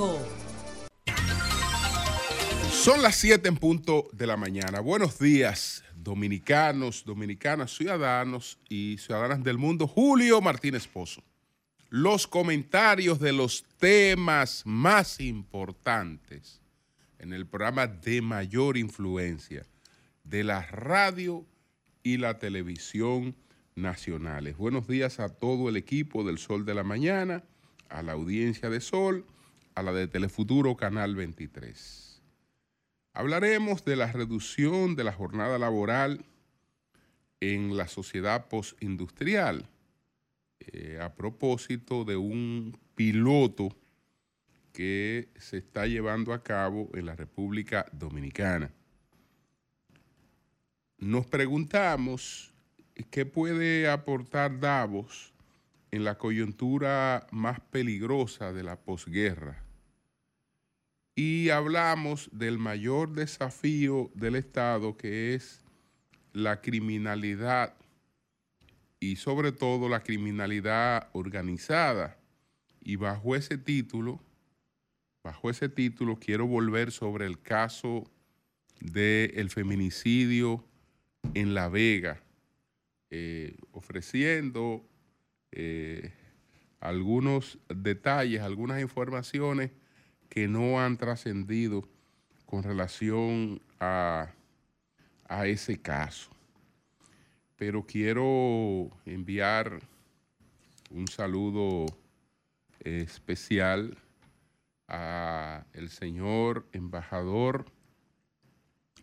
995. Son las 7 en punto de la mañana. Buenos días, dominicanos, dominicanas, ciudadanos y ciudadanas del mundo. Julio Martínez Pozo. Los comentarios de los temas más importantes en el programa de mayor influencia de la radio y la televisión nacionales. Buenos días a todo el equipo del Sol de la Mañana, a la audiencia de Sol, a la de Telefuturo Canal 23. Hablaremos de la reducción de la jornada laboral en la sociedad postindustrial, eh, a propósito de un piloto que se está llevando a cabo en la República Dominicana. Nos preguntamos qué puede aportar Davos en la coyuntura más peligrosa de la posguerra y hablamos del mayor desafío del Estado que es la criminalidad y sobre todo la criminalidad organizada. Y bajo ese título, bajo ese título quiero volver sobre el caso del feminicidio en La Vega, eh, ofreciendo eh, algunos detalles, algunas informaciones que no han trascendido con relación a, ese caso. Pero quiero enviar un saludo especial a el señor embajador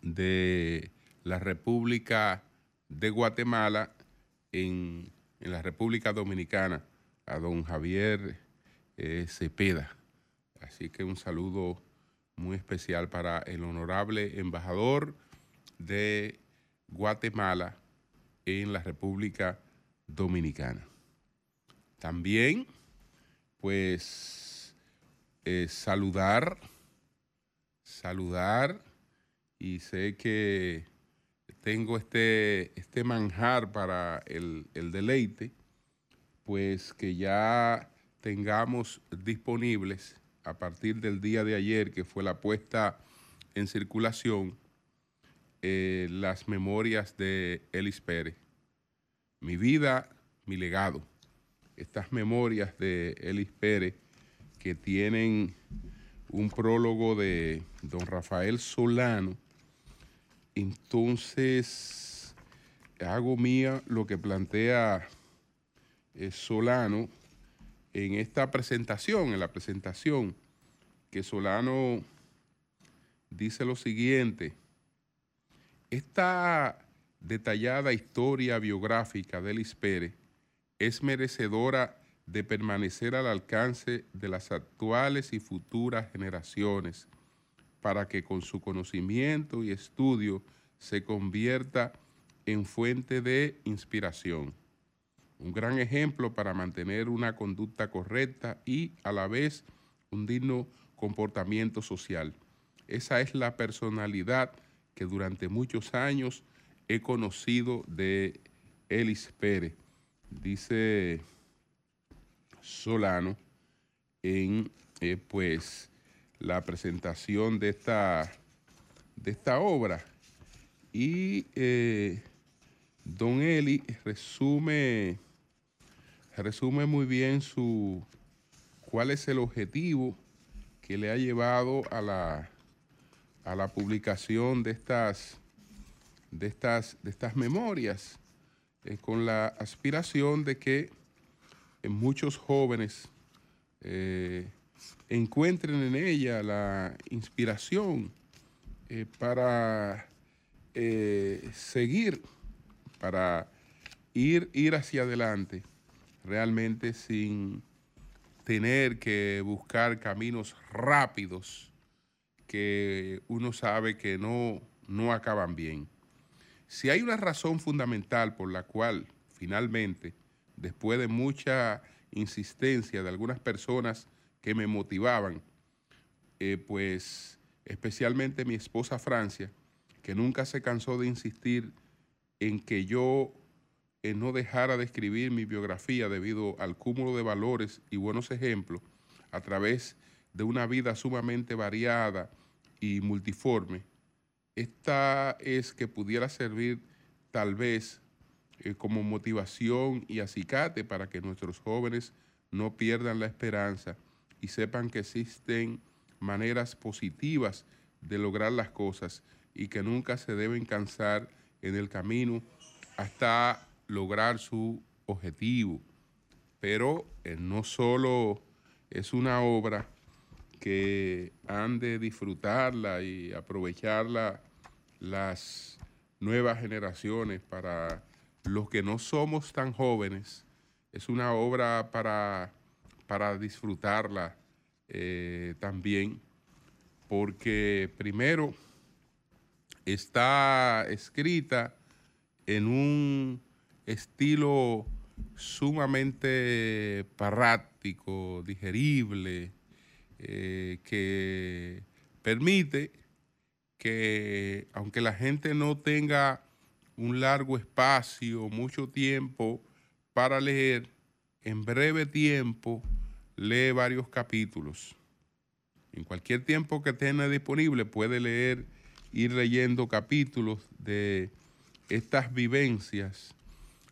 de la República de Guatemala en, la República Dominicana, a don Javier eh, Cepeda. Así que un saludo muy especial para el honorable embajador de Guatemala en la República Dominicana. También, pues, eh, saludar, saludar, y sé que tengo este, este manjar para el, el deleite, pues que ya tengamos disponibles a partir del día de ayer, que fue la puesta en circulación, eh, las memorias de Elis Pérez. Mi vida, mi legado. Estas memorias de Elis Pérez que tienen un prólogo de don Rafael Solano. Entonces, hago mía lo que plantea eh, Solano en esta presentación, en la presentación, que Solano dice lo siguiente, esta detallada historia biográfica de Elis Pérez es merecedora de permanecer al alcance de las actuales y futuras generaciones para que con su conocimiento y estudio se convierta en fuente de inspiración un gran ejemplo para mantener una conducta correcta y a la vez un digno comportamiento social. Esa es la personalidad que durante muchos años he conocido de Elis Pérez, dice Solano en eh, pues la presentación de esta, de esta obra. Y eh, Don Eli resume resume muy bien su cuál es el objetivo que le ha llevado a la, a la publicación de estas, de estas, de estas memorias, eh, con la aspiración de que muchos jóvenes eh, encuentren en ella la inspiración eh, para seguir, para ir, ir hacia adelante realmente sin tener que buscar caminos rápidos que uno sabe que no, no acaban bien. Si hay una razón fundamental por la cual finalmente, después de mucha insistencia de algunas personas que me motivaban, eh, pues especialmente mi esposa Francia, que nunca se cansó de insistir en que yo no dejara de escribir mi biografía debido al cúmulo de valores y buenos ejemplos a través de una vida sumamente variada y multiforme, esta es que pudiera servir tal vez eh, como motivación y acicate para que nuestros jóvenes no pierdan la esperanza y sepan que existen maneras positivas de lograr las cosas y que nunca se deben cansar en el camino hasta lograr su objetivo. Pero eh, no solo es una obra que han de disfrutarla y aprovecharla las nuevas generaciones para los que no somos tan jóvenes. Es una obra para, para disfrutarla eh, también, porque primero está escrita en un estilo sumamente práctico, digerible, eh, que permite que aunque la gente no tenga un largo espacio, mucho tiempo para leer, en breve tiempo lee varios capítulos. En cualquier tiempo que tenga disponible puede leer, ir leyendo capítulos de estas vivencias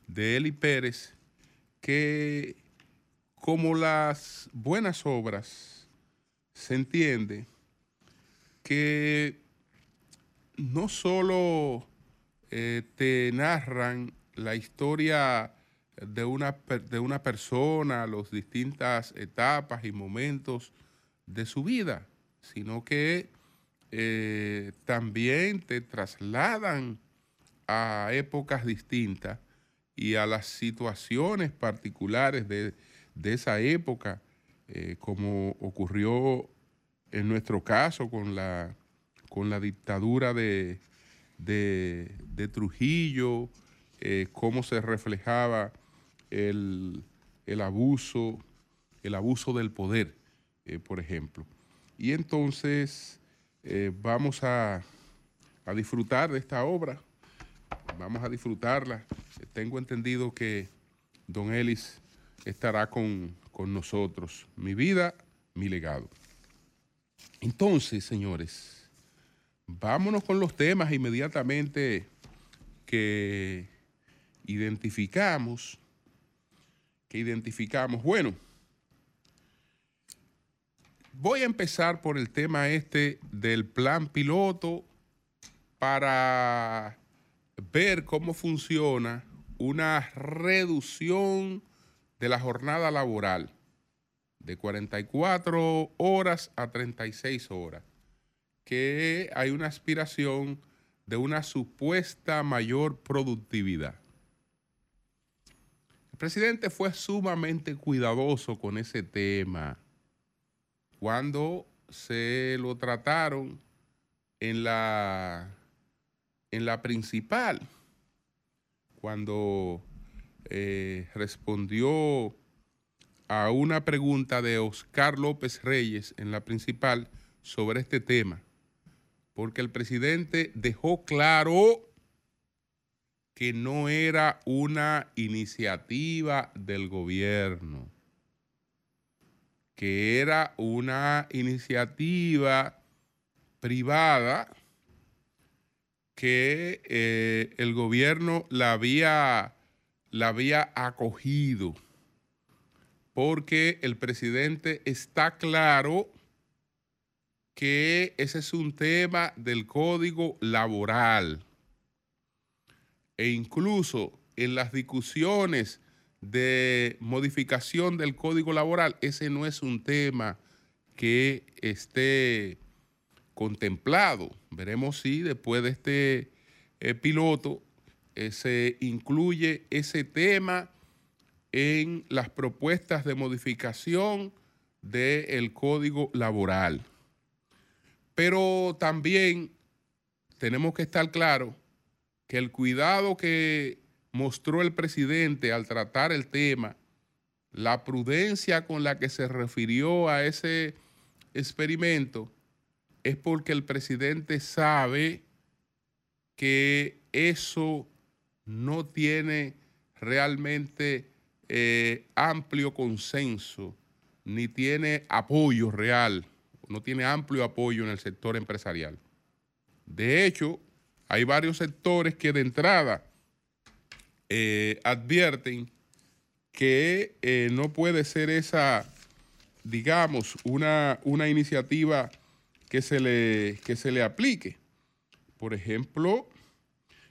de Eli Pérez que como las buenas obras se entiende que no solo eh, te narran la historia de una, de una persona, las distintas etapas y momentos de su vida, sino que eh, también te trasladan a épocas distintas y a las situaciones particulares de, esa época, eh, como ocurrió en nuestro caso con la, con la dictadura de, de, Trujillo, eh, cómo se reflejaba el, abuso, el abuso del poder, eh, por ejemplo. Y entonces vamos a, disfrutar de esta obra, vamos a disfrutarla. Tengo entendido que don Ellis estará con, con nosotros. Mi vida, mi legado. Entonces, señores, vámonos con los temas inmediatamente que identificamos que identificamos. Bueno, voy a empezar por el tema este del plan piloto para ver cómo funciona una reducción de la jornada laboral de 44 horas a 36 horas, que hay una aspiración de una supuesta mayor productividad. El presidente fue sumamente cuidadoso con ese tema cuando se lo trataron en la, en la principal, cuando eh, respondió a una pregunta de Oscar López Reyes en la principal sobre este tema, porque el presidente dejó claro que no era una iniciativa del gobierno, que era una iniciativa privada que eh, el gobierno la había, la había acogido, porque el presidente está claro que ese es un tema del código laboral. E incluso en las discusiones de modificación del código laboral, ese no es un tema que esté contemplado. Veremos si después de este eh, piloto eh, se incluye ese tema en las propuestas de modificación del código laboral. Pero también tenemos que estar claros que el cuidado que mostró el presidente al tratar el tema, la prudencia con la que se refirió a ese experimento, es porque el presidente sabe que eso no tiene realmente eh, amplio consenso, ni tiene apoyo real no tiene amplio apoyo en el sector empresarial. De hecho, hay varios sectores que de entrada eh, advierten que eh, no puede ser esa, digamos, una, una iniciativa que se, le, que se le aplique. Por ejemplo,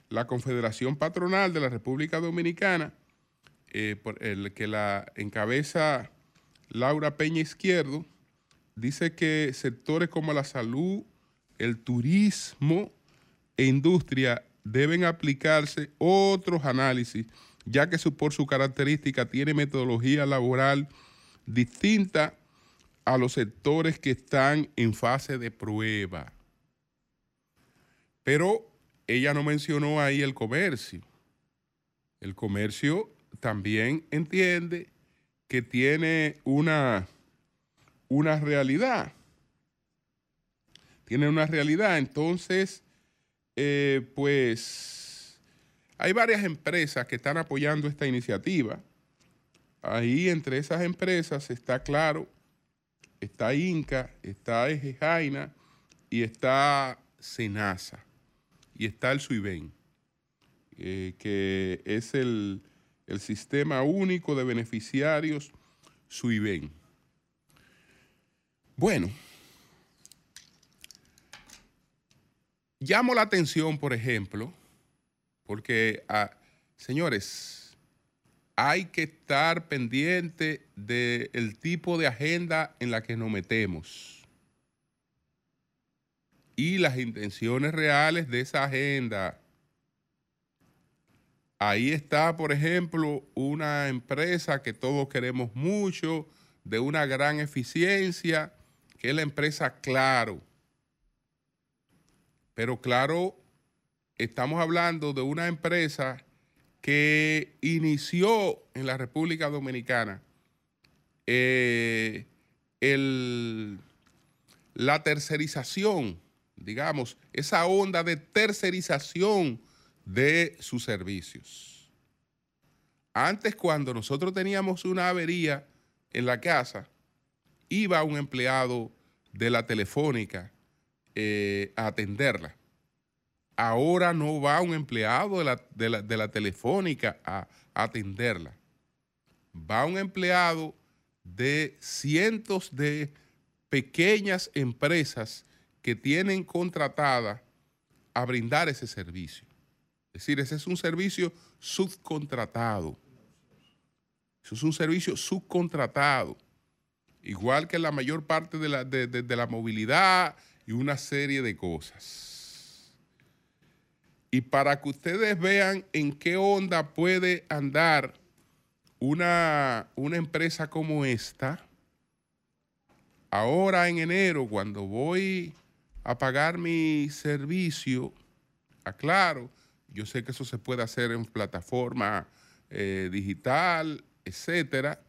la Confederación Patronal de la República Dominicana, eh, el que la encabeza Laura Peña Izquierdo, dice que sectores como la salud, el turismo e industria deben aplicarse otros análisis, ya que por su característica tiene metodología laboral distinta a los sectores que están en fase de prueba. Pero ella no mencionó ahí el comercio. El comercio también entiende que tiene una, una realidad. Tiene una realidad. Entonces, eh, pues hay varias empresas que están apoyando esta iniciativa. Ahí entre esas empresas está claro, está Inca, está Ejejaina y está Senasa y está el SUIBEN, eh, que es el, el sistema único de beneficiarios SUIBEN. Bueno, llamo la atención, por ejemplo, porque, ah, señores, hay que estar pendiente del tipo de agenda en la que nos metemos y las intenciones reales de esa agenda. Ahí está, por ejemplo, una empresa que todos queremos mucho, de una gran eficiencia, que es la empresa Claro. Pero Claro, estamos hablando de una empresa que inició en la República Dominicana eh, la tercerización, digamos, esa onda de tercerización de sus servicios. Antes, cuando nosotros teníamos una avería en la casa, iba un empleado de la telefónica eh, a atenderla. Ahora no va un empleado de la, telefónica a, atenderla. Va un empleado de cientos de pequeñas empresas que tienen contratada a brindar ese servicio. Es decir, ese es un servicio subcontratado. Eso es un servicio subcontratado. Igual que la mayor parte de la, de, la movilidad y una serie de cosas. Y para que ustedes vean en qué onda puede andar una, una empresa como esta, ahora en enero, cuando voy a pagar mi servicio, aclaro, yo sé que eso se puede hacer en plataforma eh, digital, etcétera,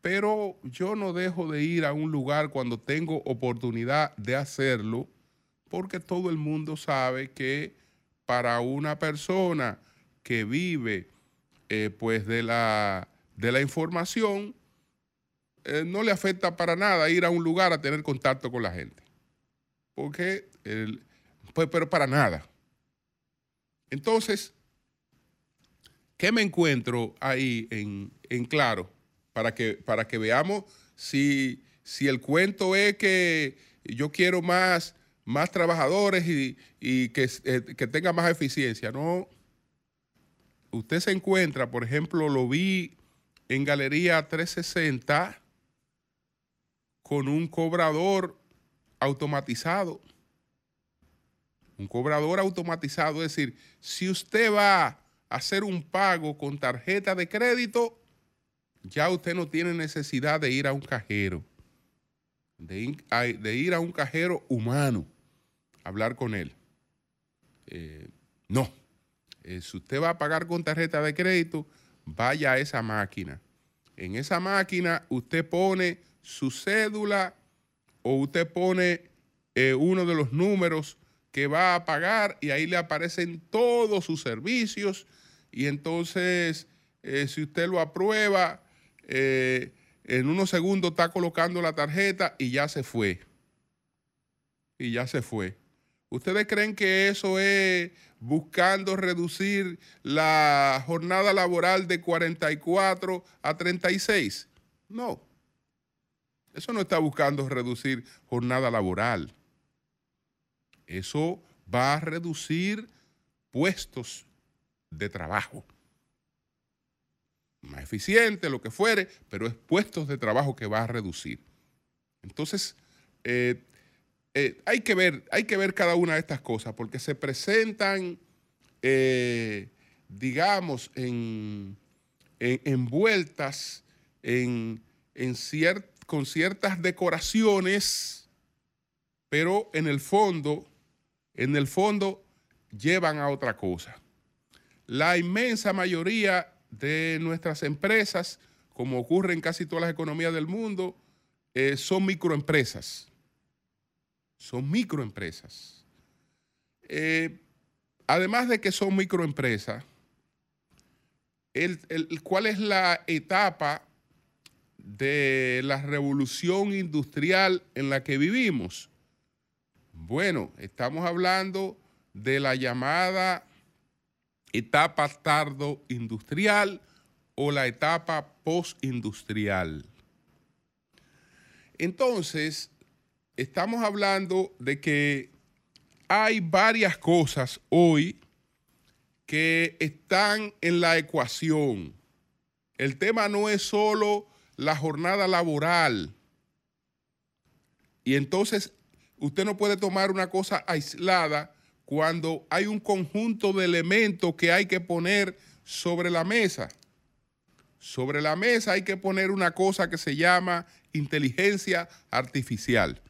pero yo no dejo de ir a un lugar cuando tengo oportunidad de hacerlo, porque todo el mundo sabe que para una persona que vive eh, pues de la, de la información, eh, no le afecta para nada ir a un lugar a tener contacto con la gente. Porque, pues, pero para nada. Entonces, ¿qué me encuentro ahí en, claro? Para que, para que veamos si, si, el cuento es que yo quiero más, más trabajadores y, que, eh, que tenga más eficiencia. No. Usted se encuentra, por ejemplo, lo vi en Galería 360 con un cobrador automatizado un cobrador automatizado. Es decir, si usted va a hacer un pago con tarjeta de crédito, ya usted no tiene necesidad de ir a un cajero, de, ir a un cajero humano, hablar con él. Eh, no. Eh, si usted va a pagar con tarjeta de crédito, vaya a esa máquina. En esa máquina usted pone su cédula o usted pone eh, uno de los números que va a pagar y ahí le aparecen todos sus servicios y entonces si usted lo aprueba, en unos segundos está colocando la tarjeta y ya se fue. y ya se fue. ¿Ustedes creen que eso es buscando reducir la jornada laboral de 44 a 36? No. Eso no está buscando reducir jornada laboral. Eso va a reducir puestos de trabajo. Más eficiente, lo que fuere, pero es puestos de trabajo que va a reducir. Entonces, eh, eh, hay, que ver, hay que ver cada una de estas cosas porque se presentan, eh, digamos, en, envueltas en, con ciertas decoraciones, pero en el fondo, en el fondo llevan a otra cosa. La inmensa mayoría de nuestras empresas, como ocurre en casi todas las economías del mundo, eh, son microempresas. Son microempresas. Eh, además de que son microempresas, ¿cuál es la etapa de la revolución industrial en la que vivimos? Bueno, estamos hablando de la llamada etapa tardo industrial o la etapa postindustrial. Entonces, estamos hablando de que hay varias cosas hoy que están en la ecuación. El tema no es solo la jornada laboral. Y entonces usted no puede tomar una cosa aislada cuando hay un conjunto de elementos que hay que poner sobre la mesa. Sobre la mesa hay que poner una cosa que se llama inteligencia artificial,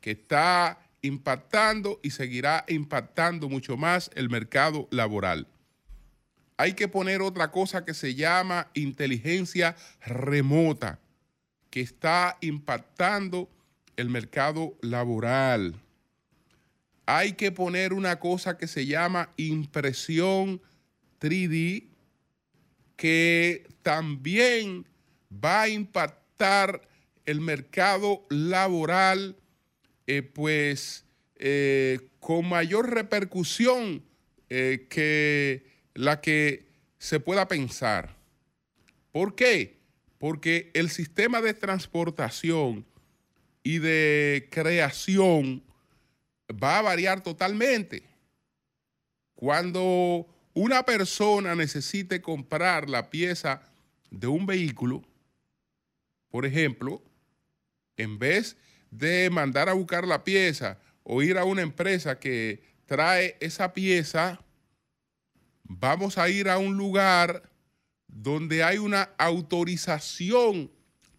que está impactando y seguirá impactando mucho más el mercado laboral. Hay que poner otra cosa que se llama inteligencia remota, que está impactando el mercado laboral hay que poner una cosa que se llama impresión 3D, que también va a impactar el mercado laboral, eh, pues eh, con mayor repercusión eh, que la que se pueda pensar. ¿Por qué? Porque el sistema de transportación y de creación va a variar totalmente. Cuando una persona necesite comprar la pieza de un vehículo, por ejemplo, en vez de mandar a buscar la pieza o ir a una empresa que trae esa pieza, vamos a ir a un lugar donde hay una autorización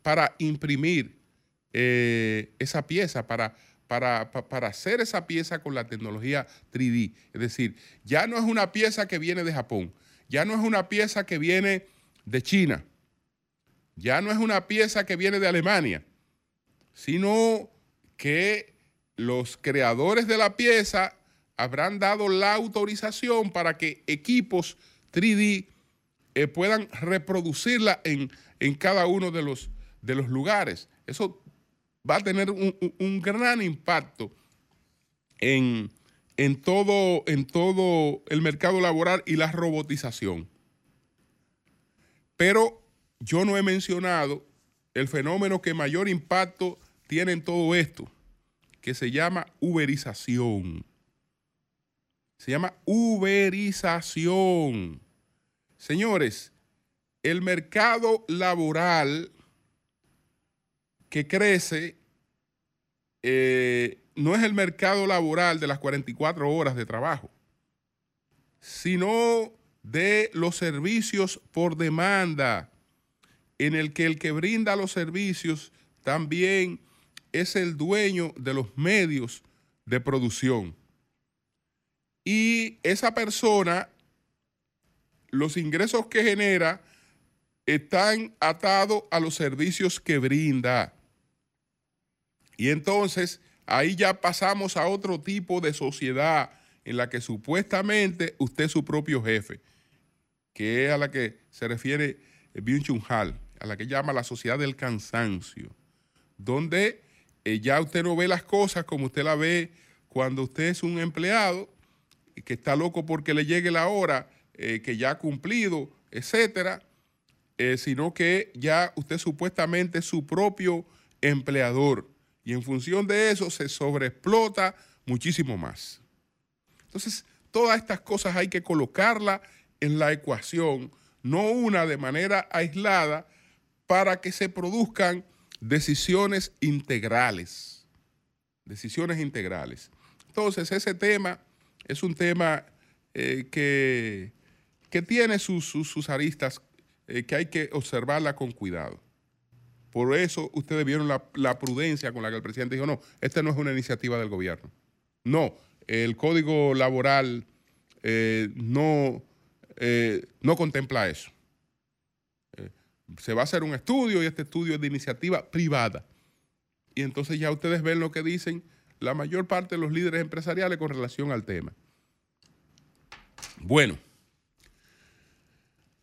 para imprimir eh, esa pieza, para para, hacer esa pieza con la tecnología 3D. Es decir, ya no es una pieza que viene de Japón, ya no es una pieza que viene de China, ya no es una pieza que viene de Alemania, sino que los creadores de la pieza habrán dado la autorización para que equipos 3D eh, puedan reproducirla en, en, cada uno de los, de los lugares. Eso va a tener un, gran impacto en, todo, en todo el mercado laboral y la robotización. Pero yo no he mencionado el fenómeno que mayor impacto tiene en todo esto, que se llama uberización. Se llama uberización. Señores, el mercado laboral que crece eh, no es el mercado laboral de las 44 horas de trabajo, sino de los servicios por demanda, en el que el que brinda los servicios también es el dueño de los medios de producción. Y esa persona, los ingresos que genera están atados a los servicios que brinda. Y entonces ahí ya pasamos a otro tipo de sociedad en la que supuestamente usted es su propio jefe, que es a la que se refiere Byung Chun Hal, a la que llama la sociedad del cansancio, donde eh, ya usted no ve las cosas como usted la ve cuando usted es un empleado que está loco porque le llegue la hora, eh, que ya ha cumplido, etcétera, eh, sino que ya usted supuestamente es su propio empleador y en función de eso se sobreexplota muchísimo más. Entonces, todas estas cosas hay que colocarlas en la ecuación, no una de manera aislada, para que se produzcan decisiones integrales. Decisiones integrales. Entonces, ese tema es un tema eh, que, que, tiene sus, sus, aristas eh, que hay que observarla con cuidado. Por eso ustedes vieron la, prudencia con la que el presidente dijo, no, esta no es una iniciativa del gobierno. No, el código laboral eh, no, no contempla eso. Se va a hacer un estudio y este estudio es de iniciativa privada. Y entonces ya ustedes ven lo que dicen la mayor parte de los líderes empresariales con relación al tema. Bueno,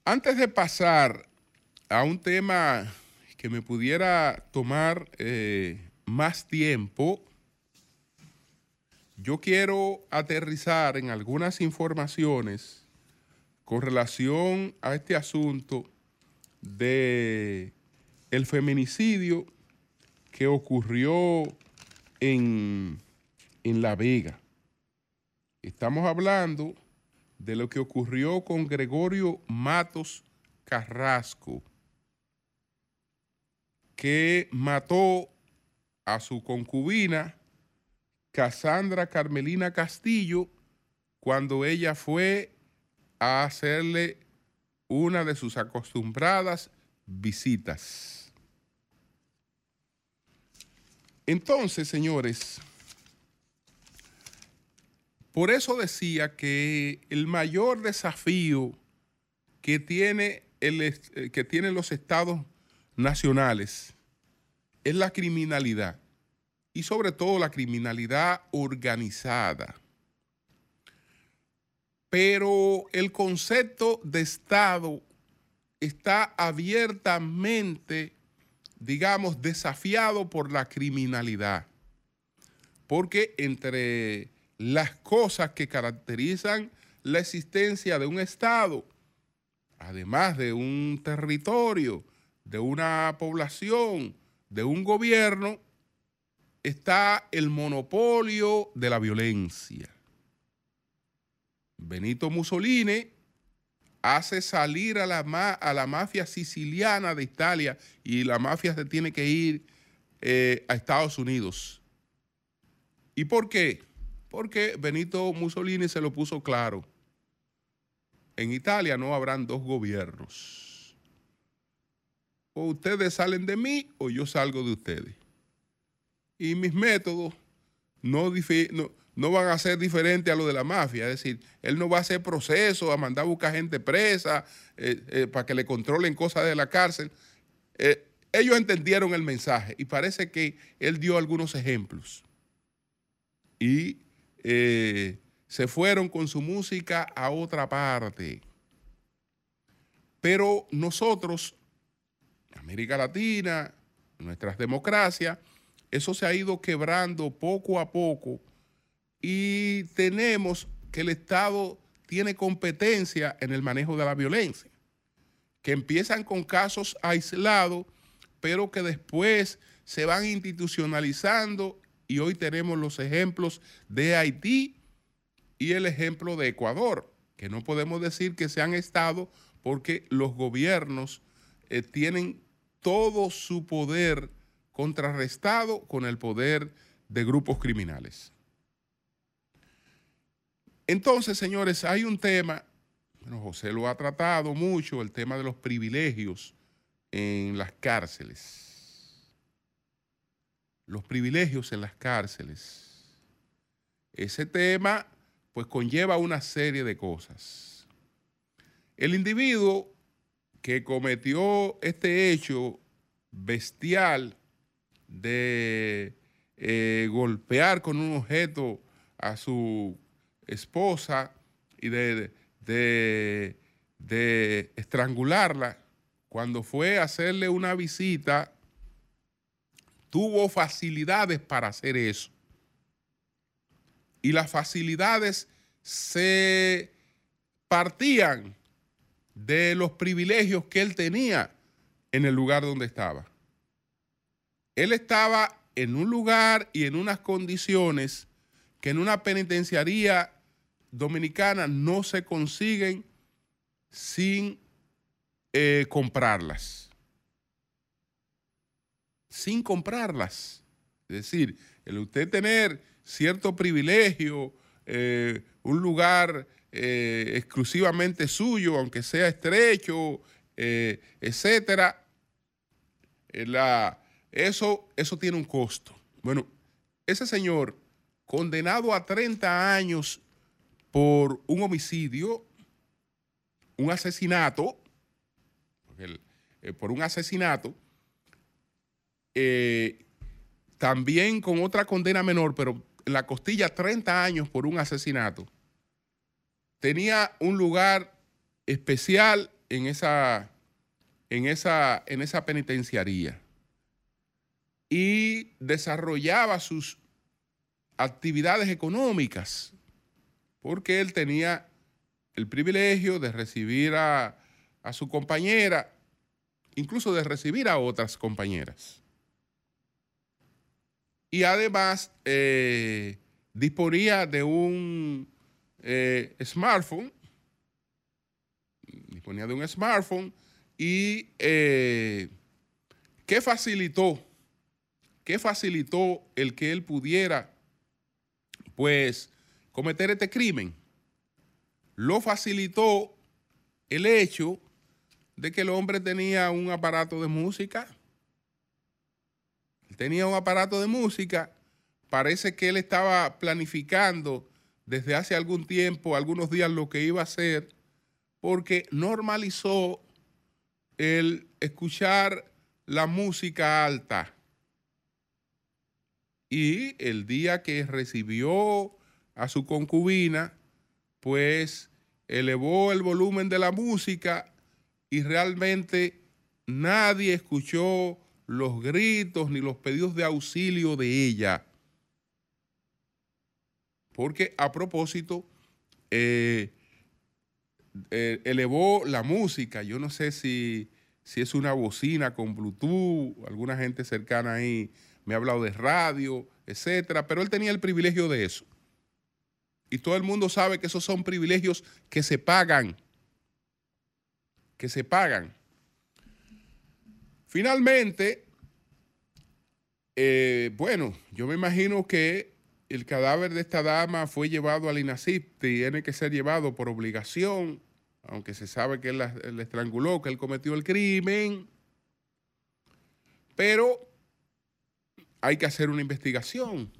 antes de pasar a un tema que me pudiera tomar eh, más tiempo, yo quiero aterrizar en algunas informaciones con relación a este asunto de el feminicidio que ocurrió en, en La Vega. Estamos hablando de lo que ocurrió con Gregorio Matos Carrasco, que mató a su concubina Casandra Carmelina Castillo cuando ella fue a hacerle una de sus acostumbradas visitas. Entonces, señores, por eso decía que el mayor desafío que, tiene el, eh, que tienen los estados nacionales es la criminalidad y sobre todo la criminalidad organizada. Pero el concepto de Estado está abiertamente, digamos, desafiado por la criminalidad. Porque entre las cosas que caracterizan la existencia de un Estado, además de un territorio, de una población, de un gobierno, está el monopolio de la violencia. Benito Mussolini hace salir a la, mafia siciliana de Italia y la mafia se tiene que ir eh, a Estados Unidos. ¿Y por qué? porque Benito Mussolini se lo puso claro. En Italia no habrán dos gobiernos. O ustedes salen de mí o yo salgo de ustedes. Y mis métodos no, no, van a ser diferentes a los de la mafia. Es decir, él no va a hacer proceso, a mandar a buscar gente presa eh, eh, para que le controlen cosas de la cárcel. Eh, ellos entendieron el mensaje y parece que él dio algunos ejemplos. Y se fueron con su música a otra parte. Pero nosotros, América Latina, nuestras democracias, eso se ha ido quebrando poco a poco y tenemos que el Estado tiene competencia en el manejo de la violencia, que empiezan con casos aislados, pero que después se van institucionalizando y hoy tenemos los ejemplos de Haití y el ejemplo de Ecuador, que no podemos decir que se han estado porque los gobiernos eh, tienen todo su poder contrarrestado con el poder de grupos criminales. Entonces, señores, hay un tema, bueno, José lo ha tratado mucho, el tema de los privilegios en las cárceles los privilegios en las cárceles. Ese tema pues conlleva una serie de cosas. El individuo que cometió este hecho bestial de eh, golpear con un objeto a su esposa y de, de estrangularla, cuando fue a hacerle una visita tuvo facilidades para hacer eso. Y las facilidades se partían de los privilegios que él tenía en el lugar donde estaba. Él estaba en un lugar y en unas condiciones que en una penitenciaría dominicana no se consiguen sin eh, comprarlas. Sin comprarlas. Es decir, el usted tener cierto privilegio, eh, un lugar eh, exclusivamente suyo, aunque sea estrecho, etcétera, la, eso, eso tiene un costo. Bueno, ese señor condenado a 30 años por un homicidio, un asesinato, por un asesinato, también con otra condena menor, pero en la costilla 30 años por un asesinato, tenía un lugar especial en esa, en esa, en esa penitenciaría y desarrollaba sus actividades económicas porque él tenía el privilegio de recibir a, su compañera, incluso de recibir a otras compañeras. Y además eh, disponía de un eh, smartphone, disponía de un smartphone y eh, ¿qué facilitó? ¿Qué facilitó el que él pudiera, pues, cometer este crimen? Lo facilitó el hecho de que el hombre tenía un aparato de música. tenía un aparato de música. Parece que él estaba planificando desde hace algún tiempo, algunos días, lo que iba a hacer, porque normalizó el escuchar la música alta. Y el día que recibió a su concubina, pues elevó el volumen de la música y realmente nadie escuchó los gritos ni los pedidos de auxilio de ella porque a propósito, eh, eh, elevó la música. Yo no sé si, si, es una bocina con Bluetooth, alguna gente cercana ahí me ha hablado de radio, etcétera, pero él tenía el privilegio de eso. Y todo el mundo sabe que esos son privilegios que se pagan, que se pagan. Finalmente, eh, bueno, yo me imagino que el cadáver de esta dama fue llevado al INACIP, tiene que ser llevado por obligación, aunque se sabe que él la, estranguló, que él cometió el crimen. Pero hay que hacer una investigación.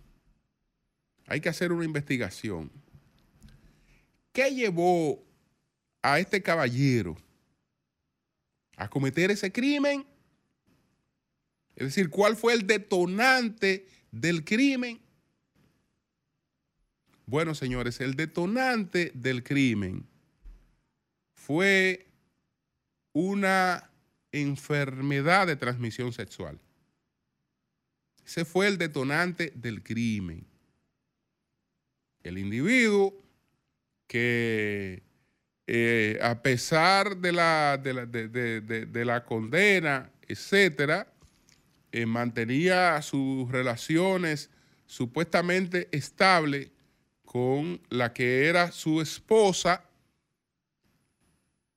Hay que hacer una investigación. ¿Qué llevó a este caballero a cometer ese crimen? Es decir, ¿cuál fue el detonante del crimen? Bueno, señores, el detonante del crimen fue una enfermedad de transmisión sexual. Ese fue el detonante del crimen. El individuo que eh, a pesar de la, de la, condena, etcétera, eh, mantenía sus relaciones supuestamente estables con la que era su esposa,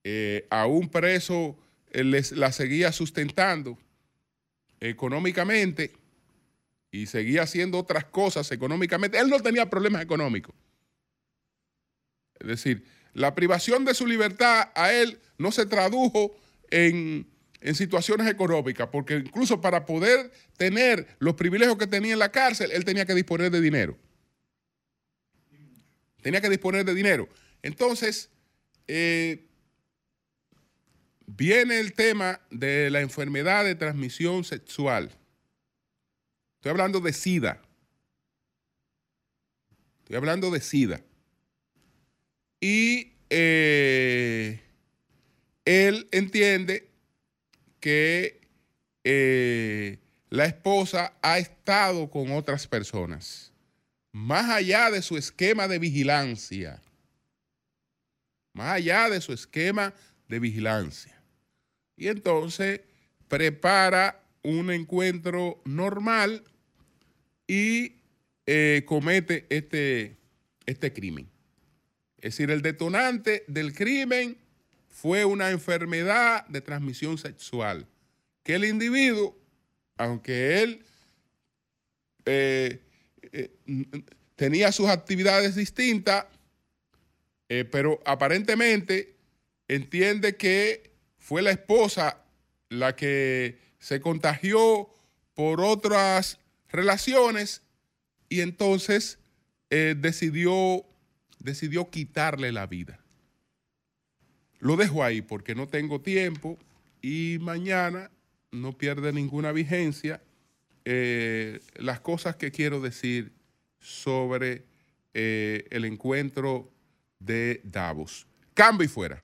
eh, aún preso, la seguía sustentando económicamente y seguía haciendo otras cosas económicamente. Él no tenía problemas económicos. Es decir, la privación de su libertad a él no se tradujo en, en, situaciones económicas, porque incluso para poder tener los privilegios que tenía en la cárcel, él tenía que disponer de dinero tenía que disponer de dinero. Entonces, eh, viene el tema de la enfermedad de transmisión sexual. Estoy hablando de SIDA. Estoy hablando de SIDA. Y eh, él entiende que eh, la esposa ha estado con otras personas, más allá de su esquema de vigilancia, más allá de su esquema de vigilancia. Y entonces prepara un encuentro normal y eh, comete este, este crimen. Es decir, el detonante del crimen fue una enfermedad de transmisión sexual, que el individuo, aunque él eh, eh, tenía sus actividades distintas, pero aparentemente entiende que fue la esposa la que se contagió por otras relaciones y entonces decidió, decidió quitarle la vida. Lo dejo ahí porque no tengo tiempo y mañana no pierde ninguna vigencia eh, las cosas que quiero decir sobre eh, el encuentro de Davos. Cambio y fuera.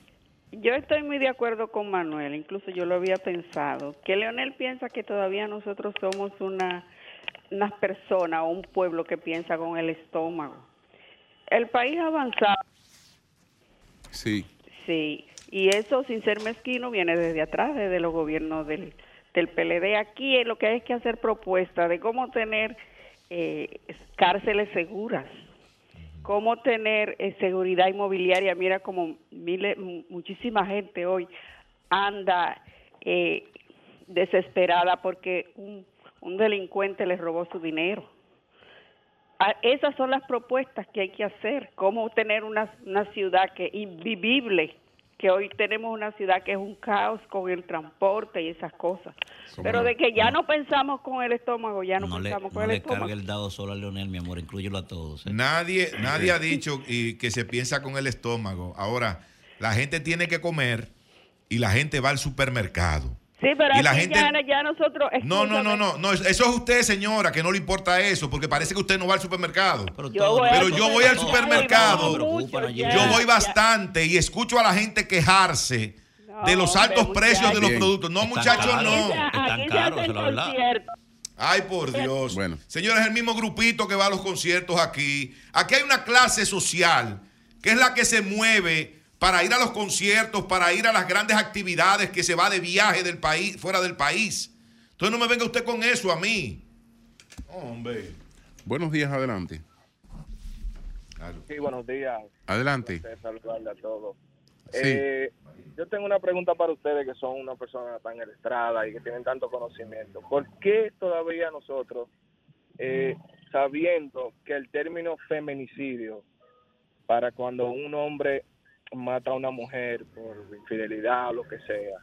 Yo estoy muy de acuerdo con Manuel, incluso yo lo había pensado, que Leonel piensa que todavía nosotros somos una, una persona o un pueblo que piensa con el estómago. El país avanzado Sí. Sí, y eso sin ser mezquino viene desde atrás, desde los gobiernos del, del PLD. Aquí lo que hay que hacer propuestas de cómo tener eh, cárceles seguras, cómo tener eh, seguridad inmobiliaria. Mira como miles, muchísima gente hoy anda eh, desesperada porque un, un delincuente les robó su dinero esas son las propuestas que hay que hacer, cómo tener una, una ciudad que invivible, que hoy tenemos una ciudad que es un caos con el transporte y esas cosas. Pero de que ya no pensamos con el estómago, ya no, pensamos con el estómago. No le cargue el dado solo a Leonel, mi amor, incluyelo a todos. ¿eh? Nadie, nadie ha dicho y que se piensa con el estómago. Ahora, la gente tiene que comer y la gente va al supermercado. Sí, pero y la gente... ya, nosotros... No, no, no, no, no, eso es usted, señora, que no le importa eso, porque parece que usted no va al supermercado. Pero yo voy, al supermercado, yo voy bastante y escucho a la gente quejarse de los altos precios de los productos. No, muchachos, no. Están caros, es la verdad. Ay, por Dios. Bueno. Señores, el mismo grupito que va a los conciertos aquí. Aquí hay una clase social que es la que se mueve para ir a los conciertos, para ir a las grandes actividades que se va de viaje del país, fuera del país. Entonces no me venga usted con eso a mí. Hombre. Buenos días, adelante. Sí, buenos días. Adelante. Saludarle a todos. Eh, yo tengo una pregunta para ustedes que son una persona tan ilustrada y que tienen tanto conocimiento. ¿Por qué todavía nosotros, eh, sabiendo que el término feminicidio, para cuando un hombre mata a una mujer por infidelidad o lo que sea.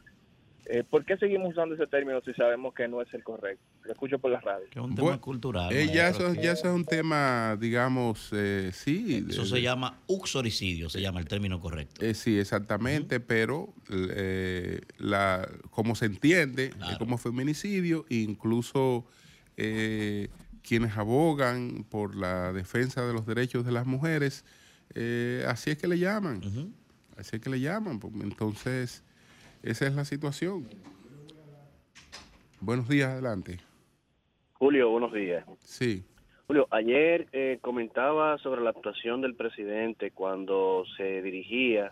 Eh, ¿Por qué seguimos usando ese término si sabemos que no es el correcto? Lo escucho por la radio. es un tema cultural. Eh, ya, eso, ya eso es un tema, digamos, eh, sí. Eso se llama uxoricidio, se llama el término correcto. sí, exactamente, pero la, como se entiende como feminicidio, incluso quienes abogan por la defensa de los derechos de las mujeres, así es que le llaman así que le llaman. Pues, entonces, esa es la situación. Buenos días, adelante. Julio, buenos días. Sí. Julio, ayer eh, comentaba sobre la actuación del presidente cuando se dirigía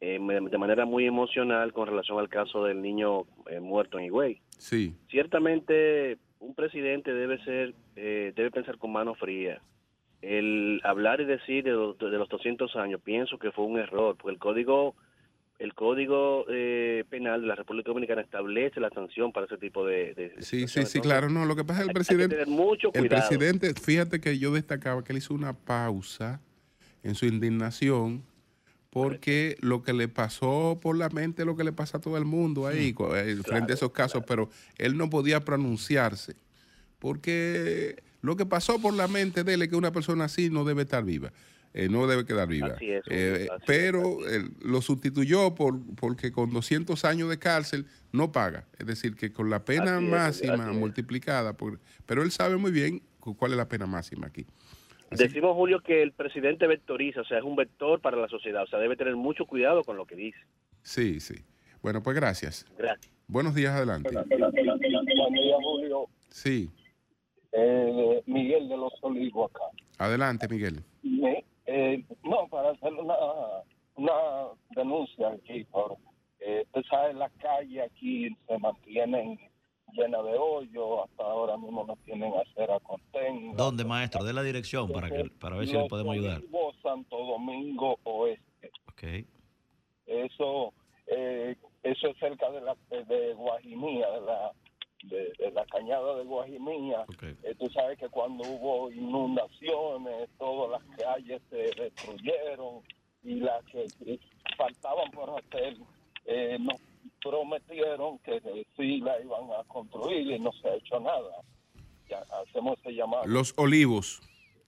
eh, de manera muy emocional con relación al caso del niño eh, muerto en Higüey. Sí. Ciertamente, un presidente debe ser, debe pensar con mano fría el hablar y decir de los, de los 200 años, pienso que fue un error, porque el código el código eh, penal de la República Dominicana establece la sanción para ese tipo de, sí sí sí claro. No lo que pasa es que el presidente el presidente fíjate que yo destacaba que él hizo una pausa en su indignación porque lo que le pasó por la mente es lo que le pasa a todo el mundo ahí eh, frente a esos casos, pero él no podía pronunciarse porque lo que pasó por la mente de él es que una persona así no debe estar viva. Eh, no debe quedar viva. Eh, pero lo sustituyó por porque con 200 años de cárcel no paga. Es decir, que con la pena máxima multiplicada, por, pero él sabe muy bien cuál es la pena máxima aquí. Decimos, Julio, que el presidente vectoriza, o sea, es un vector para la sociedad, o sea, debe tener mucho cuidado con lo que dice. Sí, sí. Bueno, pues gracias. Gracias. Buenos días, adelante. Buenos días, Julio. Sí. Eh, Miguel de los Olivos acá. Adelante, Miguel. Eh, no, para hacer una, una denuncia aquí, por, eh, usted sabe, las calles aquí se mantienen llena de hoyo, hasta ahora mismo no tienen acera contén. ¿Dónde, maestro? De la dirección para que para ver si le podemos ayudar. Santo Domingo Oeste. Ok. Eso, eh, eso es cerca de la de Guajimía, de la de, la cañada de Guajimía. Eh, tú sabes que cuando hubo inundaciones, todas las calles se destruyeron y las que faltaban por hacer eh, no prometieron que sí la iban a construir y no se ha hecho nada. Ya hacemos ese llamado. Los Olivos.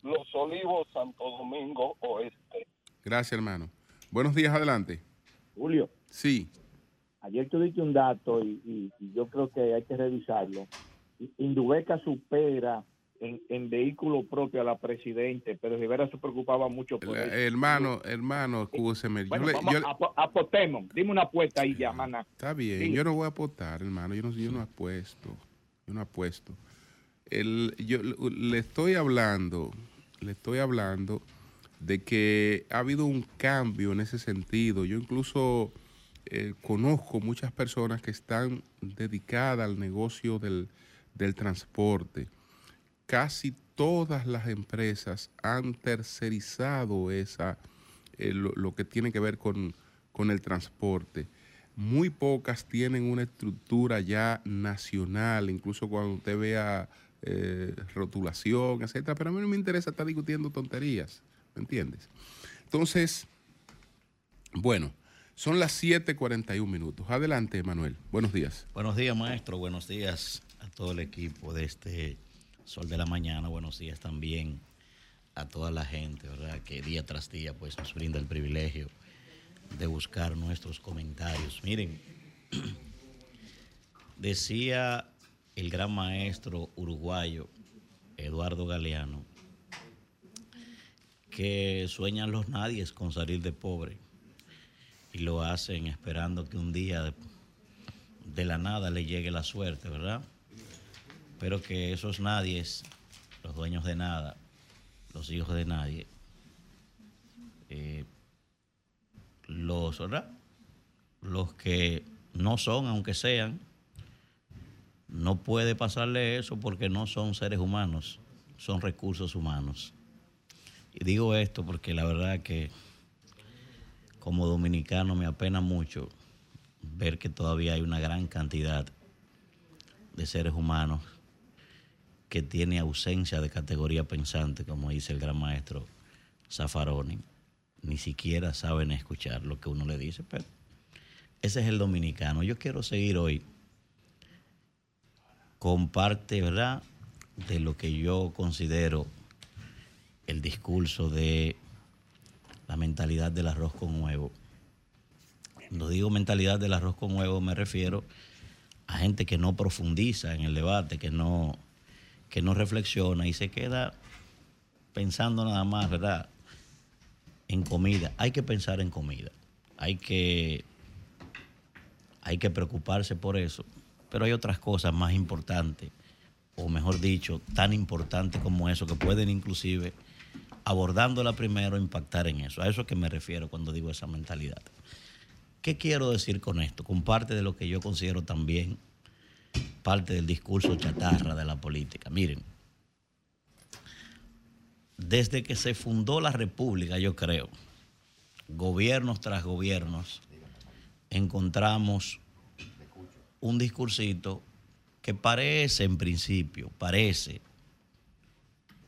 Los Olivos, Santo Domingo Oeste. Gracias, hermano. Buenos días, adelante. Julio. Sí. Ayer tú diste un dato y, yo creo que hay que revisarlo. Indubeca supera en, en vehículo propio a la presidente, pero Rivera se preocupaba mucho por eso. Hermano, hermano, escúcheme. apostemos, dime una apuesta ahí ya, mana. Está bien, yo no voy a apostar, hermano, yo no, yo no apuesto, yo no apuesto. El, yo le estoy hablando, le estoy hablando de que ha habido un cambio en ese sentido. Yo incluso eh, conozco muchas personas que están dedicadas al negocio del, del transporte casi todas las empresas han tercerizado esa, eh, lo, que tiene que ver con, el transporte. Muy pocas tienen una estructura ya nacional, incluso cuando usted vea eh, rotulación, etcétera. Pero a mí no me interesa estar discutiendo tonterías, ¿me entiendes? Entonces, bueno, son las 7:41 minutos. Adelante, Manuel. Buenos días. Buenos días, maestro. Buenos días a todo el equipo de este Sol de la Mañana, buenos días también a toda la gente, ¿verdad? Que día tras día pues nos brinda el privilegio de buscar nuestros comentarios. Miren, decía el gran maestro uruguayo Eduardo Galeano que sueñan los nadies con salir de pobre y lo hacen esperando que un día de, la nada le llegue la suerte, ¿verdad? pero que esos nadies, los dueños de nada, los hijos de nadie, eh, los, los que no son, aunque sean, no puede pasarle eso porque no son seres humanos, son recursos humanos. Y digo esto porque la verdad que como dominicano me apena mucho ver que todavía hay una gran cantidad de seres humanos que tiene ausencia de categoría pensante, como dice el gran maestro Zaffaroni. Ni siquiera saben escuchar lo que uno le dice, pero ese es el dominicano. Yo quiero seguir hoy con parte, ¿verdad?, de lo que yo considero el discurso de la mentalidad del arroz con huevo. Cuando digo mentalidad del arroz con huevo me refiero a gente que no profundiza en el debate, que no que no reflexiona y se queda pensando nada más, ¿verdad? En comida. Hay que pensar en comida. Hay que, hay que preocuparse por eso. Pero hay otras cosas más importantes, o mejor dicho, tan importantes como eso, que pueden inclusive, abordándola primero, impactar en eso. A eso es que me refiero cuando digo esa mentalidad. ¿Qué quiero decir con esto? Con parte de lo que yo considero también parte del discurso chatarra de la política. Miren, desde que se fundó la República, yo creo, gobiernos tras gobiernos, encontramos un discursito que parece en principio, parece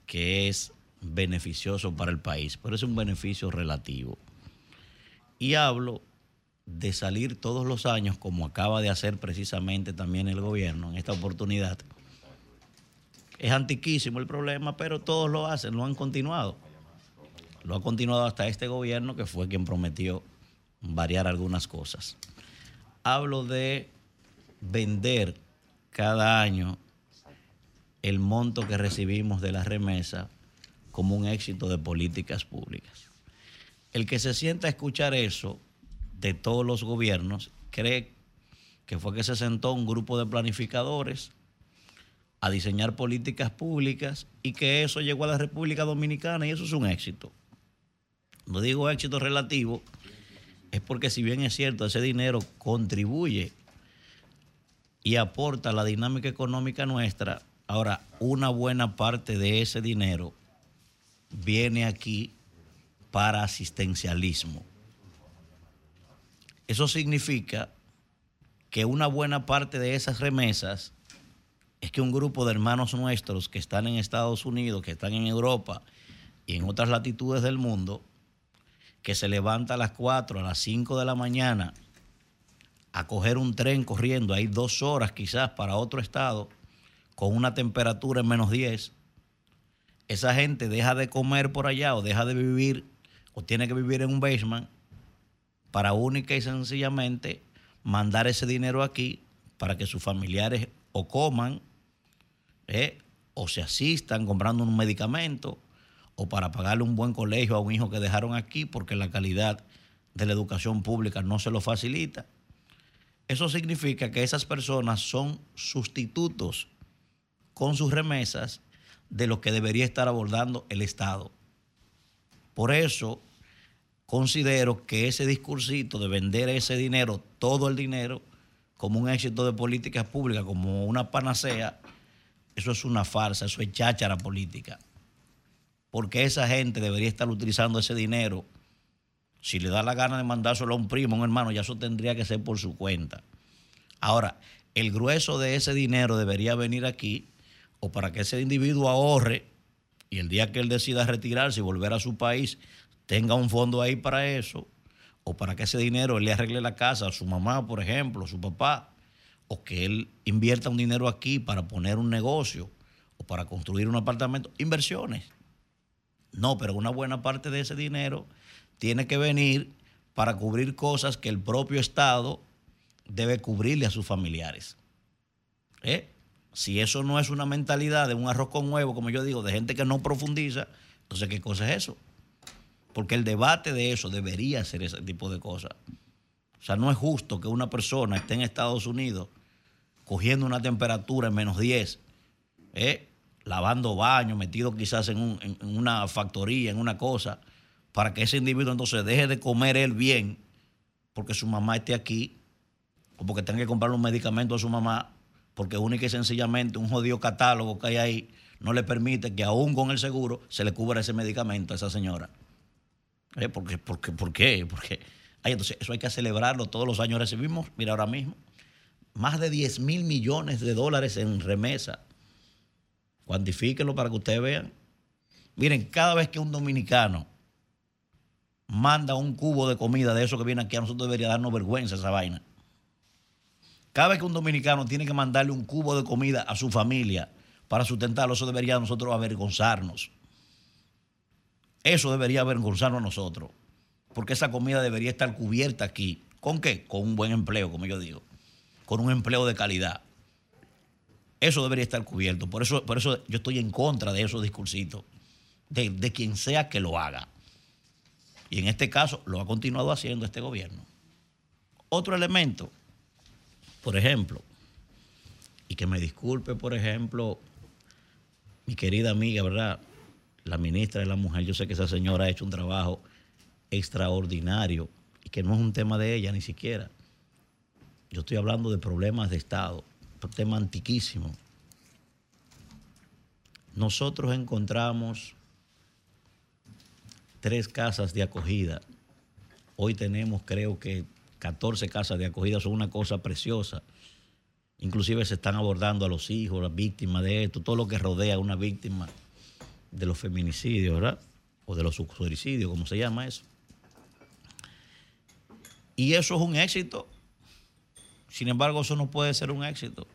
que es beneficioso para el país, pero es un beneficio relativo. Y hablo de salir todos los años, como acaba de hacer precisamente también el gobierno en esta oportunidad. Es antiquísimo el problema, pero todos lo hacen, lo han continuado. Lo ha continuado hasta este gobierno que fue quien prometió variar algunas cosas. Hablo de vender cada año el monto que recibimos de la remesa como un éxito de políticas públicas. El que se sienta a escuchar eso de todos los gobiernos cree que fue que se sentó un grupo de planificadores a diseñar políticas públicas y que eso llegó a la República Dominicana y eso es un éxito. No digo éxito relativo, es porque si bien es cierto, ese dinero contribuye y aporta a la dinámica económica nuestra, ahora una buena parte de ese dinero viene aquí para asistencialismo. Eso significa que una buena parte de esas remesas es que un grupo de hermanos nuestros que están en Estados Unidos, que están en Europa y en otras latitudes del mundo, que se levanta a las 4, a las 5 de la mañana a coger un tren corriendo, hay dos horas quizás para otro estado, con una temperatura en menos 10, esa gente deja de comer por allá o deja de vivir o tiene que vivir en un basement para única y sencillamente mandar ese dinero aquí para que sus familiares o coman eh, o se asistan comprando un medicamento o para pagarle un buen colegio a un hijo que dejaron aquí porque la calidad de la educación pública no se lo facilita. Eso significa que esas personas son sustitutos con sus remesas de lo que debería estar abordando el Estado. Por eso considero que ese discursito de vender ese dinero, todo el dinero, como un éxito de políticas públicas, como una panacea, eso es una farsa, eso es cháchara política. Porque esa gente debería estar utilizando ese dinero. Si le da la gana de mandárselo a un primo, a un hermano, ya eso tendría que ser por su cuenta. Ahora, el grueso de ese dinero debería venir aquí o para que ese individuo ahorre y el día que él decida retirarse y volver a su país tenga un fondo ahí para eso, o para que ese dinero él le arregle la casa a su mamá, por ejemplo, a su papá, o que él invierta un dinero aquí para poner un negocio o para construir un apartamento, inversiones. No, pero una buena parte de ese dinero tiene que venir para cubrir cosas que el propio Estado debe cubrirle a sus familiares. ¿Eh? Si eso no es una mentalidad de un arroz con huevo, como yo digo, de gente que no profundiza, entonces ¿qué cosa es eso? Porque el debate de eso debería ser ese tipo de cosas. O sea, no es justo que una persona esté en Estados Unidos cogiendo una temperatura en menos 10, ¿eh? lavando baños, metido quizás en, en, una factoría, en una cosa, para que ese individuo entonces deje de comer él bien, porque su mamá esté aquí, o porque tenga que comprarle un medicamento a su mamá porque única y sencillamente un jodido catálogo que hay ahí no le permite que aún con el seguro se le cubra ese medicamento a esa señora. ¿Eh? ¿Por, qué? ¿Por, qué? ¿Por qué? Entonces eso hay que celebrarlo. Todos los años recibimos, mira ahora mismo, más de 10 mil millones de dólares en remesa. Cuantifíquenlo para que ustedes vean. Miren, cada vez que un dominicano manda un cubo de comida de eso que viene aquí, a nosotros debería darnos vergüenza esa vaina. Cada vez que un dominicano tiene que mandarle un cubo de comida a su familia para sustentarlo, eso debería nosotros avergonzarnos. Eso debería avergonzarnos a nosotros. Porque esa comida debería estar cubierta aquí. ¿Con qué? Con un buen empleo, como yo digo. Con un empleo de calidad. Eso debería estar cubierto. Por eso, por eso yo estoy en contra de esos discursitos. De, de quien sea que lo haga. Y en este caso lo ha continuado haciendo este gobierno. Otro elemento por ejemplo, y que me disculpe, por ejemplo, mi querida amiga, ¿verdad? La ministra de la Mujer, yo sé que esa señora ha hecho un trabajo extraordinario y que no es un tema de ella ni siquiera. Yo estoy hablando de problemas de Estado, un tema antiquísimo. Nosotros encontramos tres casas de acogida. Hoy tenemos, creo que 14 casas de acogida son una cosa preciosa. Inclusive se están abordando a los hijos, las víctimas de esto, todo lo que rodea a una víctima de los feminicidios, ¿verdad? O de los suicidios, como se llama eso. Y eso es un éxito. Sin embargo, eso no puede ser un éxito.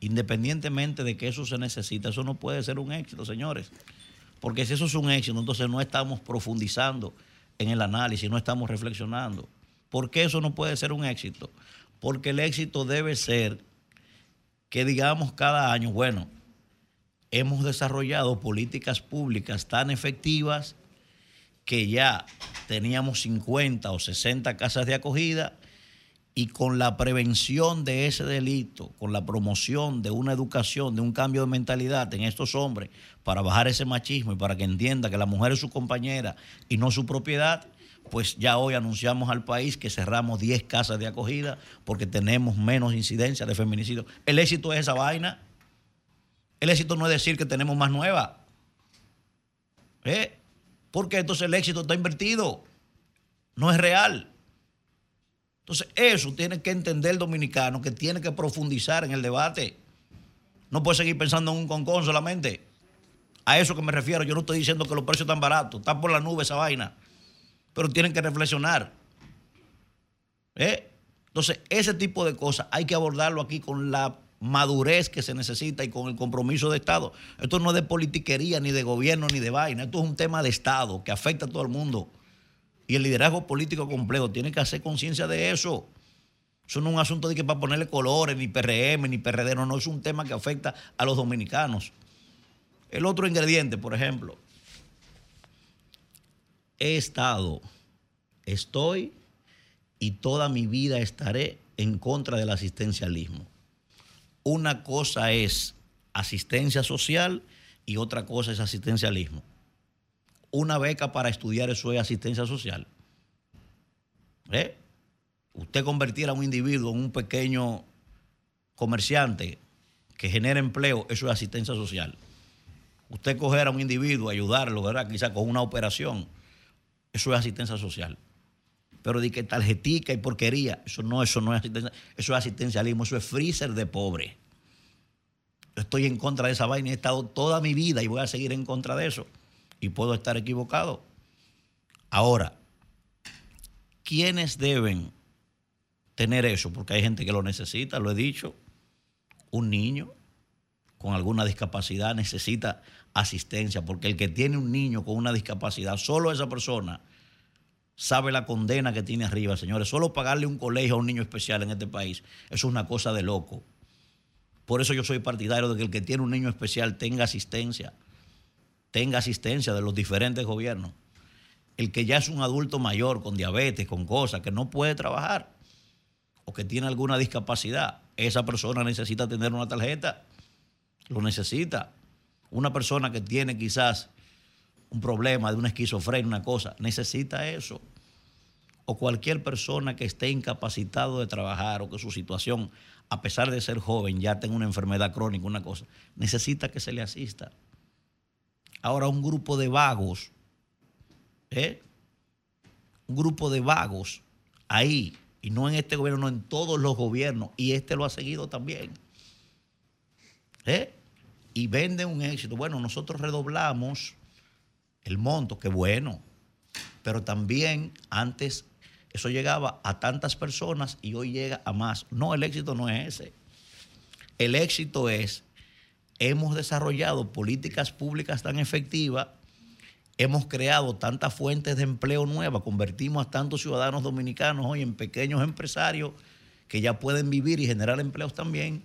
Independientemente de que eso se necesita, eso no puede ser un éxito, señores. Porque si eso es un éxito, entonces no estamos profundizando en el análisis, no estamos reflexionando. ¿Por qué eso no puede ser un éxito? Porque el éxito debe ser que digamos cada año, bueno, hemos desarrollado políticas públicas tan efectivas que ya teníamos 50 o 60 casas de acogida y con la prevención de ese delito, con la promoción de una educación, de un cambio de mentalidad en estos hombres para bajar ese machismo y para que entienda que la mujer es su compañera y no su propiedad, pues ya hoy anunciamos al país que cerramos 10 casas de acogida porque tenemos menos incidencia de feminicidio. El éxito es esa vaina. El éxito no es decir que tenemos más nuevas. ¿Eh? Porque entonces el éxito está invertido. No es real. Entonces, eso tiene que entender el dominicano, que tiene que profundizar en el debate. No puede seguir pensando en un concón solamente. A eso que me refiero. Yo no estoy diciendo que los precios están baratos. Están por la nube esa vaina pero tienen que reflexionar. ¿Eh? Entonces, ese tipo de cosas hay que abordarlo aquí con la madurez que se necesita y con el compromiso de Estado. Esto no es de politiquería, ni de gobierno, ni de vaina. Esto es un tema de Estado que afecta a todo el mundo. Y el liderazgo político completo tiene que hacer conciencia de eso. Eso no es un asunto de que para ponerle colores, ni PRM, ni PRD, no, no, es un tema que afecta a los dominicanos. El otro ingrediente, por ejemplo, he estado, estoy y toda mi vida estaré en contra del asistencialismo. Una cosa es asistencia social y otra cosa es asistencialismo. Una beca para estudiar eso es asistencia social. ¿Eh? Usted convertir a un individuo en un pequeño comerciante que genera empleo, eso es asistencia social. Usted coger a un individuo, ayudarlo, ¿verdad? Quizá con una operación, eso es asistencia social. Pero de que tarjetica y porquería, eso no, eso no es asistencia, eso es asistencialismo, eso es freezer de pobre. Yo estoy en contra de esa vaina he estado toda mi vida y voy a seguir en contra de eso. Y puedo estar equivocado. Ahora, ¿quiénes deben tener eso? Porque hay gente que lo necesita, lo he dicho. Un niño con alguna discapacidad necesita asistencia, porque el que tiene un niño con una discapacidad, solo esa persona sabe la condena que tiene arriba, señores. Solo pagarle un colegio a un niño especial en este país, eso es una cosa de loco. Por eso yo soy partidario de que el que tiene un niño especial tenga asistencia, tenga asistencia de los diferentes gobiernos. El que ya es un adulto mayor con diabetes, con cosas, que no puede trabajar o que tiene alguna discapacidad, esa persona necesita tener una tarjeta, lo necesita una persona que tiene quizás un problema de una esquizofrenia, una cosa, necesita eso. O cualquier persona que esté incapacitado de trabajar o que su situación, a pesar de ser joven, ya tenga una enfermedad crónica, una cosa, necesita que se le asista. Ahora un grupo de vagos, ¿eh? un grupo de vagos ahí, y no en este gobierno, no en todos los gobiernos, y este lo ha seguido también. ¿Eh? Y vende un éxito. Bueno, nosotros redoblamos el monto, qué bueno, pero también antes eso llegaba a tantas personas y hoy llega a más. No, el éxito no es ese. El éxito es, hemos desarrollado políticas públicas tan efectivas, hemos creado tantas fuentes de empleo nuevas, convertimos a tantos ciudadanos dominicanos hoy en pequeños empresarios que ya pueden vivir y generar empleos también,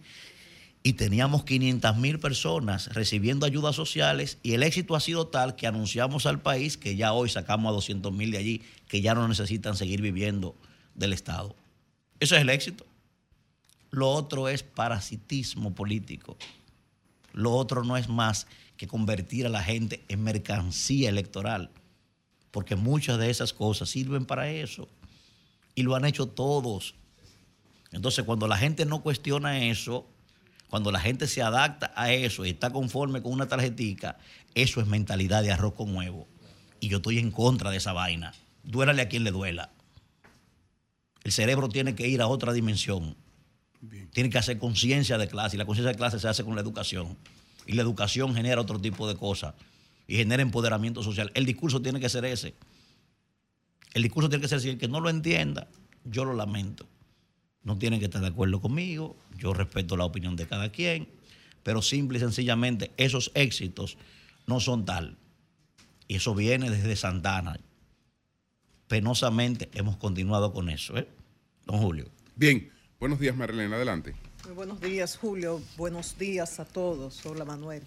y teníamos 500 mil personas recibiendo ayudas sociales y el éxito ha sido tal que anunciamos al país que ya hoy sacamos a 200 mil de allí, que ya no necesitan seguir viviendo del Estado. Eso es el éxito. Lo otro es parasitismo político. Lo otro no es más que convertir a la gente en mercancía electoral, porque muchas de esas cosas sirven para eso y lo han hecho todos. Entonces, cuando la gente no cuestiona eso, cuando la gente se adapta a eso y está conforme con una tarjetica, eso es mentalidad de arroz con huevo. Y yo estoy en contra de esa vaina. Duélale a quien le duela. El cerebro tiene que ir a otra dimensión. Tiene que hacer conciencia de clase. Y la conciencia de clase se hace con la educación. Y la educación genera otro tipo de cosas. Y genera empoderamiento social. El discurso tiene que ser ese. El discurso tiene que ser así. El que no lo entienda, yo lo lamento. No tienen que estar de acuerdo conmigo. Yo respeto la opinión de cada quien. Pero simple y sencillamente, esos éxitos no son tal. Y eso viene desde Santana. Penosamente hemos continuado con eso, ¿eh? Don Julio. Bien. Buenos días, Marilena. Adelante. Muy buenos días, Julio. Buenos días a todos. Hola, Manuel.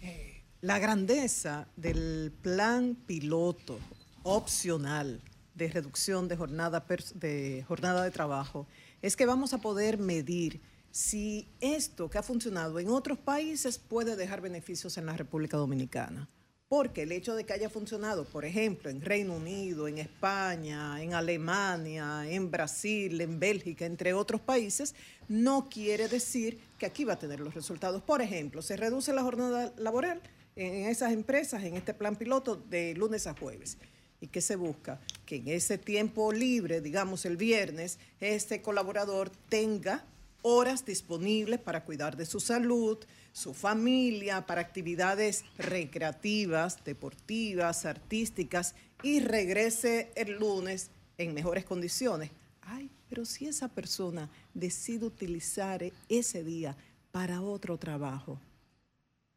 Eh, la grandeza del plan piloto opcional de reducción de jornada, de jornada de trabajo es que vamos a poder medir si esto que ha funcionado en otros países puede dejar beneficios en la República Dominicana. Porque el hecho de que haya funcionado, por ejemplo, en Reino Unido, en España, en Alemania, en Brasil, en Bélgica, entre otros países, no quiere decir que aquí va a tener los resultados. Por ejemplo, se reduce la jornada laboral en esas empresas, en este plan piloto, de lunes a jueves. ¿Y qué se busca? Que en ese tiempo libre, digamos el viernes, este colaborador tenga horas disponibles para cuidar de su salud, su familia, para actividades recreativas, deportivas, artísticas y regrese el lunes en mejores condiciones. Ay, pero si esa persona decide utilizar ese día para otro trabajo,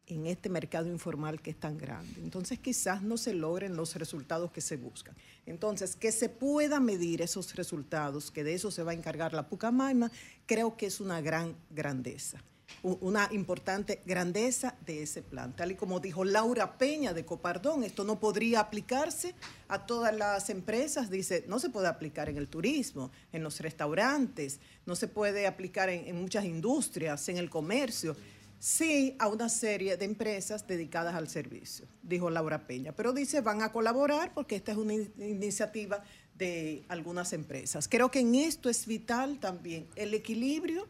en este mercado informal que es tan grande. Entonces quizás no se logren los resultados que se buscan. Entonces, que se pueda medir esos resultados, que de eso se va a encargar la Pucamaima, creo que es una gran grandeza, una importante grandeza de ese plan. Tal y como dijo Laura Peña de Copardón, esto no podría aplicarse a todas las empresas, dice, no se puede aplicar en el turismo, en los restaurantes, no se puede aplicar en, en muchas industrias, en el comercio sí a una serie de empresas dedicadas al servicio, dijo Laura Peña. Pero dice, van a colaborar porque esta es una iniciativa de algunas empresas. Creo que en esto es vital también el equilibrio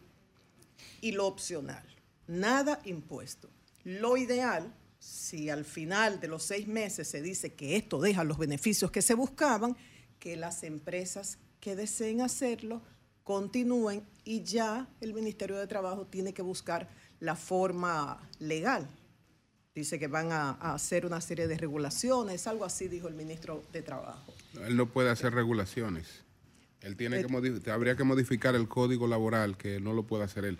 y lo opcional. Nada impuesto. Lo ideal, si al final de los seis meses se dice que esto deja los beneficios que se buscaban, que las empresas que deseen hacerlo continúen y ya el Ministerio de Trabajo tiene que buscar la forma legal. Dice que van a, hacer una serie de regulaciones, algo así dijo el ministro de Trabajo. Él no puede hacer regulaciones. Él tiene eh, que habría que modificar el código laboral, que no lo puede hacer él.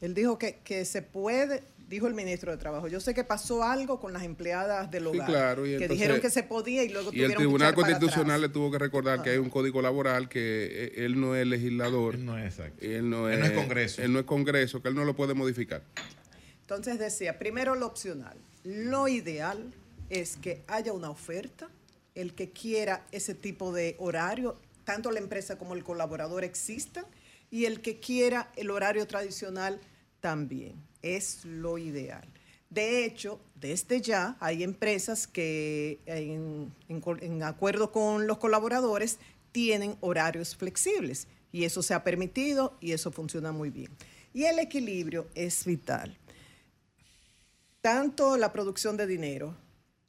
Él dijo que, que se puede, dijo el ministro de Trabajo. Yo sé que pasó algo con las empleadas del hogar. claro, que dijeron que se podía y luego y el Tribunal Constitucional le tuvo que recordar que hay un código laboral que eh, él no es legislador. Él no es exacto. Él no es, Congreso. Él no es Congreso, que él no lo puede modificar. Entonces decía, primero lo opcional. Lo ideal es que haya una oferta, el que quiera ese tipo de horario, tanto la empresa como el colaborador existan, y el que quiera el horario tradicional también es lo ideal. De hecho, desde ya hay empresas que en, acuerdo con los colaboradores tienen horarios flexibles y eso se ha permitido y eso funciona muy bien. Y el equilibrio es vital. Tanto la producción de dinero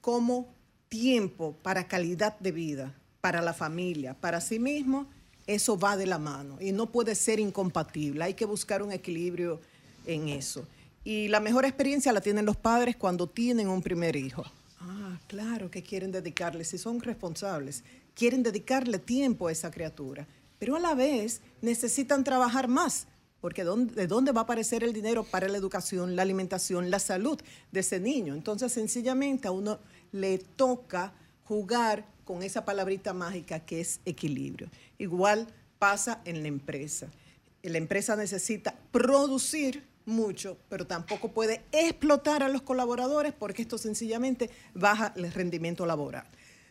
como tiempo para calidad de vida, para la familia, para sí mismo, eso va de la mano y no puede ser incompatible. Hay que buscar un equilibrio en eso. Y la mejor experiencia la tienen los padres cuando tienen un primer hijo. Ah, claro que quieren dedicarle, si son responsables, quieren dedicarle tiempo a esa criatura, pero a la vez necesitan trabajar más, porque ¿de dónde va a aparecer el dinero para la educación, la alimentación, la salud de ese niño? Entonces, sencillamente a uno le toca jugar con esa palabrita mágica que es equilibrio. Igual pasa en la empresa. La empresa necesita producir mucho, pero tampoco puede explotar a los colaboradores porque esto sencillamente baja el rendimiento laboral.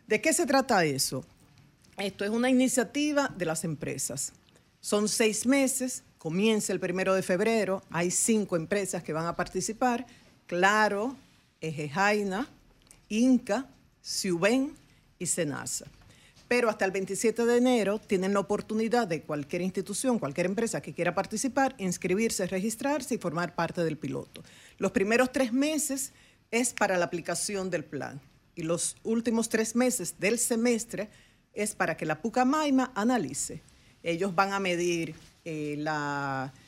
¿De qué se trata eso? Esto es una iniciativa de las empresas. Son seis meses, comienza el primero de febrero, hay cinco empresas que van a participar, Claro, Ejejaina, Inca, Ciuben y Senasa pero hasta el 27 de enero tienen la oportunidad de cualquier institución, cualquier empresa que quiera participar, inscribirse, registrarse y formar parte del piloto. Los primeros tres meses es para la aplicación del plan y los últimos tres meses del semestre es para que la Pucamaima analice. Ellos van a medir eh,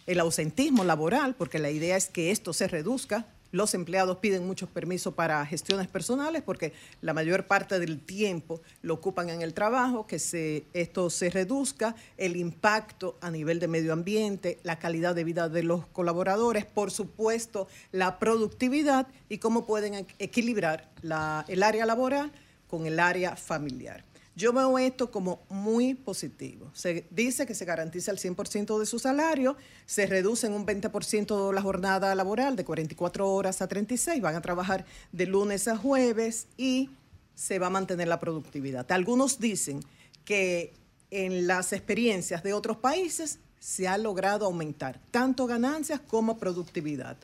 el ausentismo laboral, porque la idea es que esto se reduzca los empleados piden muchos permisos para gestiones personales porque la mayor parte del tiempo lo ocupan en el trabajo, que se, esto se reduzca, el impacto a nivel de medio ambiente, la calidad de vida de los colaboradores, por supuesto, la productividad y cómo pueden equilibrar el área laboral con el área familiar. Yo veo esto como muy positivo. Se dice que se garantiza el 100% de su salario, se reduce en un 20% la jornada laboral de 44 horas a 36, van a trabajar de lunes a jueves y se va a mantener la productividad. Algunos dicen que en las experiencias de otros países se ha logrado aumentar tanto ganancias como productividad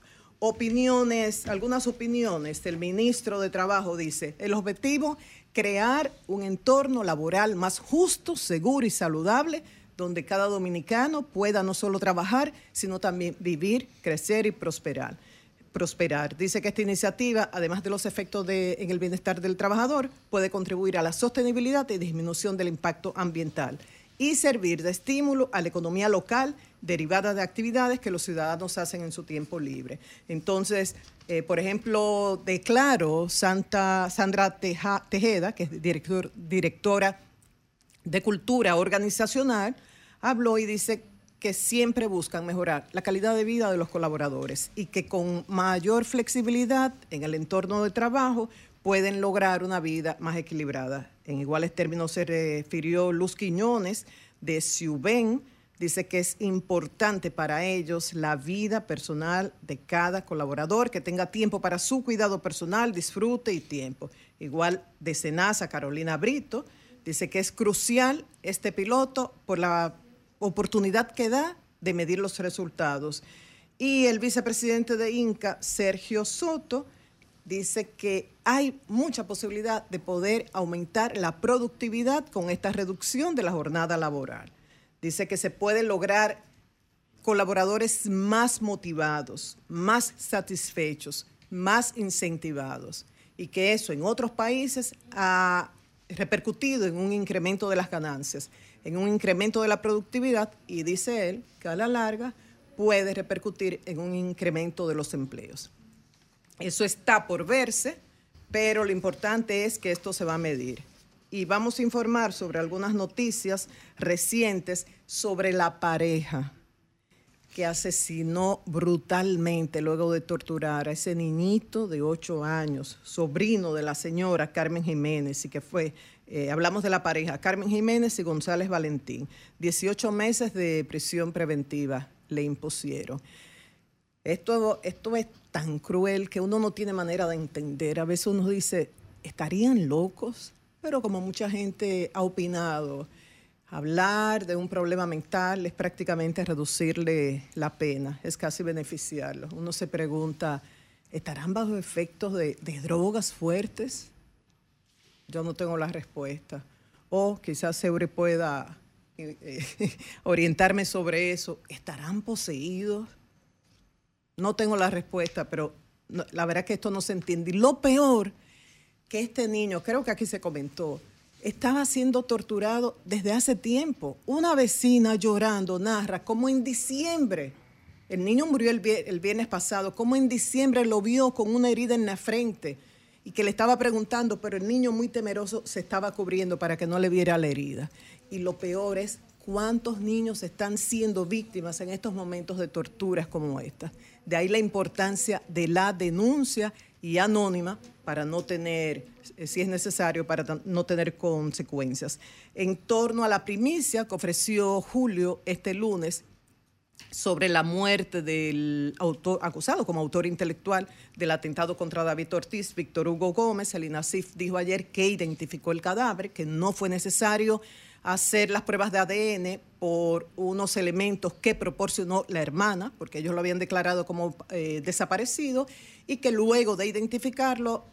opiniones, algunas opiniones. El ministro de Trabajo dice, el objetivo, crear un entorno laboral más justo, seguro y saludable, donde cada dominicano pueda no solo trabajar, sino también vivir, crecer y prosperar. Prosperar. Dice que esta iniciativa, además de los efectos en el bienestar del trabajador, puede contribuir a la sostenibilidad y disminución del impacto ambiental y servir de estímulo a la economía local derivada de actividades que los ciudadanos hacen en su tiempo libre. Entonces, eh, por ejemplo, declaro Santa, Sandra Tejeda, que es director, directora de Cultura Organizacional, habló y dice que siempre buscan mejorar la calidad de vida de los colaboradores y que con mayor flexibilidad en el entorno de trabajo pueden lograr una vida más equilibrada. En iguales términos se refirió Luz Quiñones de Ciubén, dice que es importante para ellos la vida personal de cada colaborador, que tenga tiempo para su cuidado personal, disfrute y tiempo. Igual de Senasa, Carolina Brito, dice que es crucial este piloto por la oportunidad que da de medir los resultados. Y el vicepresidente de INCA, Sergio Soto, dice que hay mucha posibilidad de poder aumentar la productividad con esta reducción de la jornada laboral. Dice que se puede lograr colaboradores más motivados, más satisfechos, más incentivados y que eso en otros países ha repercutido en un incremento de las ganancias, en un incremento de la productividad y dice él que a la larga puede repercutir en un incremento de los empleos. Eso está por verse, pero lo importante es que esto se va a medir. Y vamos a informar sobre algunas noticias recientes sobre la pareja que asesinó brutalmente luego de torturar a ese niñito de ocho años, sobrino de la señora Carmen Jiménez, y que fue, eh, hablamos de la pareja, Carmen Jiménez y González Valentín. 18 meses de prisión preventiva le impusieron. Esto, esto es tan cruel que uno no tiene manera de entender. A veces uno dice, ¿estarían locos? Pero como mucha gente ha opinado, hablar de un problema mental es prácticamente reducirle la pena, es casi beneficiarlo. Uno se pregunta, ¿estarán bajo efectos de, drogas fuertes? Yo no tengo la respuesta. O quizás Seure pueda eh, orientarme sobre eso. ¿Estarán poseídos? No tengo la respuesta, pero la verdad es que esto no se entiende. Y lo peor, que este niño, creo que aquí se comentó, estaba siendo torturado desde hace tiempo. Una vecina llorando narra cómo en diciembre, el niño murió el, viernes pasado, cómo en diciembre lo vio con una herida en la frente y que le estaba preguntando, pero el niño muy temeroso se estaba cubriendo para que no le viera la herida. Y lo peor es cuántos niños están siendo víctimas en estos momentos de torturas como esta. De ahí la importancia de la denuncia y anónima para no tener, eh, si es necesario, para no tener consecuencias. En torno a la primicia que ofreció Julio este lunes sobre la muerte del autor, acusado como autor intelectual del atentado contra David Ortiz, Víctor Hugo Gómez, el INASIF dijo ayer que identificó el cadáver, que no fue necesario hacer las pruebas de ADN por unos elementos que proporcionó la hermana, porque ellos lo habían declarado como eh, desaparecido, y que luego de identificarlo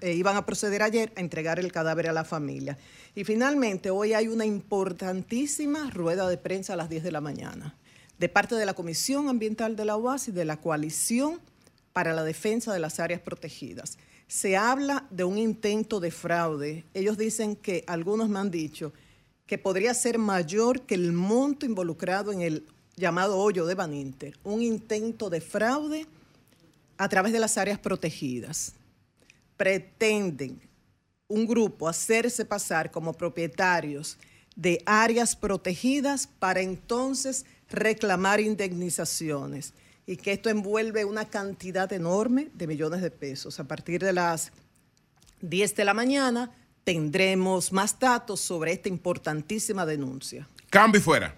eh, iban a proceder ayer a entregar el cadáver a la familia. Y finalmente, hoy hay una importantísima rueda de prensa a las 10 de la mañana, de parte de la Comisión Ambiental de la UAS y de la Coalición para la Defensa de las Áreas Protegidas. Se habla de un intento de fraude. Ellos dicen que algunos me han dicho que podría ser mayor que el monto involucrado en el llamado hoyo de Van Inter, un intento de fraude a través de las áreas protegidas. Pretenden un grupo hacerse pasar como propietarios de áreas protegidas para entonces reclamar indemnizaciones y que esto envuelve una cantidad enorme de millones de pesos. A partir de las 10 de la mañana tendremos más datos sobre esta importantísima denuncia. Cambio fuera.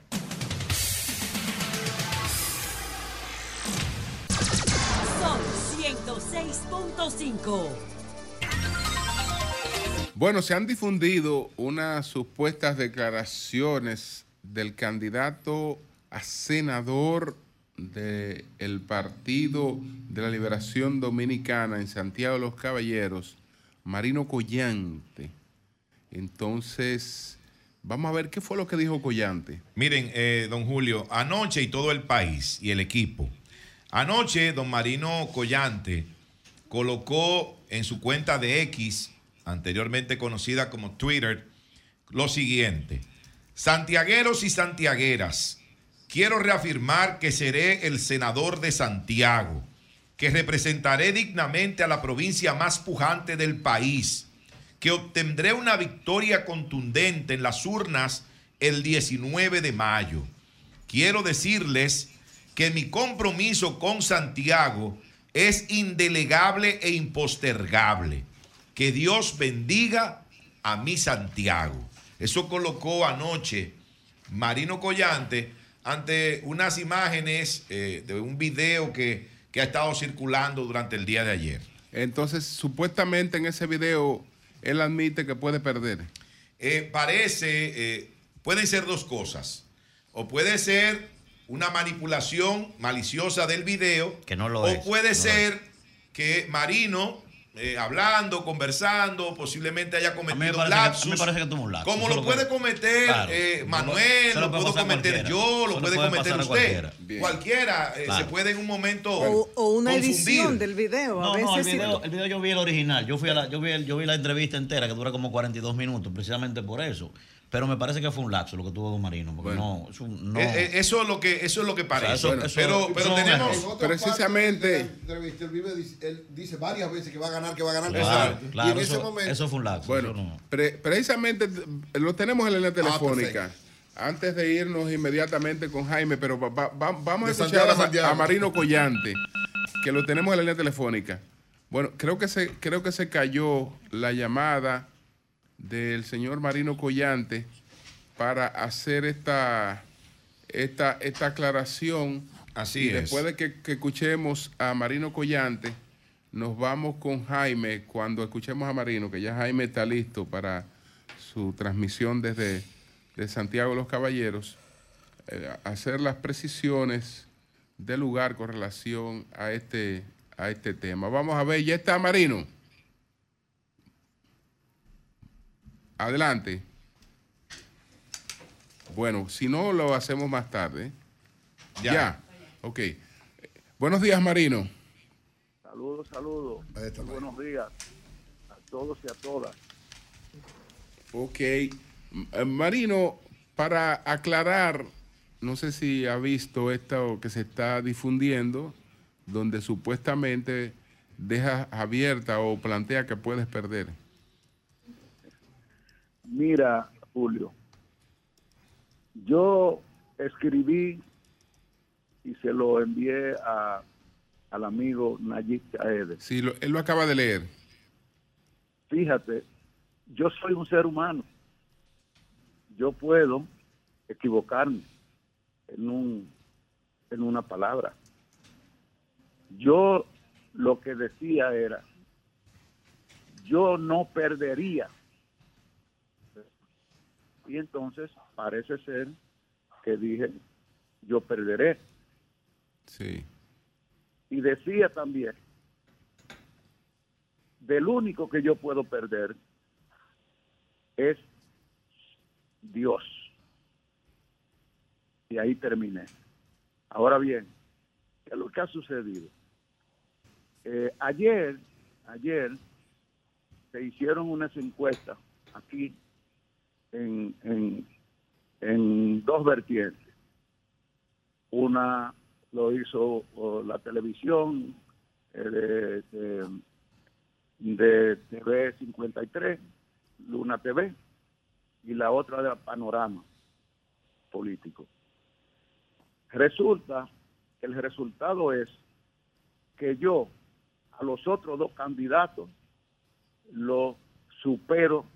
Son 106.5. Bueno, se han difundido unas supuestas declaraciones del candidato a senador del Partido de la Liberación Dominicana en Santiago de los Caballeros, Marino Collante. Entonces, vamos a ver qué fue lo que dijo Collante. Miren, eh, don Julio, anoche y todo el país y el equipo, anoche don Marino Collante colocó en su cuenta de X, anteriormente conocida como Twitter, lo siguiente. Santiagueros y santiagueras, quiero reafirmar que seré el senador de Santiago, que representaré dignamente a la provincia más pujante del país, que obtendré una victoria contundente en las urnas el 19 de mayo. Quiero decirles que mi compromiso con Santiago es indelegable e impostergable. Que Dios bendiga a mi Santiago. Eso colocó anoche Marino Collante ante unas imágenes eh, de un video que, que, ha estado circulando durante el día de ayer. Entonces, supuestamente en ese video, él admite que puede perder. Eh, parece, eh, pueden ser dos cosas. O puede ser una manipulación maliciosa del video. Que no lo o es. puede no ser que Marino eh, hablando, conversando, posiblemente haya cometido parece lapsus. que- a mí me parece que tuvo un lapsus. Como lo puede cometer Claro. eh, Manuel, lo puedo cometer yo, lo lo puede puede cometer usted. cualquiera. Eh, Claro. se puede en un momento O, o una confundir. edición del video. A No, veces no, el sí- video, el video yo vi el original. Yo fui a la, yo vi, el- yo vi la entrevista entera que dura como 42 minutos, precisamente por eso. Pero me parece que fue un lapso lo que tuvo Don Marino, porque no. Eh, eh, eso es lo que eso es lo que parece. eso- pero eso pero tenemos Precisamente- parte él, dice- él dice varias veces que va a ganar, que va a ganar. Claro, claro, y en eso, ese momento, eso fue un lapso. Bueno, no. pre- precisamente lo tenemos en la línea telefónica. perfecto. Antes de irnos inmediatamente con Jaime, pero va- va- va- vamos a escuchar a, a Marino Collante, que lo tenemos en la línea telefónica. Bueno, creo que se, creo que se cayó la llamada del señor Marino Collante para hacer esta, esta, esta aclaración. Así y es. después de que, que escuchemos a Marino Collante, nos vamos con Jaime cuando escuchemos a Marino, que ya Jaime está listo para su transmisión desde de Santiago de los Caballeros, eh, hacer las precisiones del lugar con relación a este, a este tema. Vamos a ver, ya está Marino. Adelante. Bueno, si no, lo hacemos más tarde. Ya. Ya. Ok. Buenos días, Marino. Saludos, saludos. Buenos días a todos y a todas. Ok. Marino, para aclarar, no sé si ha visto esto que se está difundiendo, donde supuestamente deja abierta o plantea que puedes perder. Mira, Julio, yo escribí y se lo envié a, al amigo Nayib Chaedes. Sí, lo- él lo acaba de leer. Fíjate, yo soy un ser humano. Yo puedo equivocarme en, un, en una palabra. Yo lo que decía era, yo no perdería. Y entonces parece ser que dije, yo perderé. Sí. Y decía también, del único que yo puedo perder es Dios. Y ahí terminé. Ahora bien, ¿qué es lo que ha sucedido? Eh, ayer, ayer se hicieron unas encuestas aquí en, en, en dos vertientes. Una lo hizo la televisión de, de, TV 53, Luna TV, y la otra de Panorama Político. Resulta el resultado es que yo a los otros dos candidatos lo supero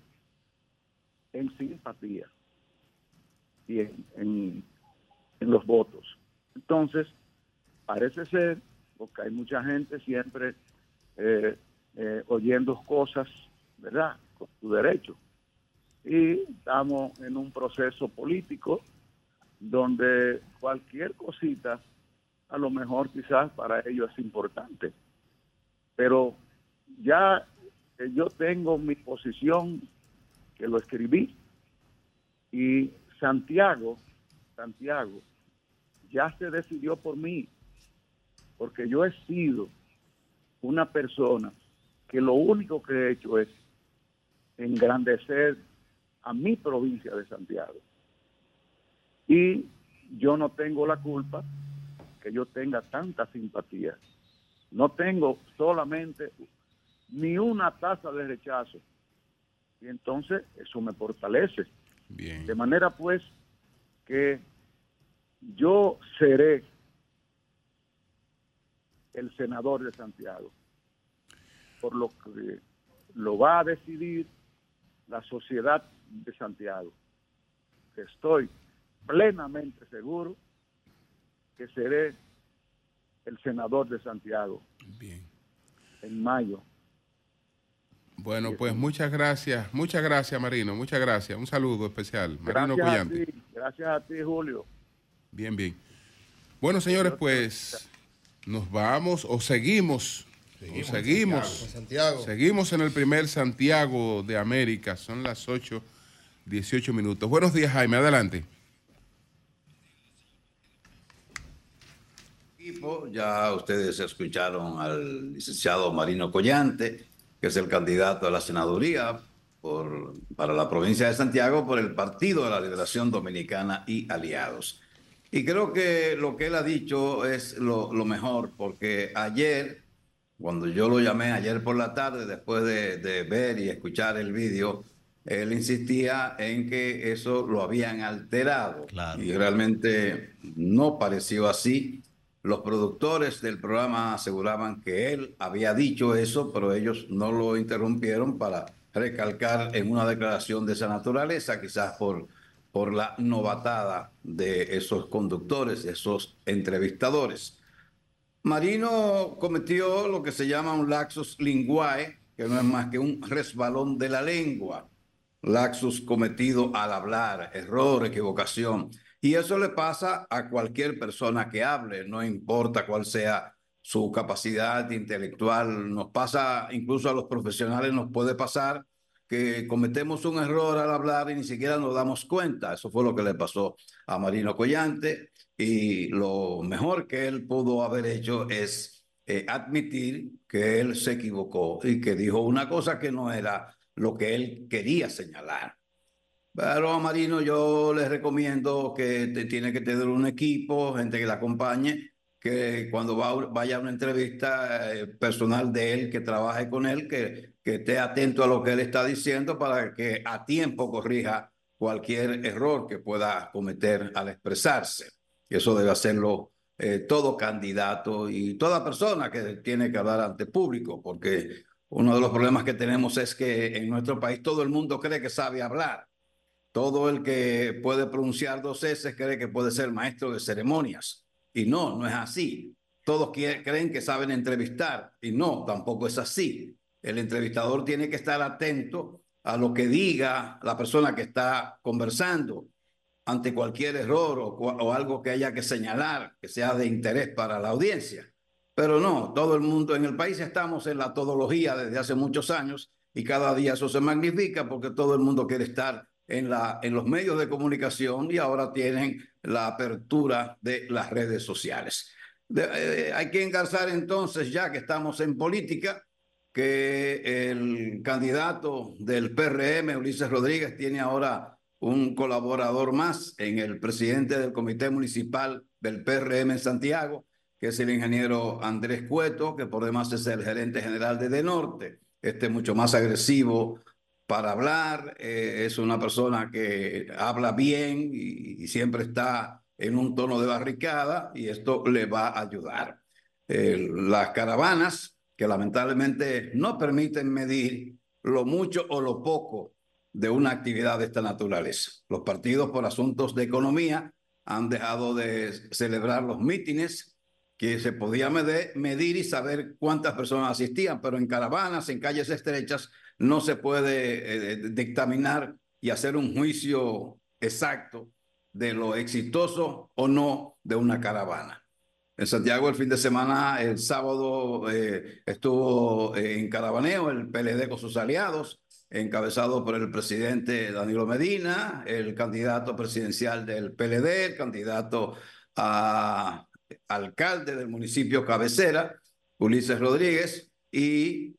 en simpatía y en, en los votos. Entonces, parece ser, porque hay mucha gente siempre eh, eh, oyendo cosas, ¿verdad?, con su derecho. Y estamos en un proceso político donde cualquier cosita, a lo mejor quizás para ellos es importante. Pero ya yo tengo mi posición, que lo escribí, y Santiago, Santiago, ya se decidió por mí, porque yo he sido una persona que lo único que he hecho es engrandecer a mi provincia de Santiago. Y yo no tengo la culpa que yo tenga tanta simpatía. No tengo solamente ni una tasa de rechazo. Y entonces eso me fortalece. De manera pues que yo seré el senador de Santiago, por lo que lo va a decidir la sociedad de Santiago. Estoy plenamente seguro que seré el senador de Santiago. Bien. En mayo. Bueno, pues muchas gracias, muchas gracias Marino, muchas gracias. Un saludo especial. Marino gracias a ti, gracias a ti Julio. Bien, bien. Bueno, señores, pues nos vamos o seguimos. Seguimos. seguimos, en seguimos en el primer Santiago de América. Son las 8, 18 minutos. Buenos días, Jaime. Adelante. Ya ustedes escucharon al licenciado Marino Collante, que es el candidato a la senaduría por, para la provincia de Santiago por el Partido de la Liberación Dominicana y Aliados. Y creo que lo que él ha dicho es lo, mejor, porque ayer, cuando yo lo llamé ayer por la tarde, después de, ver y escuchar el vídeo, él insistía en que eso lo habían alterado. Y realmente no pareció así. Los productores del programa aseguraban que él había dicho eso, pero ellos no lo interrumpieron para recalcar en una declaración de esa naturaleza, quizás por por la novatada de esos conductores, de esos entrevistadores. Marino cometió lo que se llama un laxus linguae, que no es más que un resbalón de la lengua. Laxus cometido al hablar, error, equivocación. Y eso le pasa a cualquier persona que hable, no importa cuál sea su capacidad intelectual. Nos pasa, incluso a los profesionales nos puede pasar que cometemos un error al hablar y ni siquiera nos damos cuenta. Eso fue lo que le pasó a Marino Collante y lo mejor que él pudo haber hecho es eh, admitir que él se equivocó y que dijo una cosa que no era lo que él quería señalar. A Marino yo le recomiendo que tiene que tener un equipo, gente que le acompañe que cuando vaya a una entrevista eh, personal de él, que trabaje con él, que, que esté atento a lo que él está diciendo para que a tiempo corrija cualquier error que pueda cometer al expresarse. Eso debe hacerlo eh, todo candidato y toda persona que tiene que hablar ante público, porque uno de los problemas que tenemos es que en nuestro país todo el mundo cree que sabe hablar. Todo el que puede pronunciar dos S cree que puede ser maestro de ceremonias. Y no, no es así. Todos creen que saben entrevistar y no, tampoco es así. El entrevistador tiene que estar atento a lo que diga la persona que está conversando ante cualquier error o, algo que haya que señalar que sea de interés para la audiencia. Pero no, todo el mundo en el país estamos en la todología desde hace muchos años y cada día eso se magnifica porque todo el mundo quiere estar en, los medios de comunicación y ahora tienen la apertura de las redes sociales. Eh, hay que engarzar entonces, ya que estamos en política, que el candidato del PRM, Ulises Rodríguez, tiene ahora un colaborador más en el presidente del Comité Municipal del PRM en Santiago, que es el ingeniero Andrés Cueto, que por demás es el gerente general de De Norte. Este es mucho más agresivo para hablar, eh, es una persona que habla bien y, siempre está en un tono de barricada y esto le va a ayudar. las caravanas, que lamentablemente no permiten medir lo mucho o lo poco de una actividad de esta naturaleza. Los partidos por asuntos de economía han dejado de celebrar los mítines que se podía medir y saber cuántas personas asistían, pero en caravanas, en calles estrechas, no se puede eh, dictaminar y hacer un juicio exacto de lo exitoso o no de una caravana. En Santiago el fin de semana, el sábado, eh, estuvo en caravaneo el PLD con sus aliados, encabezado por el presidente Danilo Medina, el candidato presidencial del PLD, el candidato a alcalde del municipio cabecera, Ulises Rodríguez, y eh,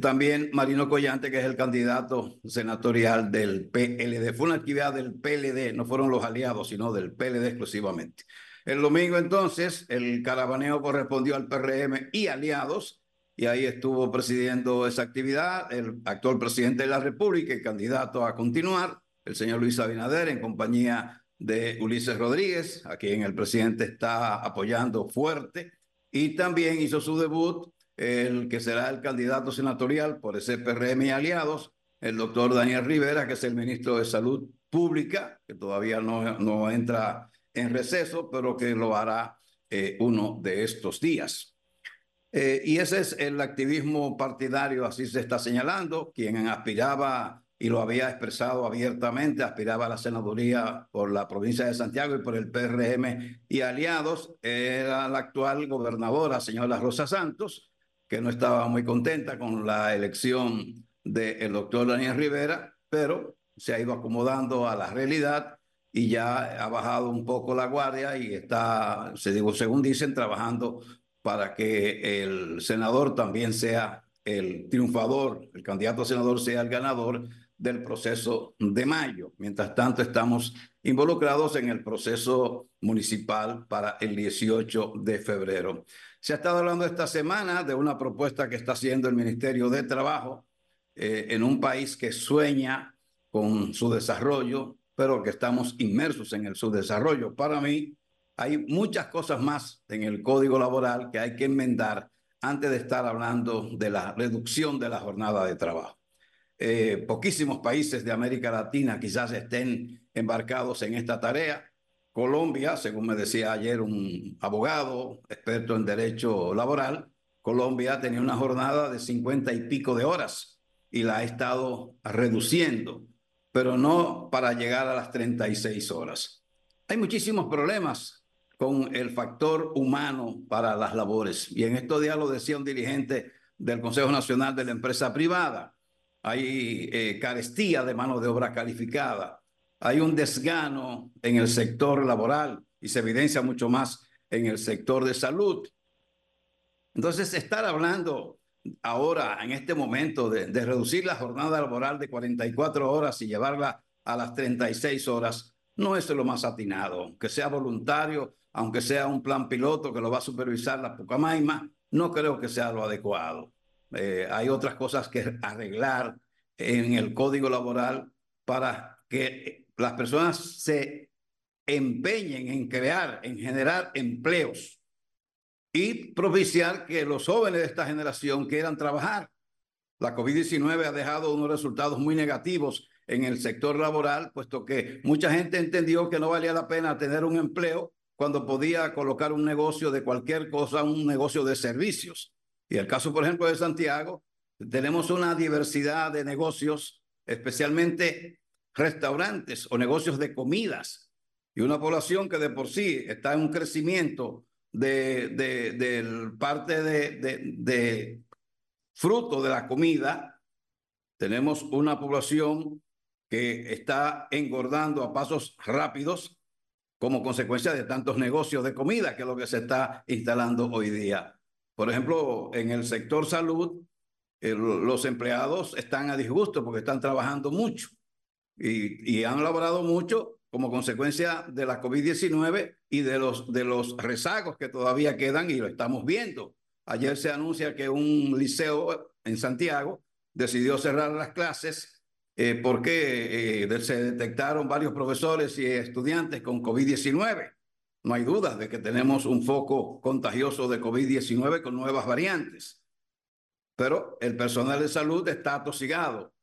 también Marino Collante, que es el candidato senatorial del PLD. Fue una actividad del PLD, no fueron los aliados, sino del PLD exclusivamente. El domingo entonces, el caravaneo correspondió al PRM y aliados, y ahí estuvo presidiendo esa actividad el actual presidente de la República y candidato a continuar, el señor Luis Abinader, en compañía de Ulises Rodríguez, a quien el presidente está apoyando fuerte, y también hizo su debut el que será el candidato senatorial por ese PRM y aliados, el doctor Daniel Rivera, que es el ministro de Salud Pública, que todavía no, no entra en receso, pero que lo hará eh, uno de estos días. Eh, y ese es el activismo partidario, así se está señalando, quien aspiraba y lo había expresado abiertamente, aspiraba a la senaduría por la provincia de Santiago y por el PRM y aliados, era la actual gobernadora, señora Rosa Santos, que no estaba muy contenta con la elección del doctor Daniel Rivera, pero se ha ido acomodando a la realidad y ya ha bajado un poco la guardia y está, se digo, según dicen, trabajando para que el senador también sea el triunfador, el candidato a senador sea el ganador del proceso de mayo. Mientras tanto, estamos involucrados en el proceso municipal para el 18 de febrero. Se ha estado hablando esta semana de una propuesta que está haciendo el Ministerio de Trabajo eh, en un país que sueña con su desarrollo, pero que estamos inmersos en el subdesarrollo. Para mí, hay muchas cosas más en el código laboral que hay que enmendar antes de estar hablando de la reducción de la jornada de trabajo. Eh, poquísimos países de América Latina quizás estén embarcados en esta tarea. Colombia, según me decía ayer un abogado experto en derecho laboral, Colombia tenía una jornada de cincuenta y pico de horas y la ha estado reduciendo, pero no para llegar a las 36 horas. Hay muchísimos problemas con el factor humano para las labores y en estos días lo decía un dirigente del Consejo Nacional de la Empresa Privada hay eh, carestía de mano de obra calificada, hay un desgano en el sector laboral y se evidencia mucho más en el sector de salud. Entonces, estar hablando ahora, en este momento, de, reducir la jornada laboral de 44 horas y llevarla a las 36 horas, no es lo más atinado. Que sea voluntario, aunque sea un plan piloto que lo va a supervisar la Pucamaima, no creo que sea lo adecuado. Eh, hay otras cosas que arreglar en el código laboral para que las personas se empeñen en crear, en generar empleos y propiciar que los jóvenes de esta generación quieran trabajar. La COVID-19 ha dejado unos resultados muy negativos en el sector laboral, puesto que mucha gente entendió que no valía la pena tener un empleo cuando podía colocar un negocio de cualquier cosa, un negocio de servicios. Y el caso, por ejemplo, de Santiago, tenemos una diversidad de negocios, especialmente restaurantes o negocios de comidas, y una población que de por sí está en un crecimiento de, de, parte de, de fruto de la comida. Tenemos una población que está engordando a pasos rápidos como consecuencia de tantos negocios de comida, que es lo que se está instalando hoy día. Por ejemplo, en el sector salud, los empleados están a disgusto porque están trabajando mucho y, han laborado mucho como consecuencia de la COVID-19 y de los, de los rezagos que todavía quedan y lo estamos viendo. Ayer se anuncia que un liceo en Santiago decidió cerrar las clases eh, porque eh, se detectaron varios profesores y estudiantes con COVID-19. No hay duda de que tenemos un foco contagioso de COVID-19 con nuevas variantes. Pero el personal de salud está atosigado,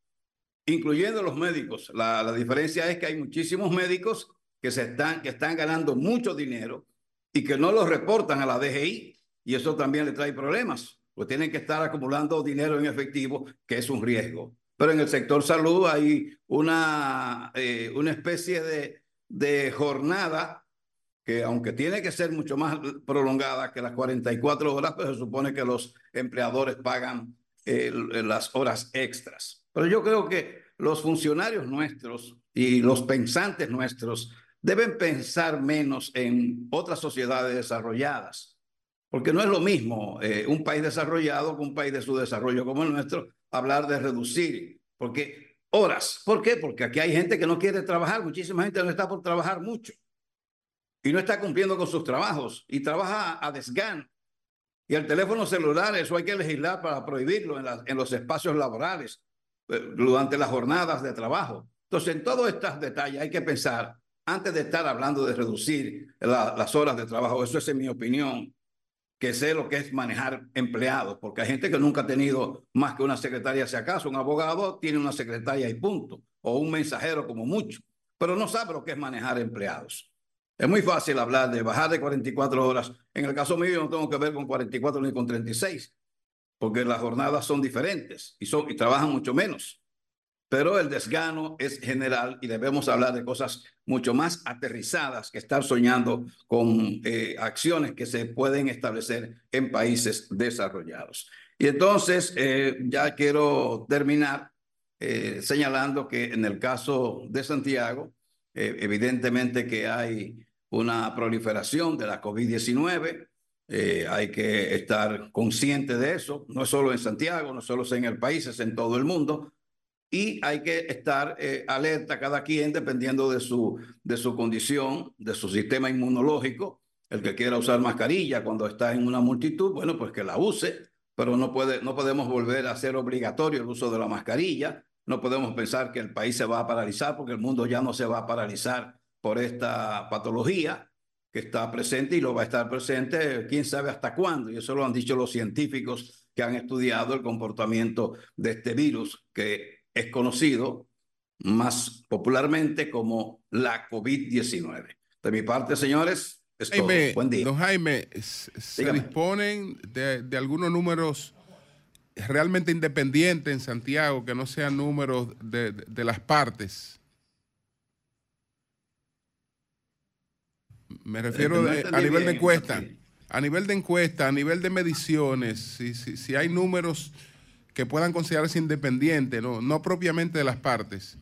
incluyendo los médicos. La, la diferencia es que hay muchísimos médicos que, se están, que están ganando mucho dinero y que no los reportan a la DGI. Y eso también le trae problemas, pues tienen que estar acumulando dinero en efectivo, que es un riesgo. Pero en el sector salud hay una, eh, una especie de, de jornada que aunque tiene que ser mucho más prolongada que las 44 horas, pues se supone que los empleadores pagan eh, las horas extras. Pero yo creo que los funcionarios nuestros y los pensantes nuestros deben pensar menos en otras sociedades desarrolladas, porque no es lo mismo eh, un país desarrollado con un país de su desarrollo como el nuestro, hablar de reducir, porque horas, ¿por qué? Porque aquí hay gente que no quiere trabajar, muchísima gente no está por trabajar mucho y no está cumpliendo con sus trabajos y trabaja a desgán. Y el teléfono celular, eso hay que legislar para prohibirlo en, los espacios laborales durante las jornadas de trabajo. Entonces, en todos estos detalles hay que pensar, antes de estar hablando de reducir las horas de trabajo, eso es en mi opinión, que sé lo que es manejar empleados, porque hay gente que nunca ha tenido más que una secretaria, si acaso, un abogado tiene una secretaria y punto, o un mensajero como mucho, pero no sabe lo que es manejar empleados. Es muy fácil hablar de bajar de 44 horas. En el caso mío no tengo que ver con 44 ni con 36, porque las jornadas son diferentes y, son, y trabajan mucho menos. Pero el desgano es general y debemos hablar de cosas mucho más aterrizadas que estar soñando con eh, acciones que se pueden establecer en países desarrollados. Y entonces eh, ya quiero terminar eh, señalando que en el caso de Santiago, eh, evidentemente que hay una proliferación de la COVID-19. Eh, hay que estar consciente de eso, no solo en Santiago, no solo en el país, es en todo el mundo. Y hay que estar eh, alerta cada quien dependiendo de su, de su condición, de su sistema inmunológico. El que quiera usar mascarilla cuando está en una multitud, bueno, pues que la use, pero no, puede, no podemos volver a hacer obligatorio el uso de la mascarilla. No podemos pensar que el país se va a paralizar porque el mundo ya no se va a paralizar por esta patología que está presente y lo va a estar presente quién sabe hasta cuándo. Y eso lo han dicho los científicos que han estudiado el comportamiento de este virus que es conocido más popularmente como la COVID-19. De mi parte, señores, es Jaime, Buen día. Don Jaime, ¿se disponen de, de algunos números realmente independiente en Santiago, que no sean números de, de, las partes. Me refiero a nivel de encuesta. A nivel de encuesta, a nivel de mediciones, si, si, si hay números que puedan considerarse independientes, no, no propiamente de las partes.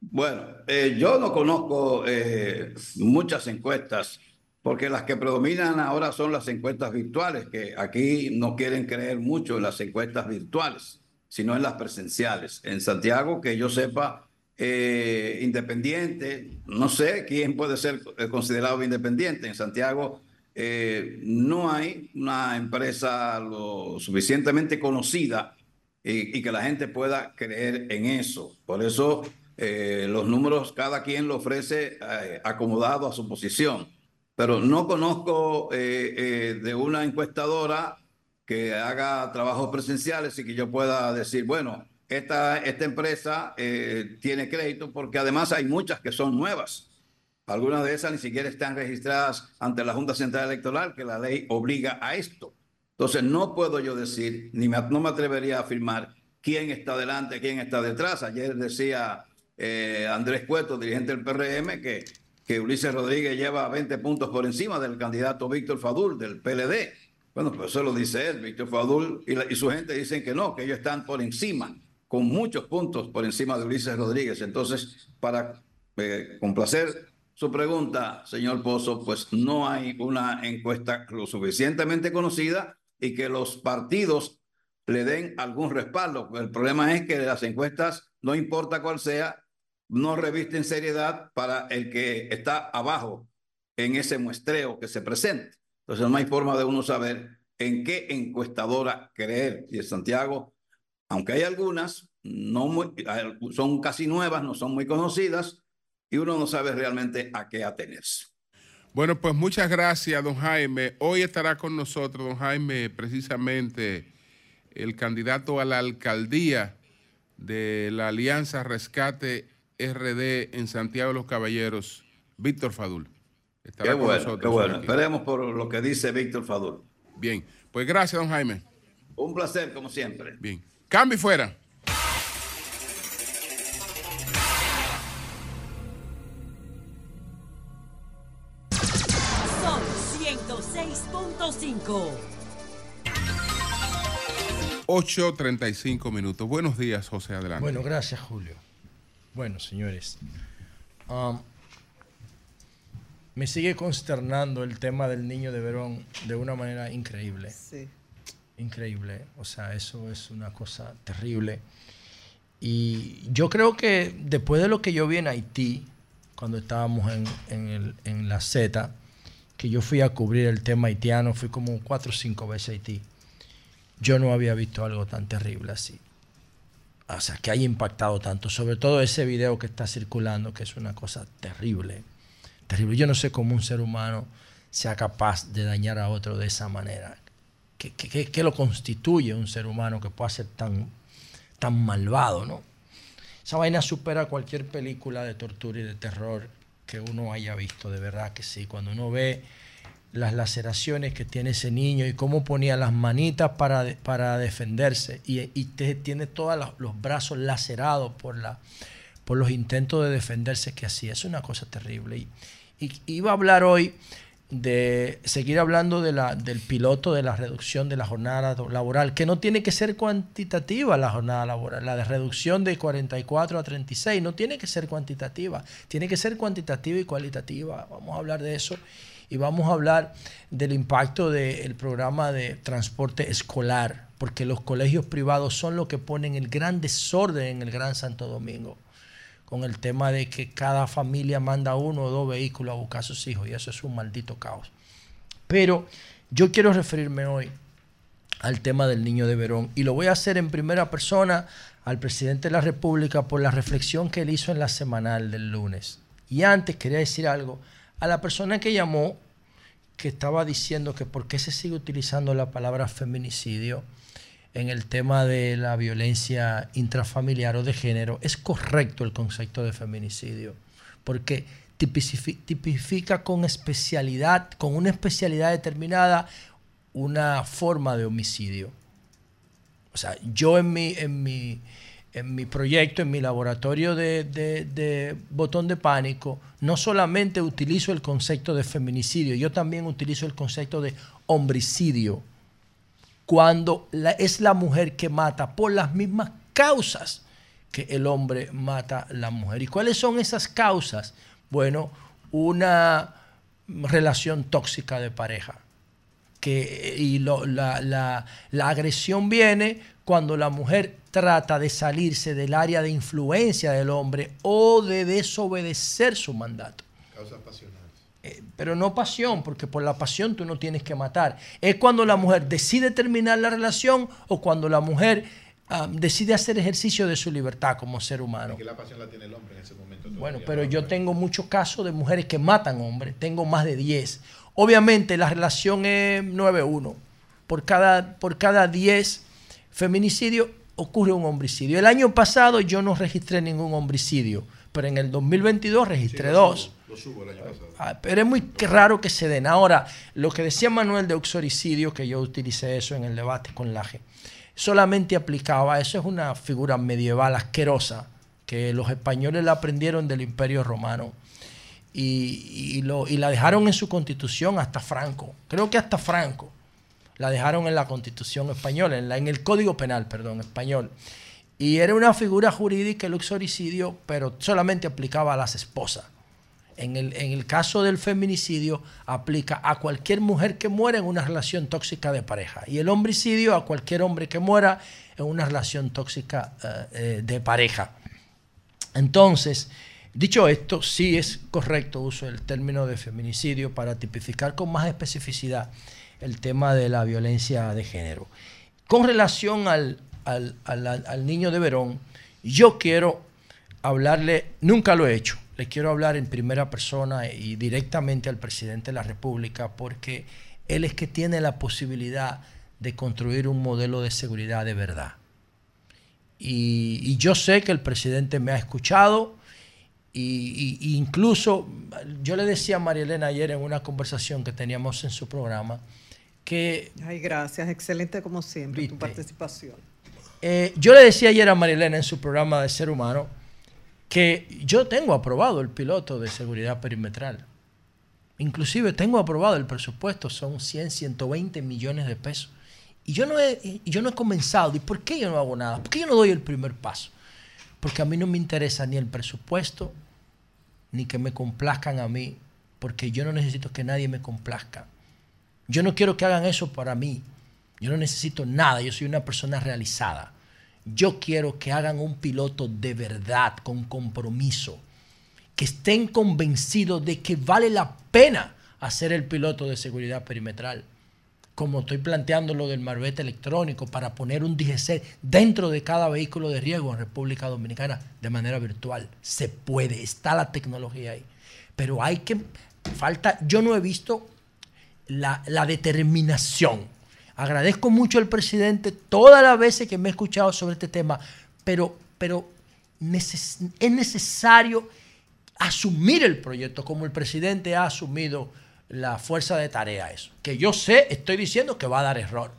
Bueno, eh, yo no conozco eh, muchas encuestas porque las que predominan ahora son las encuestas virtuales, que aquí no quieren creer mucho en las encuestas virtuales, sino en las presenciales. En Santiago, que yo sepa, eh, independiente, no sé quién puede ser considerado independiente. En Santiago eh, no hay una empresa lo suficientemente conocida y, que la gente pueda creer en eso. Por eso eh, los números cada quien lo ofrece acomodado a su posición pero no conozco eh, eh, de una encuestadora que haga trabajos presenciales y que yo pueda decir, bueno, esta, esta empresa eh, tiene crédito porque además hay muchas que son nuevas. Algunas de esas ni siquiera están registradas ante la Junta Central Electoral, que la ley obliga a esto. Entonces no puedo yo decir, ni no me atrevería a afirmar quién está delante, quién está detrás. Ayer decía Andrés Cueto, dirigente del PRM, que que Ulises Rodríguez lleva 20 puntos por encima del candidato Víctor Fadul del PLD. Bueno, pues eso lo dice él, Víctor Fadul y, su gente dicen que no, que ellos están por encima, con muchos puntos por encima de Ulises Rodríguez. Entonces, para eh, complacer su pregunta, señor Pozo, pues no hay una encuesta lo suficientemente conocida y que los partidos le den algún respaldo. El problema es que las encuestas, no importa cuál sea, no revisten seriedad para el que está abajo en ese muestreo que se presente. Entonces no hay forma de uno saber en qué encuestadora creer. Y Santiago, aunque hay algunas, no muy, son casi nuevas, no son muy conocidas, y uno no sabe realmente a qué atenerse. Bueno, pues muchas gracias, don Jaime. Hoy estará con nosotros, don Jaime, precisamente el candidato a la alcaldía de la Alianza Rescate RD en Santiago de los Caballeros, Víctor Fadul. Estará qué con bueno, nosotros qué bueno. Esperemos por lo que dice Víctor Fadul. Bien, pues gracias, don Jaime. Un placer, como siempre. Bien. Cambio fuera. Son 106.5. 8.35 minutos. Buenos días, José, adelante. Bueno, gracias, Julio. Bueno, señores, um, me sigue consternando el tema del niño de Verón de una manera increíble. Sí. Increíble. O sea, eso es una cosa terrible. Y yo creo que después de lo que yo vi en Haití, cuando estábamos en, en la Z, que yo fui a cubrir el tema haitiano, fui como cuatro o cinco veces a Haití yo no había visto algo tan terrible así. O sea, que haya impactado tanto. Sobre todo ese video que está circulando, que es una cosa terrible. Terrible. Yo no sé cómo un ser humano sea capaz de dañar a otro de esa manera. ¿Qué, qué, lo constituye un ser humano que pueda ser tan, tan malvado, no? Esa vaina supera cualquier película de tortura y de terror que uno haya visto, de verdad que sí. Cuando uno ve las laceraciones que tiene ese niño y cómo ponía las manitas para, para defenderse y, tiene todos los brazos lacerados por, la, por los intentos de defenderse que hacía. Es una cosa terrible. Y, iba a hablar hoy de seguir hablando de la, del piloto de la reducción de la jornada laboral, que no tiene que ser cuantitativa la jornada laboral, la de reducción de 44 a 36, no tiene que ser cuantitativa, tiene que ser cuantitativa y cualitativa. Vamos a hablar de eso y vamos a hablar del impacto del programa de transporte escolar, porque los colegios privados son los que ponen el gran desorden en el Gran Santo Domingo, con el tema de que cada familia manda uno o dos vehículos a buscar a sus hijos, y eso es un maldito caos. Pero yo quiero referirme hoy al tema del niño de Verón, y lo voy a hacer en primera persona al presidente de la República por la reflexión que él hizo en la semanal del lunes. Y antes quería decir algo a la persona que llamó, que estaba diciendo que por qué se sigue utilizando la palabra feminicidio en el tema de la violencia intrafamiliar o de género, es correcto el concepto de feminicidio, porque tipifica con especialidad, con una especialidad determinada, una forma de homicidio. O sea, yo en mi, en mi, en mi proyecto, en mi laboratorio de, botón de pánico, no solamente utilizo el concepto de feminicidio, yo también utilizo el concepto de homicidio, cuando es la mujer que mata por las mismas causas que el hombre mata a la mujer. ¿Y cuáles son esas causas? Bueno, una relación tóxica de pareja. Que, y la, la agresión viene cuando la mujer trata de salirse del área de influencia del hombre o de desobedecer su mandato. Eh, pero no pasión, porque por la pasión tú no tienes que matar. Es cuando la mujer decide terminar la relación o cuando la mujer decide hacer ejercicio de su libertad como ser humano. la pasión la tiene el hombre en ese momento. Bueno, pero yo tengo muchos casos de mujeres que matan hombres, tengo más de 10. Obviamente la relación es 9-1. Por cada, por cada 10 feminicidios ocurre un homicidio. El año pasado yo no registré ningún homicidio, pero en el 2022 registré dos. Lo subo el año pasado. Ah, pero es muy raro que se den. Ahora, lo que decía Manuel de uxoricidio, que yo utilicé eso en el debate con Laje, solamente aplicaba, eso es una figura medieval asquerosa, que los españoles la aprendieron del Imperio Romano. Y, lo, y la dejaron en su constitución hasta Franco. Creo que hasta Franco la dejaron en la Constitución española, en, la, en el Código Penal, perdón, español. Y era una figura jurídica el uxoricidio, pero solamente aplicaba a las esposas. En el, caso del feminicidio, aplica a cualquier mujer que muera en una relación tóxica de pareja. Y el homicidio a cualquier hombre que muera en una relación tóxica eh, eh, de pareja. Entonces, dicho esto, sí es correcto uso el término de feminicidio para tipificar con más especificidad el tema de la violencia de género. Con relación al, al niño de Verón, yo quiero hablarle, nunca lo he hecho, le quiero hablar en primera persona y directamente al presidente de la República porque él es que tiene la posibilidad de construir un modelo de seguridad de verdad. Y, yo sé que el presidente me ha escuchado y, incluso yo le decía a María Elena ayer en una conversación que teníamos en su programa que... Ay, gracias, excelente como siempre tu participación. Eh, yo le decía ayer a María Elena en su programa de Ser Humano que yo tengo aprobado el piloto de seguridad perimetral. Inclusive tengo aprobado el presupuesto, son 100, 120 millones de pesos. Y yo no he, yo no he comenzado. ¿Y por qué yo no hago nada? ¿Por qué yo no doy el primer paso? Porque a mí no me interesa ni el presupuesto, ni que me complazcan a mí, porque yo no necesito que nadie me complazca. Yo no quiero que hagan eso para mí. Yo no necesito nada. Yo soy una persona realizada. Yo quiero que hagan un piloto de verdad, con compromiso, que estén convencidos de que vale la pena hacer el piloto de seguridad perimetral como estoy planteando lo del marbete electrónico, para poner un DGC dentro de cada vehículo de riesgo en República Dominicana de manera virtual. Se puede, está la tecnología ahí. Pero hay que, falta, yo no he visto la, determinación. Agradezco mucho al presidente todas las veces que me he escuchado sobre este tema, pero, pero es necesario asumir el proyecto como el presidente ha asumido la fuerza de tarea eso. Que yo sé, estoy diciendo que va a dar error.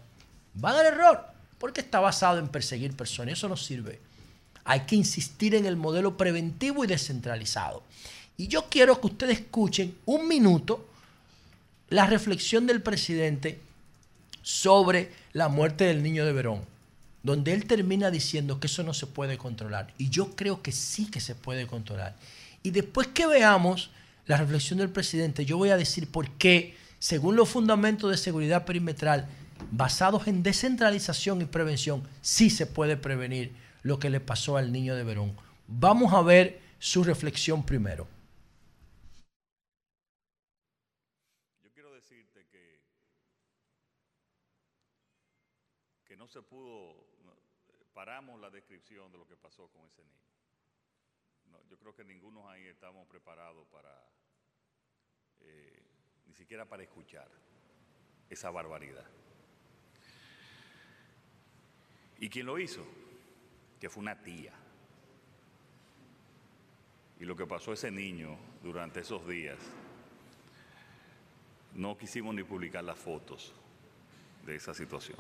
Va a dar error porque está basado en perseguir personas. Eso no sirve. Hay que insistir en el modelo preventivo y descentralizado. Y yo quiero que ustedes escuchen un minuto la reflexión del presidente sobre la muerte del niño de Verón, donde él termina diciendo que eso no se puede controlar. Y yo creo que sí que se puede controlar. Y después que veamos la reflexión del presidente, yo voy a decir por qué, según los fundamentos de seguridad perimetral, basados en descentralización y prevención, sí se puede prevenir lo que le pasó al niño de Verón. Vamos a ver su reflexión primero. Yo quiero decirte que, que no se pudo, paramos la descripción de lo que pasó con ese niño yo creo que ninguno ahí estamos preparados para, eh, ni siquiera para escuchar esa barbaridad. ¿Y quién lo hizo? Que fue una tía. Y lo que pasó a ese niño durante esos días, no quisimos ni publicar las fotos de esa situación.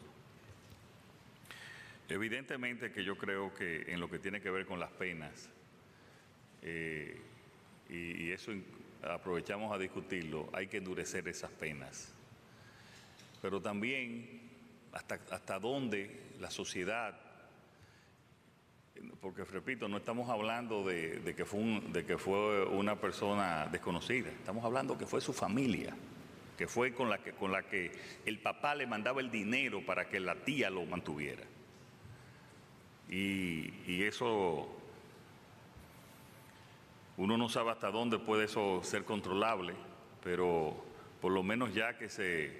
Evidentemente que yo creo que en lo que tiene que ver con las penas, eh, y, eso aprovechamos a discutirlo, hay que endurecer esas penas. Pero también hasta, hasta dónde la sociedad, porque repito, no estamos hablando de, que fue de que fue una persona desconocida, estamos hablando que fue su familia, que fue con la que, con la que el papá le mandaba el dinero para que la tía lo mantuviera. Y, y eso uno no sabe hasta dónde puede eso ser controlable, pero por lo menos ya que se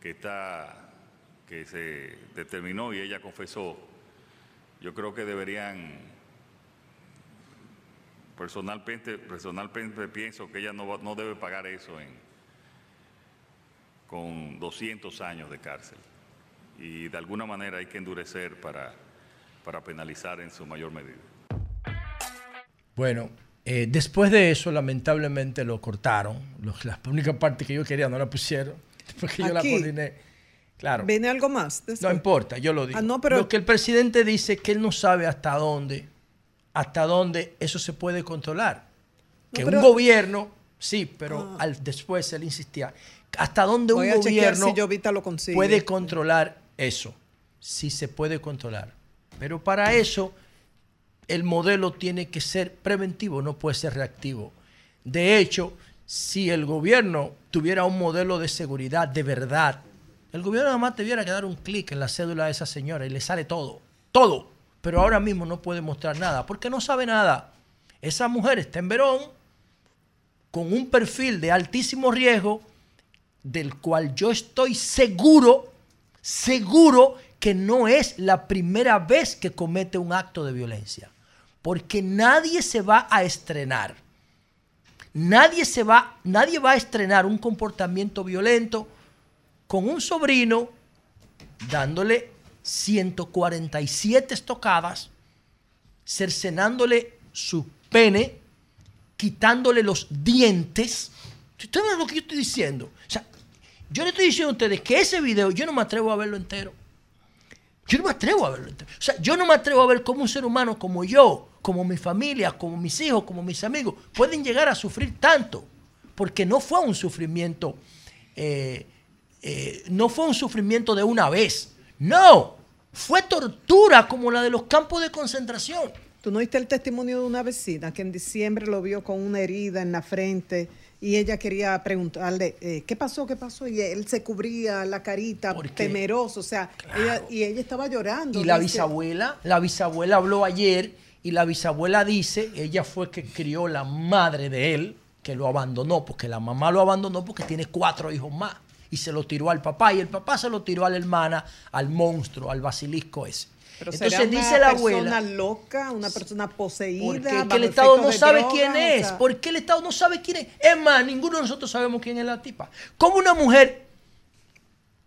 que está que se determinó y ella confesó, yo creo que deberían personalmente personalmente pienso que ella no, no debe pagar eso con 200 años de cárcel. Y de alguna manera hay que endurecer para, para penalizar en su mayor medida. Bueno, eh, después de eso, lamentablemente, lo cortaron. la única parte que yo quería no la pusieron. Porque yo la coordiné. Claro. ¿Viene algo más? No importa, yo lo digo. Ah, pero... Lo que el presidente dice es que él no sabe hasta dónde, hasta dónde eso se puede controlar. Que un gobierno, sí, pero ah. al, después él insistía, hasta dónde un gobierno puede controlar eso. Sí se puede controlar. Pero para eso el modelo tiene que ser preventivo, no puede ser reactivo. De hecho, si el gobierno tuviera un modelo de seguridad de verdad, el gobierno nada más tuviera que dar un clic en la cédula de esa señora y le sale todo, todo. Pero ahora mismo no puede mostrar nada, porque no sabe nada. Esa mujer está en Verón con un perfil de altísimo riesgo del cual yo estoy seguro, seguro que no es la primera vez que comete un acto de violencia. Porque nadie se va a estrenar. Nadie se va, nadie va a estrenar un comportamiento violento con un sobrino dándole 147 estocadas, cercenándole su pene, quitándole los dientes. ¿Ustedes ven lo que yo estoy diciendo? O sea, yo le estoy diciendo a ustedes que ese video yo no me atrevo a verlo entero. Yo no me atrevo a verlo entero. O sea, yo no me atrevo a ver cómo un ser humano como yo, como mi familia, como mis hijos, como mis amigos, pueden llegar a sufrir tanto. Porque no fue un sufrimiento, eh, eh, no fue un sufrimiento de una vez. No, fue tortura como la de los campos de concentración. ¿Tú no viste el testimonio de una vecina que en diciembre lo vio con una herida en la frente y ella quería preguntarle, eh, ¿qué pasó? ¿Qué pasó? Y él se cubría la carita, temeroso, o sea, y ella estaba llorando. Y la bisabuela, la bisabuela habló ayer y la bisabuela dice, ella fue que crió la madre de él, que lo abandonó, porque la mamá lo abandonó porque tiene cuatro hijos más y se lo tiró al papá y el papá se lo tiró a la hermana, al monstruo, al basilisco ese. Pero Entonces dice la abuela. Una persona loca, una persona poseída. Porque el Estado no sabe quién es. ¿Por qué el Estado no sabe quién es? Es más, ninguno de nosotros sabemos quién es la tipa. ¿Cómo una mujer,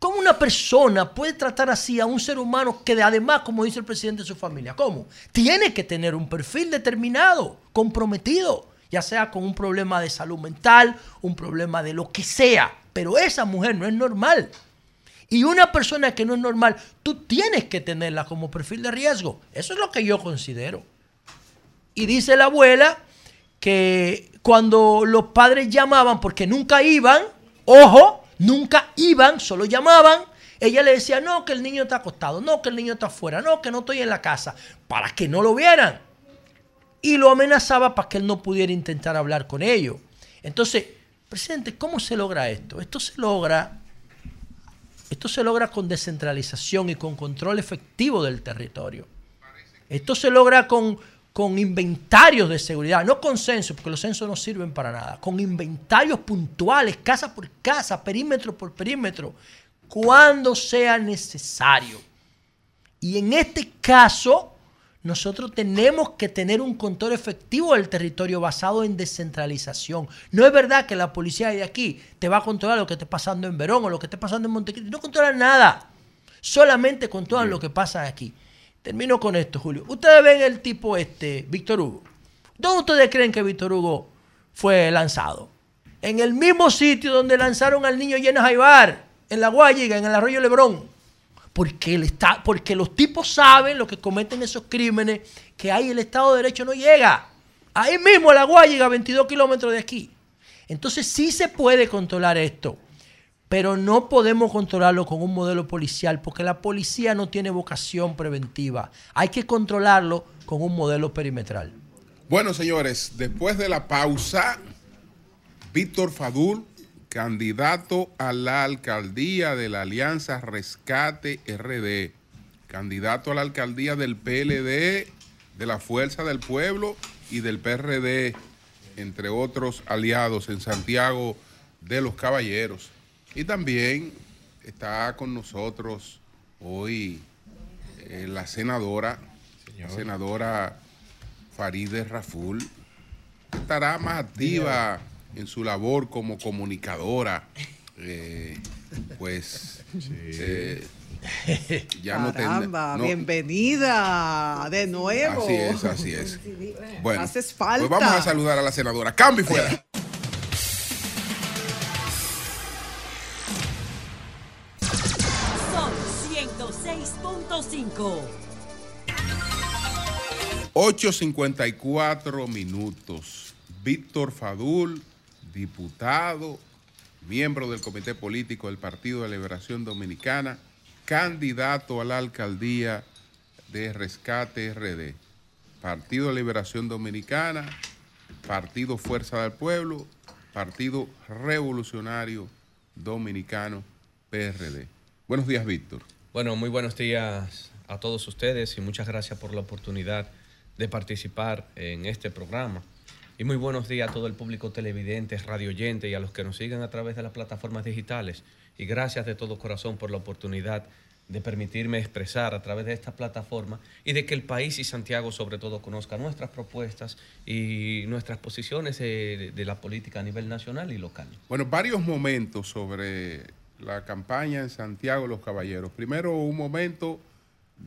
cómo una persona puede tratar así a un ser humano que además, como dice el presidente de su familia, ¿cómo? Tiene que tener un perfil determinado, comprometido, ya sea con un problema de salud mental, un problema de lo que sea. Pero esa mujer no es normal. Y una persona que no es normal, tú tienes que tenerla como perfil de riesgo. Eso es lo que yo considero. Y dice la abuela que cuando los padres llamaban, porque nunca iban, ojo, nunca iban, solo llamaban, ella le decía, no, que el niño está acostado, no, que el niño está afuera, no, que no estoy en la casa, para que no lo vieran. Y lo amenazaba para que él no pudiera intentar hablar con ellos. Entonces, presidente, ¿cómo se logra esto? Esto se logra esto se logra con descentralización y con control efectivo del territorio. Esto se logra con, con inventarios de seguridad, no con censos, porque los censos no sirven para nada, con inventarios puntuales, casa por casa, perímetro por perímetro, cuando sea necesario. Y en este caso, nosotros tenemos que tener un control efectivo del territorio basado en descentralización. No es verdad que la policía de aquí te va a controlar lo que esté pasando en Verón o lo que esté pasando en Montecristi. No controlan nada. Solamente controlan lo que pasa aquí. Termino con esto, Julio. Ustedes ven el tipo este, Víctor Hugo. ¿Dónde ustedes creen que Víctor Hugo fue lanzado? En el mismo sitio donde lanzaron al niño Llena Jaibar, en la Guayiga, en el arroyo Lebrón porque, el está, porque los tipos saben lo que cometen esos crímenes, que ahí el Estado de Derecho no llega. Ahí mismo la llega a 22 kilómetros de aquí. Entonces sí se puede controlar esto, pero no podemos controlarlo con un modelo policial, porque la policía no tiene vocación preventiva. Hay que controlarlo con un modelo perimetral. Bueno, señores, después de la pausa, Víctor Fadul candidato a la alcaldía de la Alianza Rescate RD, candidato a la alcaldía del PLD, de la Fuerza del Pueblo y del PRD, entre otros aliados en Santiago de los Caballeros. Y también está con nosotros hoy eh, la senadora, la senadora Farideh Raful, estará más activa en su labor como comunicadora, eh, pues eh, ya no Caramba, bienvenida de nuevo. Así es, así es. Bueno, Haces falta. pues vamos a saludar a la senadora. Cambio fuera. 106.5. 8.54 minutos. Víctor Fadul diputado, miembro del Comité Político del Partido de Liberación Dominicana, candidato a la alcaldía de Rescate RD, Partido de Liberación Dominicana, Partido Fuerza del Pueblo, Partido Revolucionario Dominicano, PRD. Buenos días, Víctor. Bueno, muy buenos días a todos ustedes y muchas gracias por la oportunidad de participar en este programa. Y muy buenos días a todo el público televidente, radioyente y a los que nos siguen a través de las plataformas digitales. Y gracias de todo corazón por la oportunidad de permitirme expresar a través de esta plataforma y de que el país y Santiago sobre todo conozca nuestras propuestas y nuestras posiciones de, de la política a nivel nacional y local. Bueno, varios momentos sobre la campaña en Santiago los Caballeros. Primero, un momento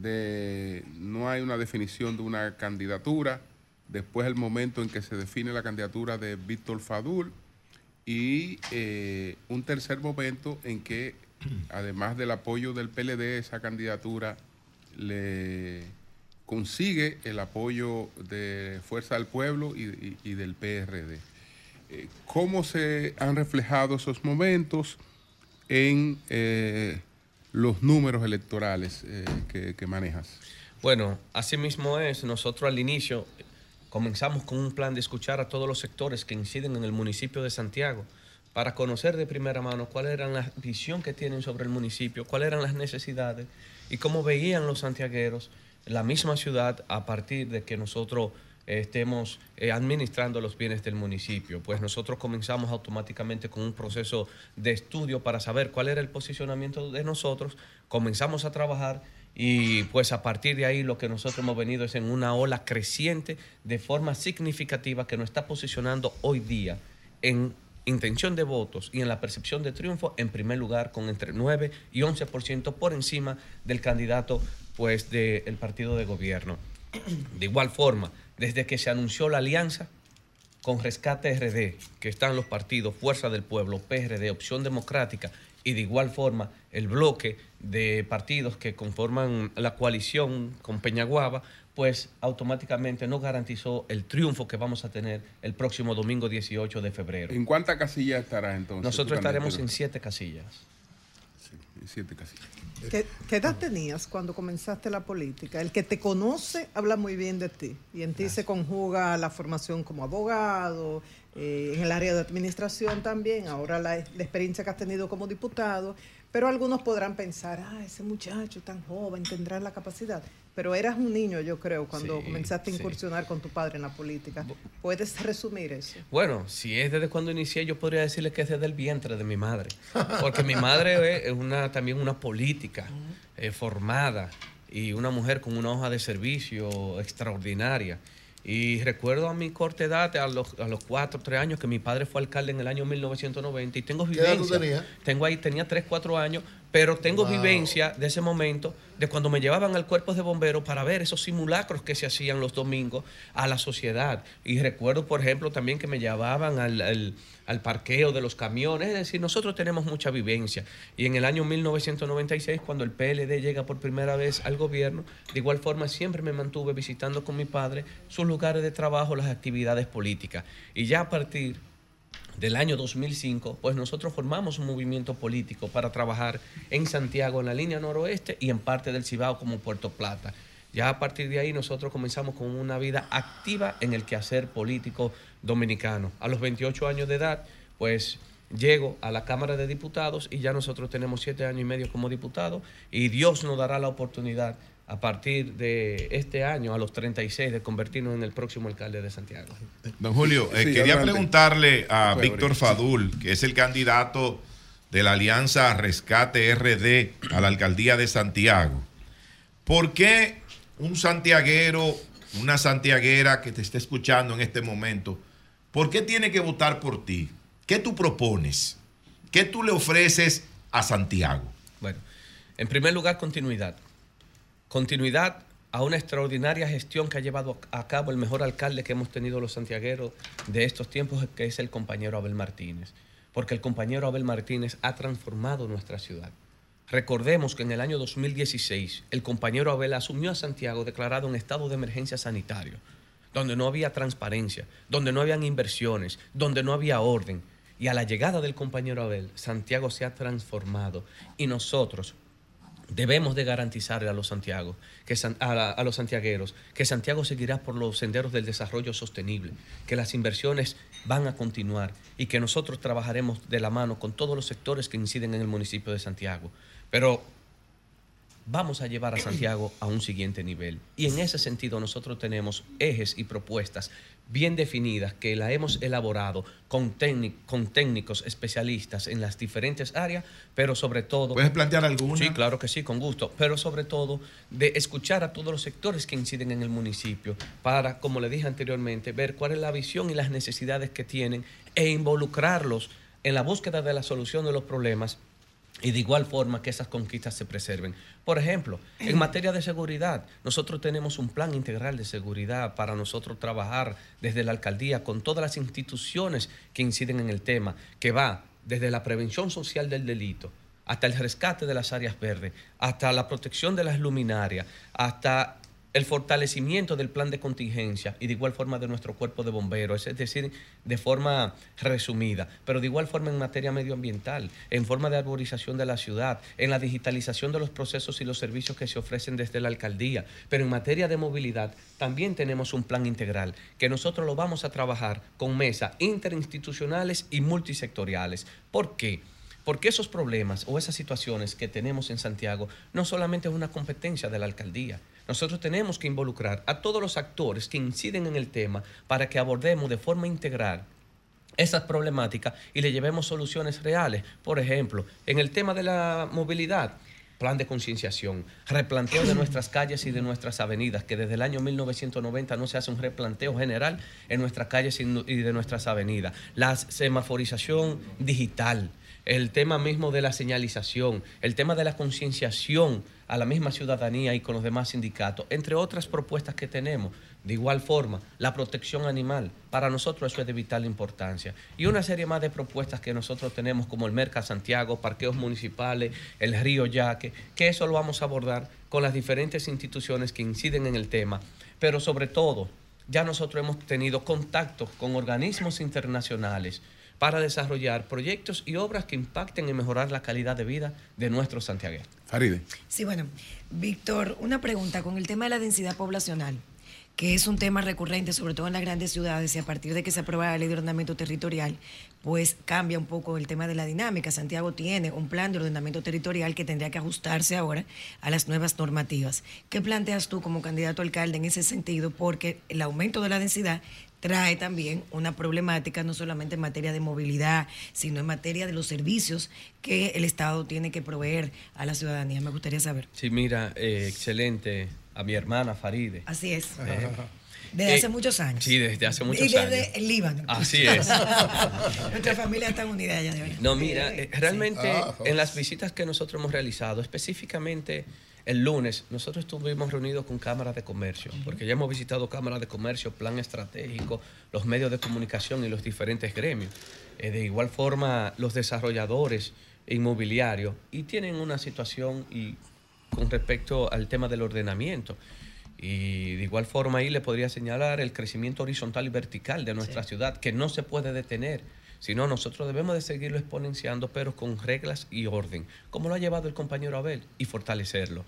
de no hay una definición de una candidatura, después el momento en que se define la candidatura de Víctor Fadul y eh, un tercer momento en que además del apoyo del PLD, esa candidatura le consigue el apoyo de Fuerza del Pueblo y, del PRD. Eh, ¿Cómo se han reflejado esos momentos en eh, los números electorales eh, que, que, manejas? Bueno, así mismo es. Nosotros al inicio comenzamos con un plan de escuchar a todos los sectores que inciden en el municipio de Santiago para conocer de primera mano cuál era la visión que tienen sobre el municipio, cuáles eran las necesidades y cómo veían los santiagueros la misma ciudad a partir de que nosotros estemos eh, administrando los bienes del municipio. Pues nosotros comenzamos automáticamente con un proceso de estudio para saber cuál era el posicionamiento de nosotros, comenzamos a trabajar y pues a partir de ahí lo que nosotros hemos venido es en una ola creciente de forma significativa que nos está posicionando hoy día en intención de votos y en la percepción de triunfo en primer lugar con entre 9 y 11% por encima del candidato pues del partido de gobierno. De igual forma, desde que se anunció la alianza con Rescate RD, que están los partidos Fuerza del Pueblo, PRD, Opción Democrática y de igual forma el bloque de partidos que conforman la coalición con Peñaguaba, pues automáticamente no garantizó el triunfo que vamos a tener el próximo domingo 18 de febrero. ¿En cuántas casillas estará entonces? Nosotros estaremos en siete casillas. Sí, en siete casillas. ¿Qué, ¿Qué, edad tenías cuando comenzaste la política? El que te conoce habla muy bien de ti y en ti se conjuga la formación como abogado, eh, en el área de administración también, ahora la, la, experiencia que has tenido como diputado, pero algunos podrán pensar, ah, ese muchacho tan joven tendrá la capacidad. Pero eras un niño, yo creo, cuando sí, comenzaste a incursionar sí. con tu padre en la política. ¿Puedes resumir eso? Bueno, si es desde cuando inicié, yo podría decirle que es desde el vientre de mi madre. Porque mi madre es una, también una política eh, formada y una mujer con una hoja de servicio extraordinaria. Y recuerdo a mi corta edad, a los, a los cuatro, tres años, que mi padre fue alcalde en el año 1990 y tengo vivencia. ¿Qué edad tú tenías? Tengo ahí, tenía tres, cuatro años, pero tengo wow. vivencia de ese momento, de cuando me llevaban al cuerpo de bomberos para ver esos simulacros que se hacían los domingos a la sociedad. Y recuerdo, por ejemplo, también que me llevaban al, al, al parqueo de los camiones. Es decir, nosotros tenemos mucha vivencia. Y en el año 1996, cuando el PLD llega por primera vez al gobierno, de igual forma siempre me mantuve visitando con mi padre sus lugares de trabajo, las actividades políticas. Y ya a partir del año 2005, pues nosotros formamos un movimiento político para trabajar en Santiago, en la línea noroeste y en parte del Cibao como Puerto Plata. Ya a partir de ahí nosotros comenzamos con una vida activa en el quehacer político dominicano. A los 28 años de edad, pues llego a la Cámara de Diputados y ya nosotros tenemos siete años y medio como diputados y Dios nos dará la oportunidad a partir de este año, a los 36, de convertirnos en el próximo alcalde de Santiago. Don Julio, eh, sí, quería preguntarle a Víctor Fadul, que es el candidato de la Alianza Rescate RD a la alcaldía de Santiago. ¿Por qué un santiaguero, una santiaguera que te esté escuchando en este momento, por qué tiene que votar por ti? ¿Qué tú propones? ¿Qué tú le ofreces a Santiago? Bueno, en primer lugar, continuidad continuidad a una extraordinaria gestión que ha llevado a cabo el mejor alcalde que hemos tenido los santiagueros de estos tiempos, que es el compañero Abel Martínez. Porque el compañero Abel Martínez ha transformado nuestra ciudad. Recordemos que en el año 2016 el compañero Abel asumió a Santiago declarado en estado de emergencia sanitario, donde no había transparencia, donde no habían inversiones, donde no había orden. Y a la llegada del compañero Abel, Santiago se ha transformado y nosotros, Debemos de garantizarle a los Santiago, que a, a, los santiagueros, que Santiago seguirá por los senderos del desarrollo sostenible, que las inversiones van a continuar y que nosotros trabajaremos de la mano con todos los sectores que inciden en el municipio de Santiago. Pero vamos a llevar a Santiago a un siguiente nivel. Y en ese sentido nosotros tenemos ejes y propuestas bien definidas que la hemos elaborado con, con técnicos especialistas en las diferentes áreas, pero sobre todo... ¿Puedes plantear alguna? Sí, claro que sí, con gusto, pero sobre todo de escuchar a todos los sectores que inciden en el municipio para, como le dije anteriormente, ver cuál es la visión y las necesidades que tienen e involucrarlos en la búsqueda de la solución de los problemas y de igual forma que esas conquistas se preserven. Por ejemplo, en materia de seguridad, nosotros tenemos un plan integral de seguridad para nosotros trabajar desde la alcaldía con todas las instituciones que inciden en el tema, que va desde la prevención social del delito, hasta el rescate de las áreas verdes, hasta la protección de las luminarias, hasta el fortalecimiento del plan de contingencia y de igual forma de nuestro cuerpo de bomberos, es decir, de forma resumida, pero de igual forma en materia medioambiental, en forma de arborización de la ciudad, en la digitalización de los procesos y los servicios que se ofrecen desde la alcaldía, pero en materia de movilidad también tenemos un plan integral que nosotros lo vamos a trabajar con mesas interinstitucionales y multisectoriales. ¿Por qué? Porque esos problemas o esas situaciones que tenemos en Santiago no solamente es una competencia de la alcaldía, nosotros tenemos que involucrar a todos los actores que inciden en el tema para que abordemos de forma integral esas problemáticas y le llevemos soluciones reales. Por ejemplo, en el tema de la movilidad, plan de concienciación, replanteo de nuestras calles y de nuestras avenidas, que desde el año 1990 no se hace un replanteo general en nuestras calles y de nuestras avenidas. La semaforización digital, el tema mismo de la señalización, el tema de la concienciación a la misma ciudadanía y con los demás sindicatos, entre otras propuestas que tenemos. De igual forma, la protección animal, para nosotros eso es de vital importancia. Y una serie más de propuestas que nosotros tenemos, como el Merca Santiago, parqueos municipales, el río Yaque, que eso lo vamos a abordar con las diferentes instituciones que inciden en el tema, pero sobre todo, ya nosotros hemos tenido contactos con organismos internacionales para desarrollar proyectos y obras que impacten en mejorar la calidad de vida de nuestros santiagueros. Faride. Sí, bueno, Víctor, una pregunta con el tema de la densidad poblacional que es un tema recurrente, sobre todo en las grandes ciudades, y a partir de que se aprueba la ley de ordenamiento territorial, pues cambia un poco el tema de la dinámica. Santiago tiene un plan de ordenamiento territorial que tendría que ajustarse ahora a las nuevas normativas. ¿Qué planteas tú como candidato alcalde en ese sentido? Porque el aumento de la densidad trae también una problemática no solamente en materia de movilidad, sino en materia de los servicios que el Estado tiene que proveer a la ciudadanía. Me gustaría saber. Sí, mira, eh, excelente. A mi hermana Faride. Así es. Eh, desde hace eh, muchos años. Sí, desde hace muchos años. Y desde el Líbano. Así es. Nuestra familia está unida ya de No, mira, realmente ah, en las visitas que nosotros hemos realizado, específicamente el lunes nosotros estuvimos reunidos con cámaras de comercio, porque ya hemos visitado cámaras de comercio, plan estratégico, los medios de comunicación y los diferentes gremios. Eh, de igual forma, los desarrolladores inmobiliarios y tienen una situación y con respecto al tema del ordenamiento. Y de igual forma ahí le podría señalar el crecimiento horizontal y vertical de nuestra ciudad, que no se puede detener, sino nosotros debemos de seguirlo exponenciando, pero con reglas y orden, como lo ha llevado el compañero Abel, y fortalecerlo.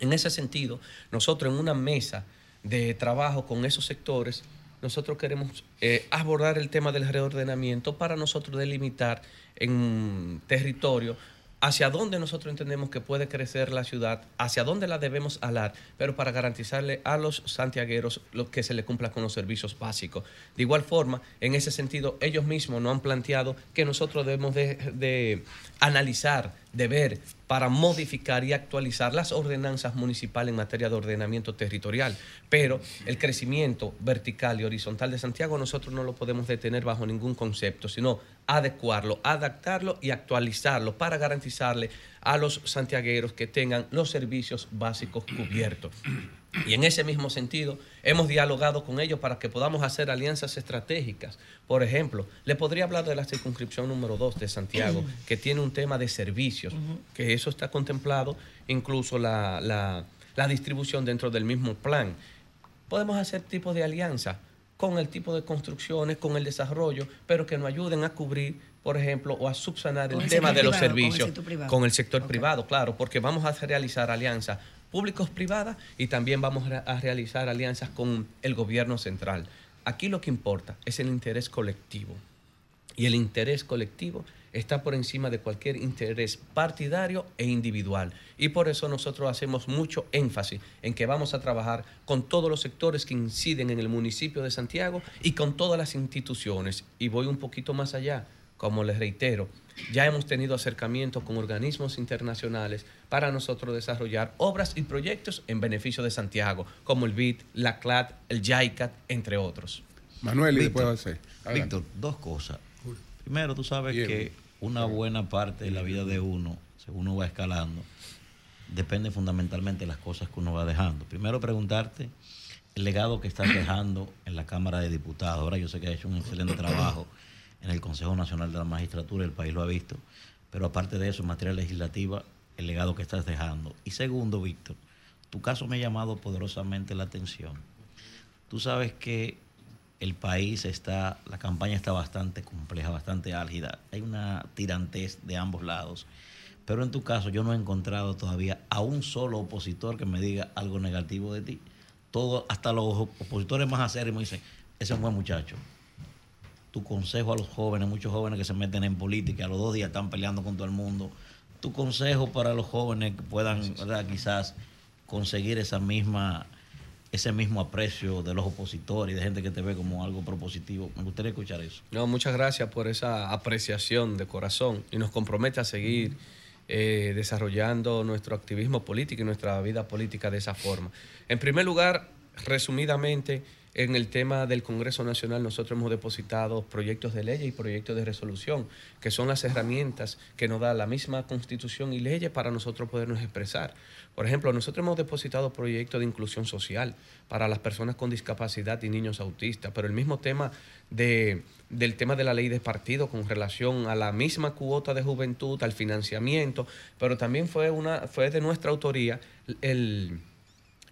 En ese sentido, nosotros en una mesa de trabajo con esos sectores, nosotros queremos eh, abordar el tema del reordenamiento para nosotros delimitar en territorio hacia dónde nosotros entendemos que puede crecer la ciudad, hacia dónde la debemos alar, pero para garantizarle a los santiagueros lo que se le cumpla con los servicios básicos. De igual forma, en ese sentido, ellos mismos nos han planteado que nosotros debemos de analizar, de ver para modificar y actualizar las ordenanzas municipales en materia de ordenamiento territorial. Pero el crecimiento vertical y horizontal de Santiago nosotros no lo podemos detener bajo ningún concepto, sino adecuarlo, adaptarlo y actualizarlo para garantizarle a los santiagueros que tengan los servicios básicos cubiertos. Y en ese mismo sentido, hemos dialogado con ellos para que podamos hacer alianzas estratégicas. Por ejemplo, le podría hablar de la circunscripción número 2 de Santiago, que tiene un tema de servicios, que eso está contemplado, incluso la, la distribución dentro del mismo plan. Podemos hacer tipo de alianza con el tipo de construcciones, con el desarrollo, pero que nos ayuden a cubrir, por ejemplo, o a subsanar el, tema de los servicios con el sector privado, claro, porque vamos a realizar alianzas públicos privadas y también vamos a realizar alianzas con el gobierno central. Aquí lo que importa es el interés colectivo. Y el interés colectivo está por encima de cualquier interés partidario e individual. Y por eso nosotros hacemos mucho énfasis en que vamos a trabajar con todos los sectores que inciden en el municipio de Santiago y con todas las instituciones. Y voy un poquito más allá, como les reitero, ya hemos tenido acercamientos con organismos internacionales para nosotros desarrollar obras y proyectos en beneficio de Santiago, como el BID, la CLAD, el JICAT, entre otros. Manuel, y Víctor, después hacer. Víctor, dos cosas. Primero, tú sabes Bien. que una buena parte de la vida de uno, según uno va escalando, depende fundamentalmente de las cosas que uno va dejando. Primero, preguntarte el legado que estás dejando en la Cámara de Diputados. Ahora yo sé que has hecho un excelente trabajo en el Consejo Nacional de la Magistratura, el país lo ha visto, pero aparte de eso, en materia legislativa, el legado que estás dejando. Y segundo, Víctor, tu caso me ha llamado poderosamente la atención. Tú sabes que el país está, la campaña está bastante compleja, bastante álgida. Hay una tirantez de ambos lados. Pero en tu caso yo no he encontrado todavía a un solo opositor que me diga algo negativo de ti. Todo, hasta los opositores más acérrimos dicen, ese es un buen muchacho. Tu consejo a los jóvenes, muchos jóvenes que se meten en política, a los dos días están peleando con todo el mundo. Tu consejo para los jóvenes que puedan, ¿verdad? quizás conseguir esa misma, ese mismo aprecio de los opositores y de gente que te ve como algo propositivo. Me gustaría escuchar eso. No, muchas gracias por esa apreciación de corazón y nos compromete a seguir eh, desarrollando nuestro activismo político y nuestra vida política de esa forma. En primer lugar, resumidamente, en el tema del Congreso Nacional nosotros hemos depositado proyectos de ley y proyectos de resolución, que son las herramientas que nos da la misma Constitución y leyes para nosotros podernos expresar. Por ejemplo, nosotros hemos depositado proyectos de inclusión social para las personas con discapacidad y niños autistas, pero el mismo tema de, del tema de la ley de partido con relación a la misma cuota de juventud, al financiamiento, pero también fue, una, fue de nuestra autoría el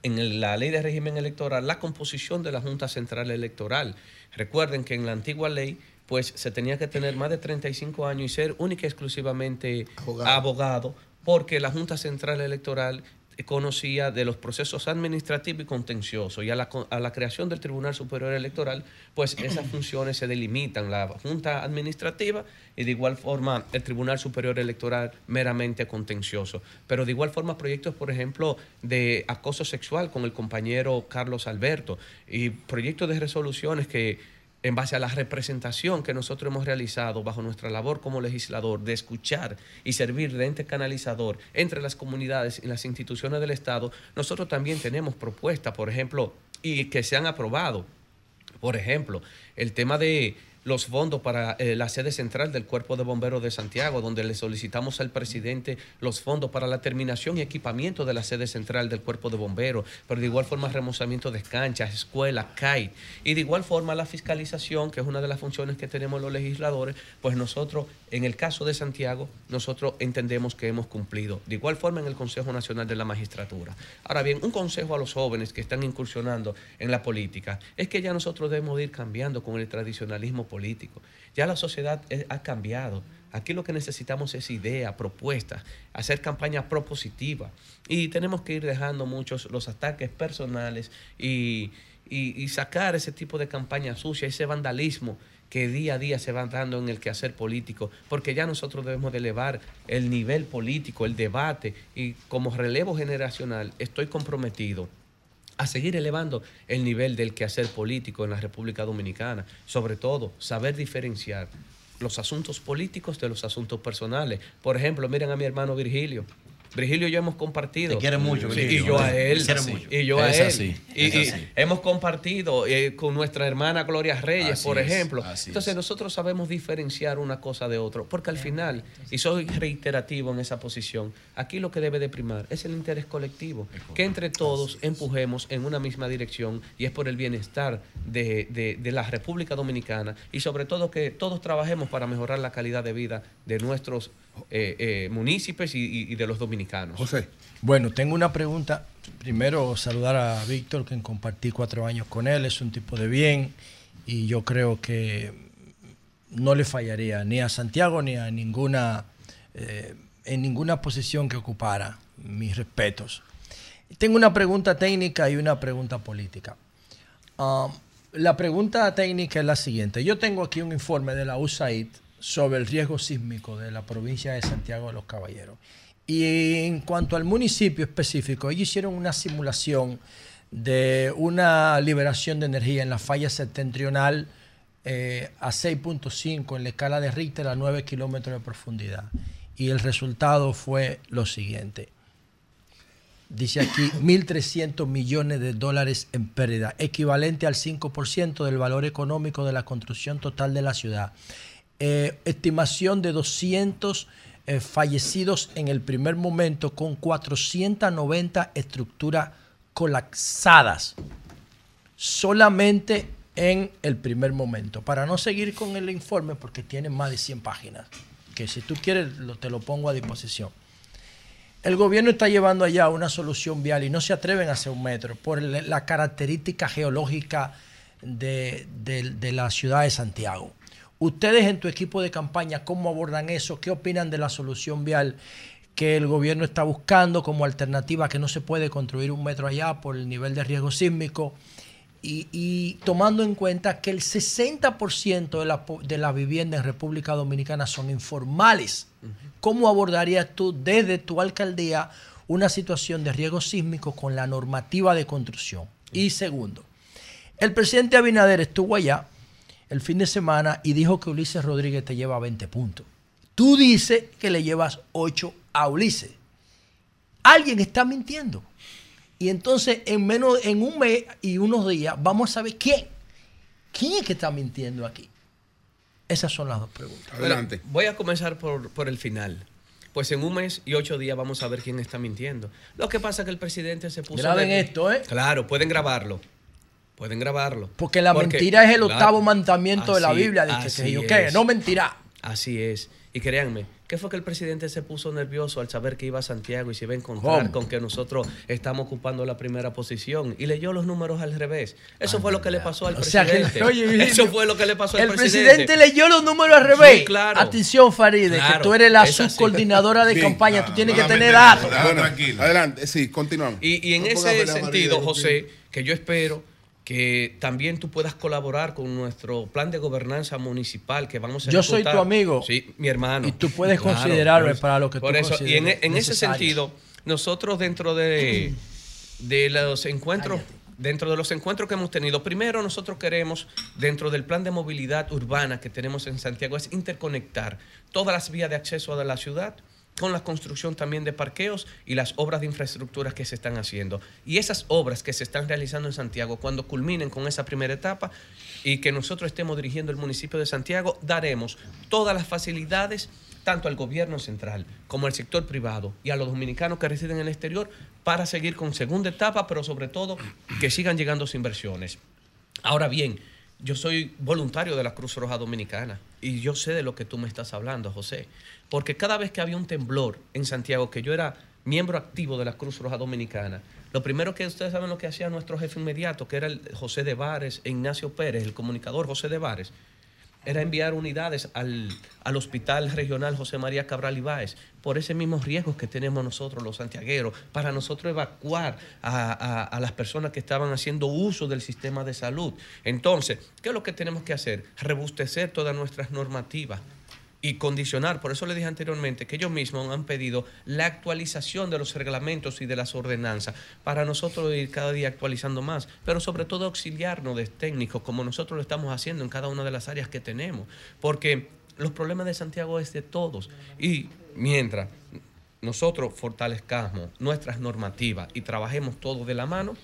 en la ley de régimen electoral la composición de la Junta Central Electoral. Recuerden que en la antigua ley pues se tenía que tener más de 35 años y ser única y exclusivamente abogado, porque la Junta Central Electoral conocía de los procesos administrativos y contenciosos y a la, a la creación del Tribunal Superior Electoral, pues esas funciones se delimitan, la Junta Administrativa y de igual forma el Tribunal Superior Electoral meramente contencioso. Pero de igual forma proyectos, por ejemplo, de acoso sexual con el compañero Carlos Alberto y proyectos de resoluciones que en base a la representación que nosotros hemos realizado bajo nuestra labor como legislador de escuchar y servir de ente canalizador entre las comunidades y las instituciones del Estado, nosotros también tenemos propuestas, por ejemplo, y que se han aprobado. Por ejemplo, el tema de los fondos para eh, la sede central del Cuerpo de Bomberos de Santiago, donde le solicitamos al presidente los fondos para la terminación y equipamiento de la sede central del Cuerpo de Bomberos, pero de igual forma remozamiento de canchas, escuelas, CAI, y de igual forma la fiscalización, que es una de las funciones que tenemos los legisladores, pues nosotros, en el caso de Santiago, nosotros entendemos que hemos cumplido. De igual forma en el Consejo Nacional de la Magistratura. Ahora bien, un consejo a los jóvenes que están incursionando en la política es que ya nosotros debemos de ir cambiando con el tradicionalismo Ya la sociedad eh, ha cambiado. Aquí lo que necesitamos es idea, propuestas, hacer campaña propositiva. Y tenemos que ir dejando muchos los ataques personales y, y- sacar ese tipo de campaña sucia, ese vandalismo que día a día se va dando en el quehacer político, porque ya nosotros debemos de elevar el nivel político, el debate, y como relevo generacional estoy comprometido a seguir elevando el nivel del quehacer político en la República Dominicana. Sobre todo, saber diferenciar los asuntos políticos de los asuntos personales. Por ejemplo, miren a mi hermano Virgilio. Virgilio y yo hemos compartido. Te quiere mucho, Sí, Virgilio. Y yo a él. Te quiere mucho. Y yo a Es él. así, Y, es y así. hemos compartido eh, con nuestra hermana Gloria Reyes, Así por ejemplo. Entonces nosotros sabemos diferenciar una cosa de otra, porque al final, y soy reiterativo en esa posición, aquí lo que debe de primar es el interés colectivo, que entre todos empujemos en una misma dirección y es por el bienestar de, de- de la República Dominicana y sobre todo que todos trabajemos para mejorar la calidad de vida de nuestros eh, eh, municipios y, y- y de los dominicanos. José. Bueno, tengo una pregunta. Primero, saludar a Víctor, que compartí cuatro años con él. Es un tipo de bien y yo creo que no le fallaría ni a Santiago ni a ninguna, eh, en ninguna posición que ocupara. Mis respetos. Tengo una pregunta técnica y una pregunta política. Ah, la pregunta técnica es la siguiente. Yo tengo aquí un informe de la USAID sobre el riesgo sísmico de la provincia de Santiago de los Caballeros. Y en cuanto al municipio específico, ellos hicieron una simulación de una liberación de energía en la falla septentrional eh, a 6.5 en la escala de Richter a 9 kilómetros de profundidad. Y el resultado fue lo siguiente. Dice aquí 1.300 millones de dólares en pérdida, equivalente al 5% del valor económico de la construcción total de la ciudad. Eh, estimación de 200 eh, fallecidos en el primer momento con 490 estructuras colapsadas solamente en el primer momento. Para no seguir con el informe, porque tiene más de 100 páginas, que si tú quieres te lo pongo a disposición. El gobierno está llevando allá una solución vial y no se atreven a hacer un metro por la característica geológica de, de la ciudad de Santiago. Ustedes en tu equipo de campaña, ¿cómo abordan eso? ¿Qué opinan de la solución vial que el gobierno está buscando como alternativa que no se puede construir un metro allá por el nivel de riesgo sísmico? Y, tomando en cuenta que el 60% de la, de la vivienda en República Dominicana son informales, ¿cómo abordarías tú desde tu alcaldía una situación de riesgo sísmico con la normativa de construcción? Y segundo, el presidente Abinader estuvo allá el fin de semana y dijo que Ulises Rodríguez te lleva 20 puntos. Tú dices que le llevas 8 a Ulises. Alguien está mintiendo. Y entonces en menos en un mes y unos días vamos a saber quién. ¿Quién es que está mintiendo aquí? Esas son las dos preguntas. Adelante. voy a comenzar por, por el final. Pues en un mes y ocho días vamos a ver quién está mintiendo. Lo que pasa es que el presidente se puso. Graben esto, ¿eh? Claro, pueden grabarlo. Pueden grabarlo. Porque la mentira es el octavo mandamiento de la Biblia. Dice que yo qué, no mentirá. Así es. Y créanme, ¿qué fue que el presidente se puso nervioso al saber que iba a Santiago y se iba a encontrar con que nosotros estamos ocupando la primera posición? Y leyó los números al revés. Eso fue lo que le pasó al presidente. Eso fue lo que le pasó al presidente. El presidente leyó los números al revés. claro. Atención, Faride, que tú eres la subcoordinadora de campaña. tú tienes que tener datos. tranquilo. Adelante, sí, continuamos. Y, y en ese sentido, José, que yo espero que también tú puedas colaborar con nuestro plan de gobernanza municipal que vamos a Yo soy tu amigo. Sí, mi hermano. Y tú puedes considerarme para lo que por tú eso, Y en, en ese sentido, nosotros dentro de, de los encuentros... Dentro de los encuentros que hemos tenido, primero nosotros queremos, dentro del plan de movilidad urbana que tenemos en Santiago, es interconectar todas las vías de acceso a la ciudad con la construcción también de parqueos y las obras de infraestructura que se están haciendo. Y esas obras que se están realizando en Santiago, cuando culminen con esa primera etapa y que nosotros estemos dirigiendo el municipio de Santiago, daremos todas las facilidades tanto al gobierno central como al sector privado y a los dominicanos que residen en el exterior para seguir con segunda etapa, pero sobre todo que sigan llegando inversiones. Ahora bien, yo soy voluntario de la Cruz Roja Dominicana y yo sé de lo que tú me estás hablando, José. Porque cada vez que había un temblor en Santiago, que yo era miembro activo de la Cruz Roja Dominicana, lo primero que ustedes saben lo que hacía nuestro jefe inmediato, que era el José de Vares Ignacio Pérez, el comunicador José de Vares, era enviar unidades al, Hospital Regional José María Cabral Ibáez por ese mismo riesgo que tenemos nosotros los santiagueros, para nosotros evacuar a, a, las personas que estaban haciendo uso del sistema de salud. Entonces, ¿qué es lo que tenemos que hacer? Rebustecer todas nuestras normativas y condicionar. Por eso le dije anteriormente que ellos mismos han pedido la actualización de los reglamentos y de las ordenanzas para nosotros ir cada día actualizando más, pero sobre todo auxiliarnos de técnicos como nosotros lo estamos haciendo en cada una de las áreas que tenemos, porque los problemas de Santiago es de todos y mientras nosotros fortalezcamos nuestras normativas y trabajemos todos de la mano,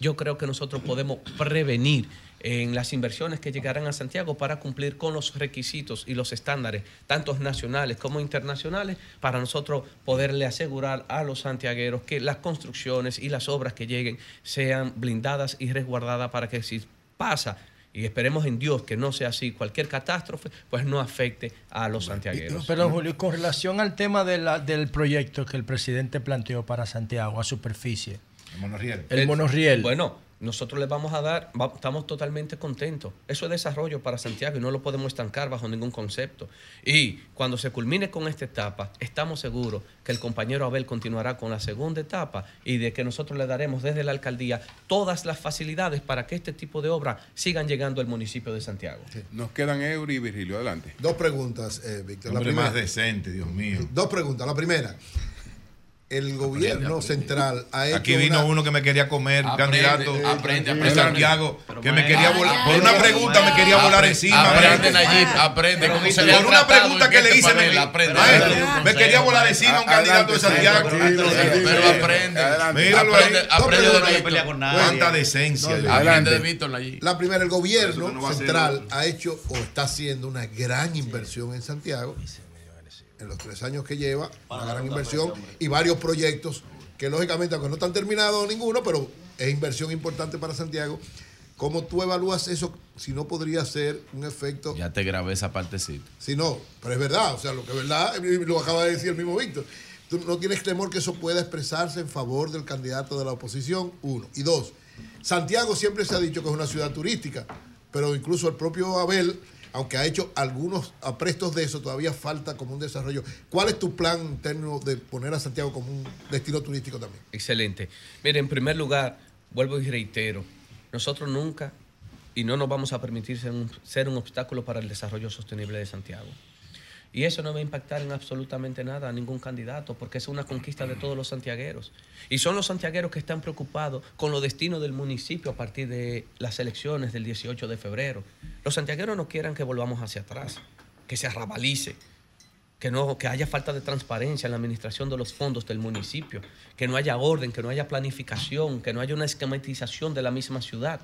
yo creo que nosotros podemos prevenir en las inversiones que llegarán a Santiago para cumplir con los requisitos y los estándares, tanto nacionales como internacionales, para nosotros poderle asegurar a los santiagueros que las construcciones y las obras que lleguen sean blindadas y resguardadas para que si pasa y esperemos en Dios que no sea así, cualquier catástrofe, pues no afecte a los santiagueros. Pero Julio, con relación al tema de la, del proyecto que el presidente planteó para Santiago, a superficie, el monorriel. El monorriel. Bueno, nosotros les vamos a dar, va- estamos totalmente contentos. Eso es desarrollo para Santiago y no lo podemos estancar bajo ningún concepto. Y cuando se culmine con esta etapa, estamos seguros que el compañero Abel continuará con la segunda etapa y de que nosotros le daremos desde la alcaldía todas las facilidades para que este tipo de obras sigan llegando al municipio de Santiago. Nos quedan Eury y Virgilio. Adelante. Dos preguntas, eh, Víctor. La primera, más decente, Dios mío. Dos preguntas. La primera. El gobierno central ha hecho. Aquí vino una- uno que me quería comer, Aprende, candidato eh, de aprende, aprende. Santiago, que me quería volar. Por una pregunta me quería volar encima. aprende. Nayib, aprende cómo se Por una pregunta que le hice, me, quería volar encima un candidato de Santiago. Pero aprende. Míralo Aprende, ahí. aprende de Víctor. Cuánta decencia. Aprende de de Víctor Nayib. La primera, el gobierno central ha hecho o está haciendo una gran inversión en Santiago. En los tres años que lleva, una gran inversión y varios proyectos que lógicamente, aunque no están terminados ninguno, pero es inversión importante para Santiago. ¿Cómo tú evalúas eso si no podría ser un efecto Ya te grabé esa partecita. si no, pero es verdad, o sea, lo que es verdad, lo acaba de decir el mismo Víctor. Tú no tienes temor que eso pueda expresarse en favor del candidato de la oposición, uno. Y dos, Santiago siempre se ha dicho que es una ciudad turística, pero incluso el propio Abel, aunque ha hecho algunos aprestos de eso, todavía falta como un desarrollo. ¿Cuál es tu plan interno de poner a Santiago como un destino turístico también? Excelente. Mire, en primer lugar, vuelvo y reitero, nosotros nunca y no nos vamos a permitir ser un, ser un obstáculo para el desarrollo sostenible de Santiago. Y eso no va a impactar en absolutamente nada a ningún candidato, porque es una conquista de todos los santiagueros. Y son los santiagueros que están preocupados con los destinos del municipio a partir de las elecciones del 18 de febrero. Los santiagueros no quieran que volvamos hacia atrás, que se arrabalice, que, no, que haya falta de transparencia en la administración de los fondos del municipio, que no haya orden, que no haya planificación, que no haya una esquematización de la misma ciudad.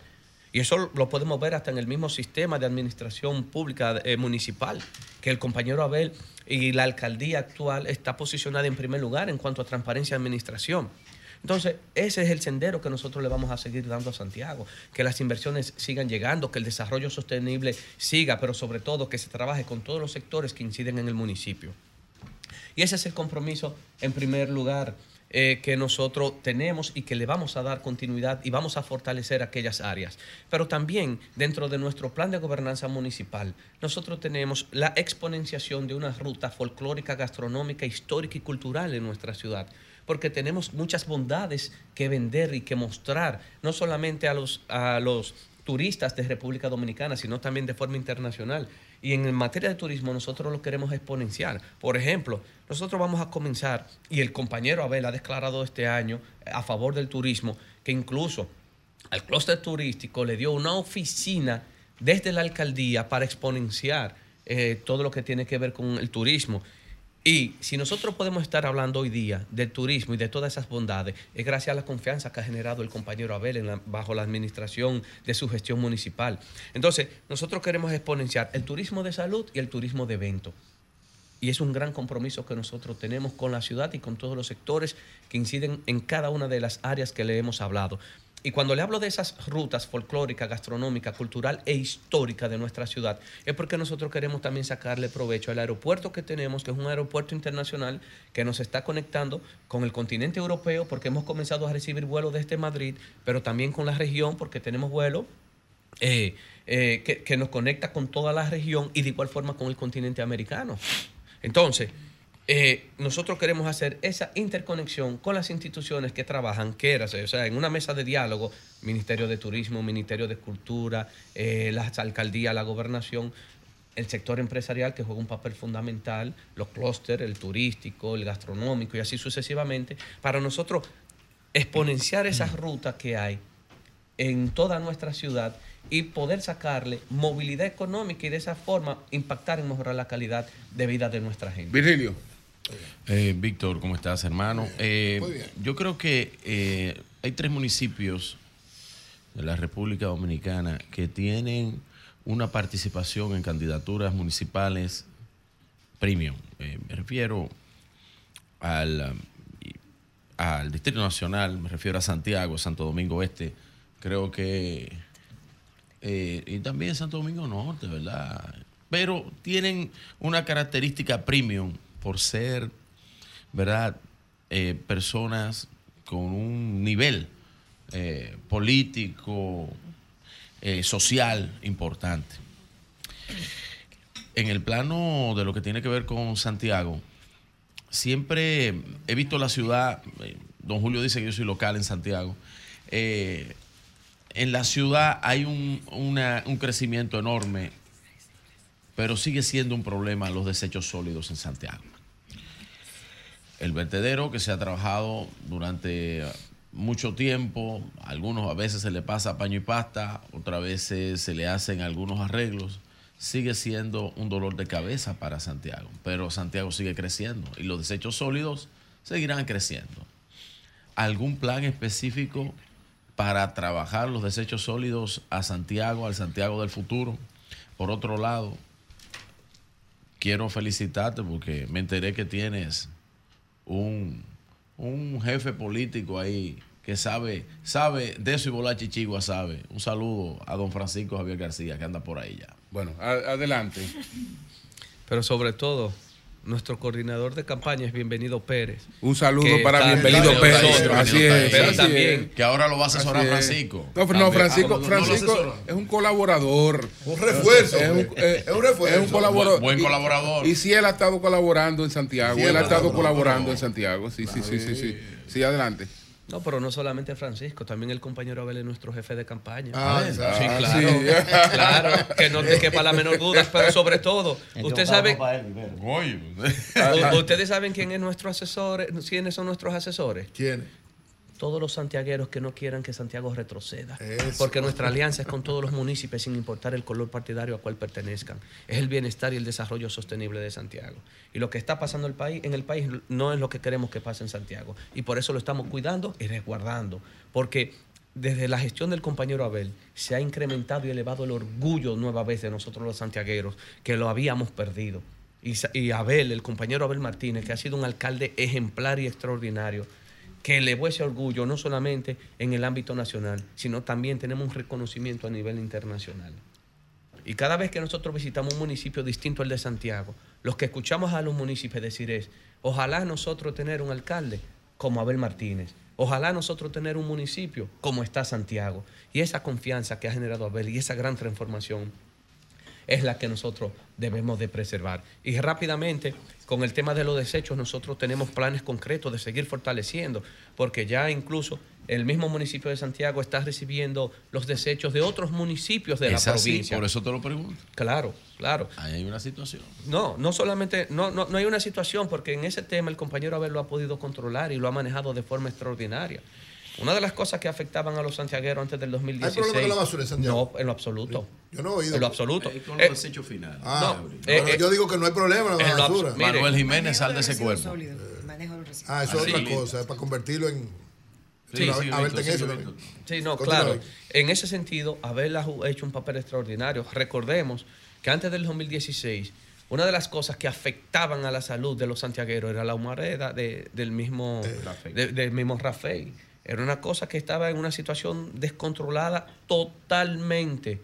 Y eso lo podemos ver hasta en el mismo sistema de administración pública eh, municipal, que el compañero Abel y la alcaldía actual está posicionada en primer lugar en cuanto a transparencia y administración. Entonces, ese es el sendero que nosotros le vamos a seguir dando a Santiago, que las inversiones sigan llegando, que el desarrollo sostenible siga, pero sobre todo que se trabaje con todos los sectores que inciden en el municipio. Y ese es el compromiso, en primer lugar, eh, que nosotros tenemos y que le vamos a dar continuidad y vamos a fortalecer aquellas áreas. Pero también dentro de nuestro plan de gobernanza municipal, nosotros tenemos la exponenciación de una ruta folclórica, gastronómica, histórica y cultural en nuestra ciudad. Porque tenemos muchas bondades que vender y que mostrar, no solamente a los, a los turistas de República Dominicana, sino también de forma internacional. Y en materia de turismo nosotros lo queremos exponenciar. Por ejemplo, nosotros vamos a comenzar, y el compañero Abel ha declarado este año a favor del turismo, que incluso al clúster turístico le dio una oficina desde la alcaldía para exponenciar eh, todo lo que tiene que ver con el turismo. Y si nosotros podemos estar hablando hoy día del turismo y de todas esas bondades, es gracias a la confianza que ha generado el compañero Abel en la- bajo la administración de su gestión municipal. Entonces, nosotros queremos exponenciar el turismo de salud y el turismo de evento. Y es un gran compromiso que nosotros tenemos con la ciudad y con todos los sectores que inciden en cada una de las áreas que le hemos hablado. Y cuando le hablo de esas rutas folclórica, gastronómica, cultural e histórica de nuestra ciudad, es porque nosotros queremos también sacarle provecho al aeropuerto que tenemos, que es un aeropuerto internacional que nos está conectando con el continente europeo, porque hemos comenzado a recibir vuelos desde Madrid, pero también con la región, porque tenemos vuelos eh, eh, que, que nos conecta con toda la región y de igual forma con el continente americano. Entonces, eh, nosotros queremos hacer esa interconexión con las instituciones que trabajan, que era, o sea, en una mesa de diálogo, Ministerio de Turismo, Ministerio de Cultura, eh, las alcaldías, la gobernación, el sector empresarial que juega un papel fundamental, los clústeres, el turístico, el gastronómico y así sucesivamente, para nosotros exponenciar esas rutas que hay en toda nuestra ciudad y poder sacarle movilidad económica y de esa forma impactar y mejorar la calidad de vida de nuestra gente. Virgilio. Eh, Víctor, ¿cómo estás, hermano? Eh, Muy bien. Yo creo que eh, hay tres municipios de la República Dominicana que tienen una participación en candidaturas municipales premium. Eh, me refiero al, um, al Distrito Nacional, me refiero a Santiago, Santo Domingo Este. Creo que. eh, y también Santo Domingo Norte, ¿verdad? Pero tienen una característica premium por ser, ¿verdad? Eh, personas con un nivel eh, político, eh, social importante. En el plano de lo que tiene que ver con Santiago, siempre he visto la ciudad, don Julio dice que yo soy local en Santiago, en la ciudad hay un, un crecimiento enorme, pero sigue siendo un problema los desechos sólidos en Santiago. El vertedero que se ha trabajado durante mucho tiempo, algunos a veces se le pasa paño y pasta, otras veces se le hacen algunos arreglos, sigue siendo un dolor de cabeza para Santiago, pero Santiago sigue creciendo y los desechos sólidos seguirán creciendo. ¿Algún plan específico para trabajar los desechos sólidos a Santiago, al Santiago del futuro? Por otro lado, quiero felicitarte porque me enteré que tienes un, un jefe político ahí que sabe, sabe de eso y volar chichigua sabe. Un saludo a don Francisco Javier García que anda por ahí ya. Bueno, adelante. Pero sobre todo, nuestro coordinador de campaña es Bienvenido Pérez. Un saludo para Bienvenido Pérez. nosotros. Así es. Pero así también es. Que ahora lo va a asesorar. Francisco. No, no. Francisco, Ah, no Francisco es un colaborador. Un refuerzo. Es un, eh, Es un refuerzo. es un colaborador. Buen- buen Y- colaborador. Y, sí, él ha estado colaborando en Santiago. Sí, él ha estado colaborando en Santiago. Sí, sí, sí, sí, sí. Sí, adelante. No, pero no solamente Francisco, también el compañero Abel es nuestro jefe de campaña. Ah, sí, ah, claro. sí. Claro, que no te quepa la menor duda, pero sobre todo, usted sabe, ustedes saben quién es nuestro asesor, quiénes son nuestros asesores. ¿Quién? Todos los santiagueros que no quieran que Santiago retroceda. Eso. Porque nuestra alianza es con todos los municipios sin importar el color partidario a cual pertenezcan. Es el bienestar y el desarrollo sostenible de Santiago. Y lo que está pasando el país, en el país no es lo que queremos que pase en Santiago. Y por eso lo estamos cuidando y resguardando. Porque desde la gestión del compañero Abel se ha incrementado y elevado el orgullo nueva vez de nosotros los santiagueros, que lo habíamos perdido. Y, y Abel, el compañero Abel Martínez, que ha sido un alcalde ejemplar y extraordinario, que elevó ese orgullo no solamente en el ámbito nacional, sino también tenemos un reconocimiento a nivel internacional. Y cada vez que nosotros visitamos un municipio distinto al de Santiago, los que escuchamos a los municipios decir es, ojalá nosotros tener un alcalde como Abel Martínez, ojalá nosotros tener un municipio como está Santiago. Y esa confianza que ha generado Abel y esa gran transformación es la que nosotros debemos de preservar. Y rápidamente, con el tema de los desechos, nosotros tenemos planes concretos de seguir fortaleciendo, porque ya incluso el mismo municipio de Santiago está recibiendo los desechos de otros municipios de es la así, provincia. por eso te lo pregunto. Claro, claro. Ahí hay una situación. No, no solamente, no, no, no hay una situación, porque en ese tema el compañero Abel lo ha podido controlar y lo ha manejado de forma extraordinaria. Una de las cosas que afectaban a los santiagueros antes del 2016. ¿Hay problema con la basura en Santiago? No, en lo absoluto. Yo no he oído. En lo absoluto. Eh, con Eh, los desechos finales. Ah, No, eh, eh, yo digo que no hay problema con la basura. mire, Manuel Jiménez, sal de ese cuerpo. Ah, eso es Sí. otra cosa, es para convertirlo en. Sí, a, sí, a eso. Sí, no, claro. En ese sentido, Abel ha hecho un papel extraordinario. Recordemos que antes del 2016, una de las cosas que afectaban a la salud de los santiagueros era la humareda de- del mismo de- del mismo Rafael. Era una cosa que estaba en una situación descontrolada totalmente.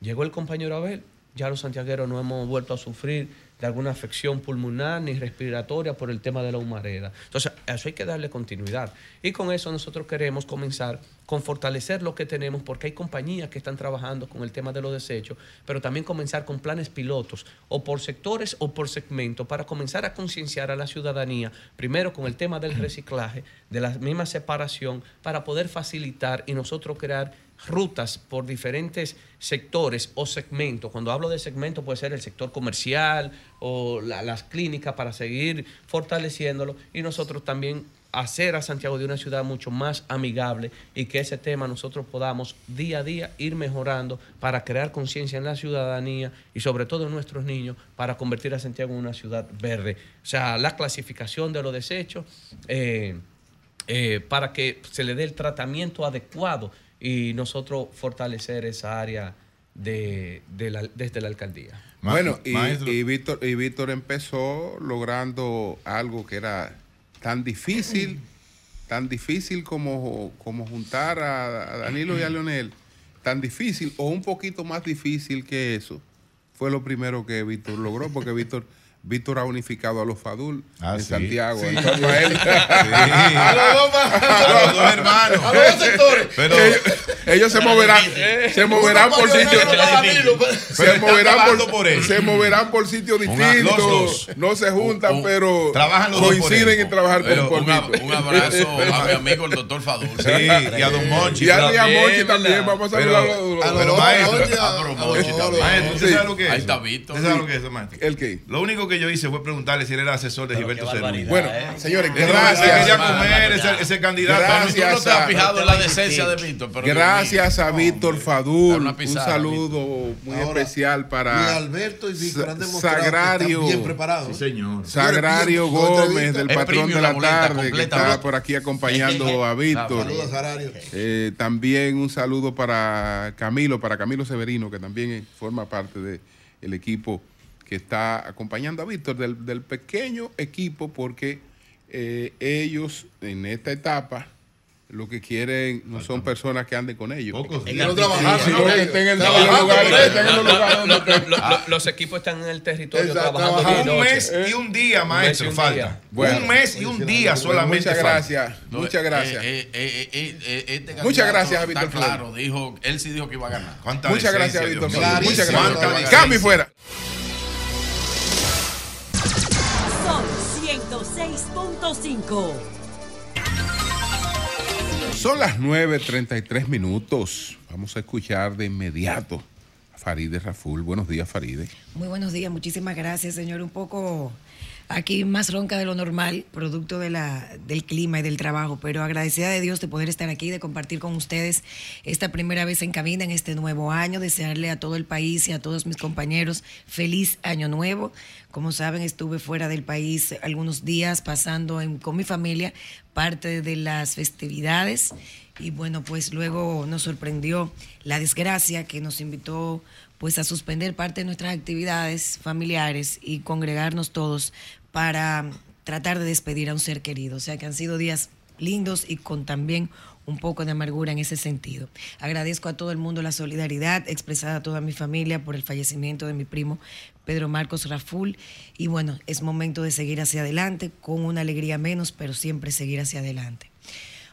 Llegó el compañero Abel, ya los santiagueros no hemos vuelto a sufrir de alguna afección pulmonar ni respiratoria por el tema de la humareda. Entonces, a eso hay que darle continuidad. Y con eso nosotros queremos comenzar con fortalecer lo que tenemos, porque hay compañías que están trabajando con el tema de los desechos, pero también comenzar con planes pilotos, o por sectores o por segmento, para comenzar a concienciar a la ciudadanía, primero con el tema del reciclaje, de la misma separación, para poder facilitar y nosotros crear rutas por diferentes sectores o segmentos. Cuando hablo de segmento puede ser el sector comercial o la- las clínicas para seguir fortaleciéndolo y nosotros también hacer a Santiago de una ciudad mucho más amigable y que ese tema nosotros podamos día a día ir mejorando para crear conciencia en la ciudadanía y sobre todo en nuestros niños para convertir a Santiago en una ciudad verde. O sea, la clasificación de los desechos eh, eh, para que se le dé el tratamiento adecuado y nosotros fortalecer esa área de, de la- desde la alcaldía. Bueno, y, y Víctor, y Víctor empezó logrando algo que era tan difícil, tan difícil como, como juntar a, a Danilo y a Leonel, tan difícil o un poquito más difícil que eso, fue lo primero que Víctor logró, porque Víctor Víctor ha unificado a los Fadul Ah, en sí. Santiago. Sí. en torno a él. Sí. A los dos a los dos hermanos. A los dos sectores. Pero- ellos, ellos se moverán, se moverán por sitios. pero- Se pero moverán por, por eso. se moverán por sitios distintos. dos. No se juntan, pero trabajan los dos por coinciden él. en trabajar Pero con, un, ab- un abrazo a mi amigo el doctor Fadul. Sí, y a don Monchi. Y a, y a También, Monchi también. Vamos a Pero- hablar a los- a los a dos, maestro. Monchi, pero Monchi también. Maestro, ¿usted sabe lo que es Ahí está Víctor. ¿Usted sabe lo que es maestro? ¿El qué? Lo único que yo hice fue preguntarle si él era asesor de Gilberto Cerúñez. Bueno, señores, Él gracias. quería comer ese, ese candidato. Gracias no te has fijado en la decencia de Víctor. pero Gracias a Víctor Fadul. una Un saludo muy Ahora, especial para Alberto y Víctor han demostrado que Sagrario. están bien preparados. Sí, señor. Sagrario Señores, Gómez, del patrón de la tarde, que está por aquí acompañando a Víctor. Saludos, Sagrario. Eh, también un saludo para Camilo, para Camilo Severino, que también eh, forma parte del equipo que está acompañando a Víctor, del, del pequeño equipo, porque eh, ellos en esta etapa lo que quieren no son personas que anden con ellos. Quiero trabajar, sino sino que estén en estén en los equipos están en el territorio Exacto, trabajando Un mes y un día, Un mes maestro, un falta. día. Bueno. un mes y un día solamente muchas falta. gracias, No, muchas eh, gracias. eh, eh, eh, eh, este Muchas gracias, está Víctor Flores. claro, dijo, él sí dijo que iba a ganar. ¿Cuánta Muchas gracias, Víctor. Muchas ¿Cuánta gracias. y fuera. 106.5. Son las 9.33 minutos. Vamos a escuchar de inmediato a Faride Raful. Buenos días, Faride. Muy buenos días, muchísimas gracias, señor. Un poco aquí más ronca de lo normal, producto de la, del clima y del trabajo, pero agradecida de Dios de poder estar aquí, de compartir con ustedes esta primera vez en cabina en este nuevo año, desearle a todo el país y a todos mis compañeros feliz año nuevo. Como saben, estuve fuera del país algunos días pasando con mi familia parte de las festividades y bueno, pues luego nos sorprendió la desgracia que nos invitó pues a suspender parte de nuestras actividades familiares y congregarnos todos para tratar de despedir a un ser querido. O sea que han sido días lindos y con también un poco de amargura en ese sentido. Agradezco a todo el mundo la solidaridad expresada a toda mi familia por el fallecimiento de mi primo Pedro Marcos Raful y bueno, es momento de seguir hacia adelante con una alegría menos, pero siempre seguir hacia adelante.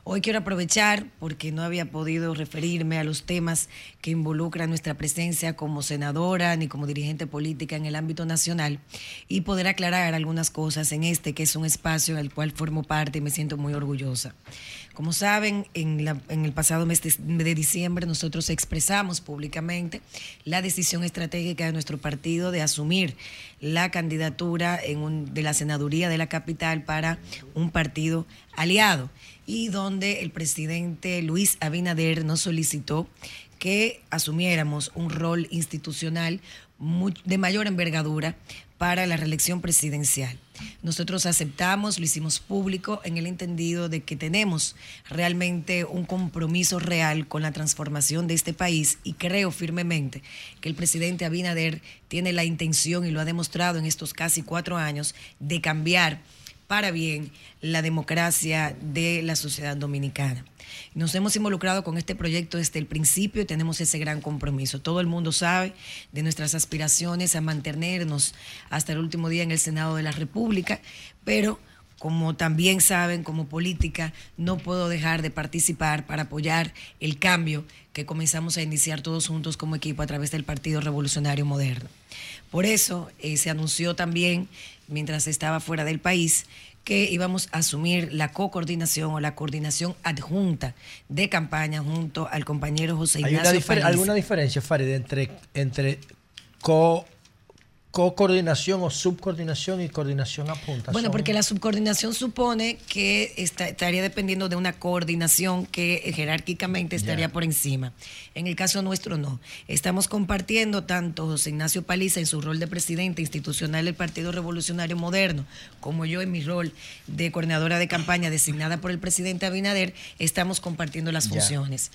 Hoy quiero aprovechar, porque no había podido referirme a los temas que involucran nuestra presencia como senadora ni como dirigente política en el ámbito nacional, y poder aclarar algunas cosas en este, que es un espacio el cual formo parte y me siento muy orgullosa. Como saben, en, la- en el pasado mes de, de diciembre nosotros expresamos públicamente la decisión estratégica de nuestro partido de asumir la candidatura en un- de la senaduría de la capital para un partido aliado y donde el presidente Luis Abinader nos solicitó que asumiéramos un rol institucional de mayor envergadura para la reelección presidencial. Nosotros aceptamos, lo hicimos público en el entendido de que tenemos realmente un compromiso real con la transformación de este país y creo firmemente que el presidente Abinader tiene la intención y lo ha demostrado en estos casi cuatro años de cambiar para bien la democracia de la sociedad dominicana. Nos hemos involucrado con este proyecto desde el principio y tenemos ese gran compromiso. Todo el mundo sabe de nuestras aspiraciones a mantenernos hasta el último día en el Senado de la República, pero como también saben, como política, no puedo dejar de participar para apoyar el cambio que comenzamos a iniciar todos juntos como equipo a través del Partido Revolucionario Moderno. Por eso eh, se anunció también, mientras estaba fuera del país, que íbamos a asumir la co-coordinación o la coordinación adjunta de campaña junto al compañero José ¿Hay Ignacio una difer- Paliza. alguna diferencia, Farid, entre, entre co- co-coordinación o subcoordinación y coordinación adjunta? Bueno, Son- porque la subcoordinación supone que está- estaría dependiendo de una coordinación que jerárquicamente estaría por encima. En el caso nuestro no. Estamos compartiendo tanto José Ignacio Paliza en su rol de presidente institucional del Partido Revolucionario Moderno, como yo en mi rol de coordinadora de campaña designada por el presidente Abinader, estamos compartiendo las funciones.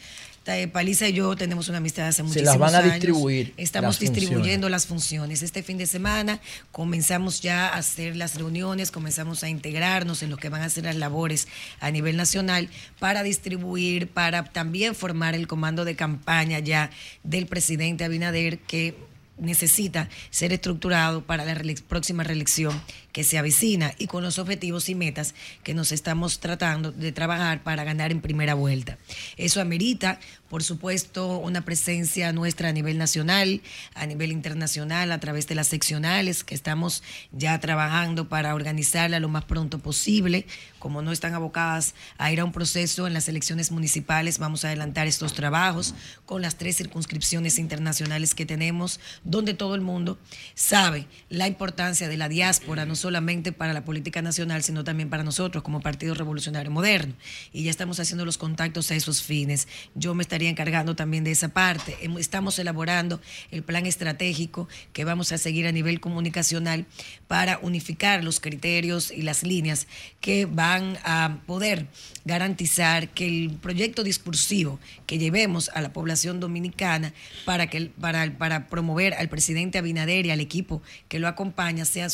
Paliza y yo tenemos una amistad hace Se muchísimos las van a años. distribuir, Estamos las funciones. distribuyendo las funciones. Este fin de semana comenzamos ya a hacer las reuniones, comenzamos a integrarnos en lo que van a ser las labores a nivel nacional para distribuir, para también formar el comando de campaña ya del presidente Abinader que necesita ser estructurado para la próxima reelección que se avecina y con los objetivos y metas que nos estamos tratando de trabajar para ganar en primera vuelta. Eso amerita, por supuesto, una presencia nuestra a nivel nacional, a nivel internacional, a través de las seccionales que estamos ya trabajando para organizarla lo más pronto posible. Como no están abocadas a ir a un proceso en las elecciones municipales, vamos a adelantar estos trabajos con las tres circunscripciones internacionales que tenemos, donde todo el mundo sabe la importancia de la diáspora, no solamente para la política nacional, sino también para nosotros como Partido Revolucionario Moderno. Y ya estamos haciendo los contactos a esos fines. Yo me estaría encargando también de esa parte. Estamos elaborando el plan estratégico que vamos a seguir a nivel comunicacional para unificar los criterios y las líneas que van a poder garantizar que el proyecto discursivo que llevemos a la población dominicana para, que, para, para promover al presidente Abinader y al equipo que lo acompaña sea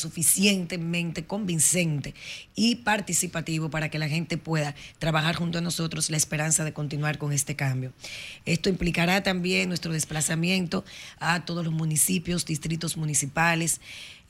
convincente y participativo para que la gente pueda trabajar junto a nosotros la esperanza de continuar con este cambio. Esto implicará también nuestro desplazamiento a todos los municipios, distritos municipales,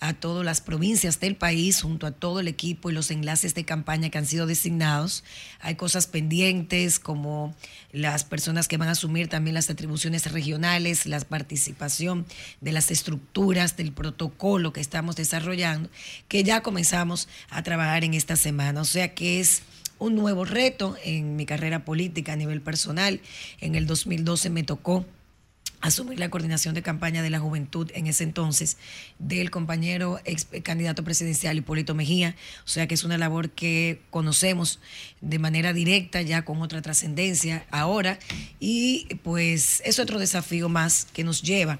a todas las provincias del país, junto a todo el equipo y los enlaces de campaña que han sido designados. Hay cosas pendientes como las personas que van a asumir también las atribuciones regionales, la participación de las estructuras del protocolo que estamos desarrollando, que ya comenzamos a trabajar en esta semana. O sea que es un nuevo reto en mi carrera política a nivel personal. En el 2012 me tocó asumir la coordinación de campaña de la juventud en ese entonces del compañero ex candidato presidencial Hipólito Mejía, o sea que es una labor que conocemos de manera directa ya con otra trascendencia ahora. Y pues es otro desafío más que nos lleva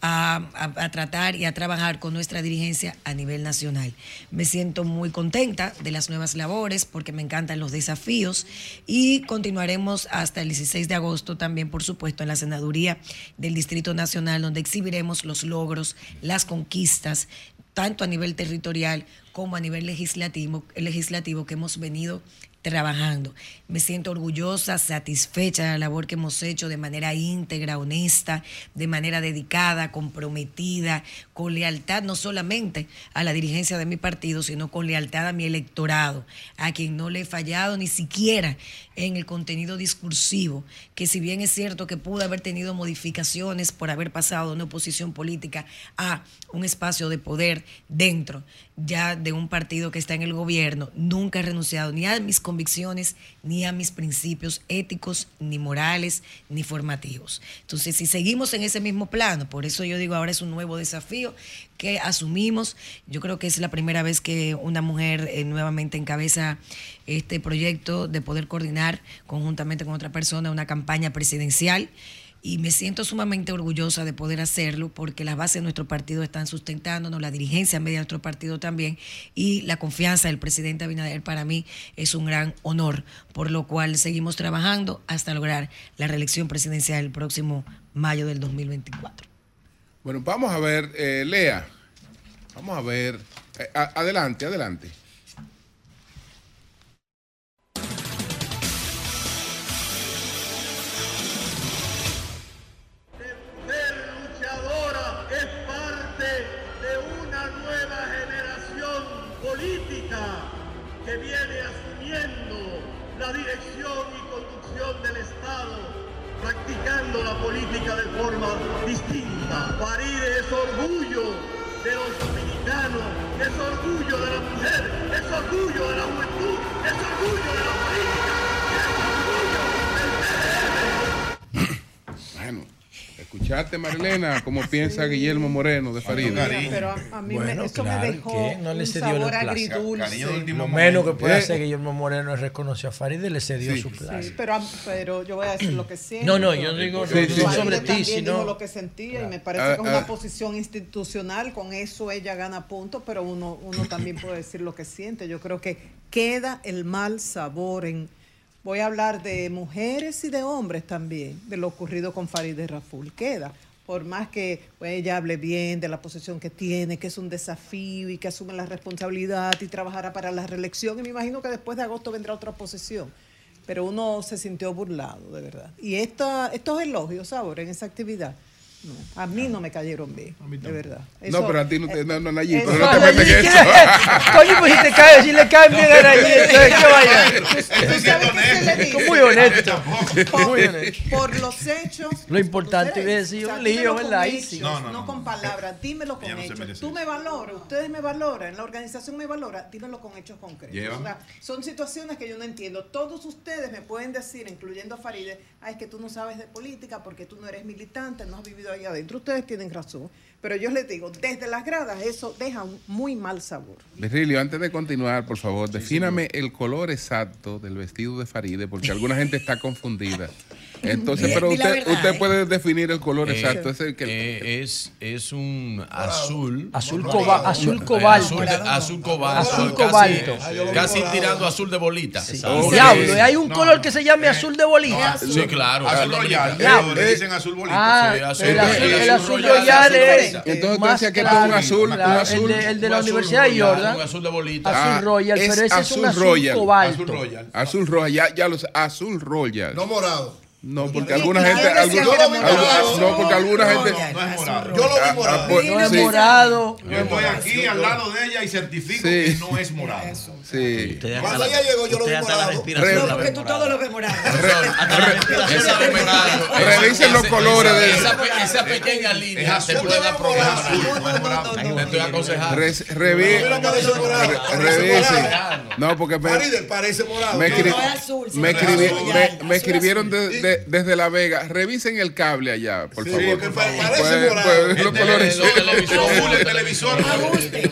a, tratar y a trabajar con nuestra dirigencia a nivel nacional. Me siento muy contenta de las nuevas labores porque me encantan los desafíos y continuaremos hasta el 16 de agosto también, por supuesto, en la senaduría del Distrito Nacional, donde exhibiremos los logros, las conquistas, tanto a nivel territorial como a nivel legislativo, legislativo que hemos venido trabajando. Me siento orgullosa, satisfecha de la labor que hemos hecho de manera íntegra, honesta, de manera dedicada, comprometida, con lealtad no solamente a la dirigencia de mi partido, sino con lealtad a mi electorado, a quien no le he fallado ni siquiera en el contenido discursivo, que si bien es cierto que pudo haber tenido modificaciones por haber pasado de una oposición política a un espacio de poder dentro ya de un partido que está en el gobierno, nunca he renunciado ni a mis convicciones, ni a mis principios éticos, ni morales, ni formativos. Entonces, si seguimos en ese mismo plano, por eso yo digo, ahora es un nuevo desafío que asumimos. Yo creo que es la primera vez que una mujer eh, nuevamente encabeza este proyecto de poder coordinar conjuntamente con otra persona una campaña presidencial y me siento sumamente orgullosa de poder hacerlo porque las bases de nuestro partido están sustentándonos, la dirigencia media de nuestro partido también y la confianza del presidente Abinader para mí es un gran honor, por lo cual seguimos trabajando hasta lograr la reelección presidencial el próximo mayo del 2024. Bueno, vamos a ver, eh, Lea, vamos a ver, eh, adelante, adelante. Es orgullo de los dominicanos, es orgullo de la mujer, es orgullo de la juventud, es orgullo de la ¿Escuchaste, Marilena, cómo piensa Guillermo Moreno de Farina? Pero a, mí me, eso me dejó no le un sabor agridulce. Lo menos que puede hacer Guillermo Moreno es reconocer a Faride y le cedió su plaza. Sí, pero, pero yo voy a decir lo que siento. No, no, yo digo no, sobre ti, sino... lo que sentía y me parece ah, que es una ah. posición institucional, con eso ella gana puntos, pero uno, uno también puede decir lo que siente. Yo creo que queda el mal sabor en voy a hablar de mujeres y de hombres también, de lo ocurrido con Farideh Raful. Queda, por más que pues, ella hable bien de la posición que tiene, que es un desafío y que asume la responsabilidad y trabajará para la reelección. Y me imagino que después de agosto vendrá otra posición. Pero uno se sintió burlado, de verdad. Y esta, estos elogios ahora en esa actividad A mí no me cayeron bien, de verdad. no, pero a ti no te. No, no, Nayib, pero no te metes en eso. Coño, pues si te cae, si le caen bien a Nayib, entonces ¿qué vaya? Muy honesto. Muy honesto. Por los hechos. Lo importante es decir un lío, ¿verdad? No, con palabras, dímelo con hechos. Tú me valoras, ustedes me valoran, la organización me valora, dímelo con hechos concretos. Llevan. O sea, son situaciones que yo no entiendo. Todos ustedes me pueden decir, incluyendo a Faride, ay, es que tú no sabes de política porque tú no eres militante, no has vivido ahí adentro. Ustedes tienen razón. Pero yo les digo, desde las gradas eso deja un muy mal sabor. Virgilio, antes de continuar, por favor, defíname el color exacto del vestido de Faride, porque alguna gente está confundida. Entonces, pero usted, verdad, usted ¿eh? puede definir el color Eh, exacto. Ese que, eh, es, es un azul. Azul coba- azul cobalto. Azul, de- azul cobalto. Azul casi- cobalto. Casi, tirando azul de bolita. Oh, Diablo, ¿y hay un color que se llame azul de bolita. Sí, claro. Azul royal. Le dicen azul bolita. Ah, Sí, azul el, azul, royal. el azul royal, royal azul es. Entonces tú decías que es un azul, un claro, azul. El de, el de la Universidad de Jordan. un azul de bolita. Azul Ah, royal, pero ese es un azul cobalto. Azul royal. Azul royal, ya, ya lo sé, azul royal. No morado. No, porque alguna gente. no, porque alguna gente. No es morado. Yo lo vi morado. No es sí. morado. Yo estoy aquí al lado de ella y certifico Sí. que no es morado. Sí. Cuando ella llegó, yo lo vi morado. No, porque tú todo lo ves morado. Revisen los colores de. Esa, pe- esa pequeña línea te puede dar problemas. Te estoy aconsejando. Revisen. No, porque me, parece morado. me escribieron de- de- desde La Vega. Revisen el cable allá, por Sí, favor. porque pa- parece morado. pues, El televisor, el televisor,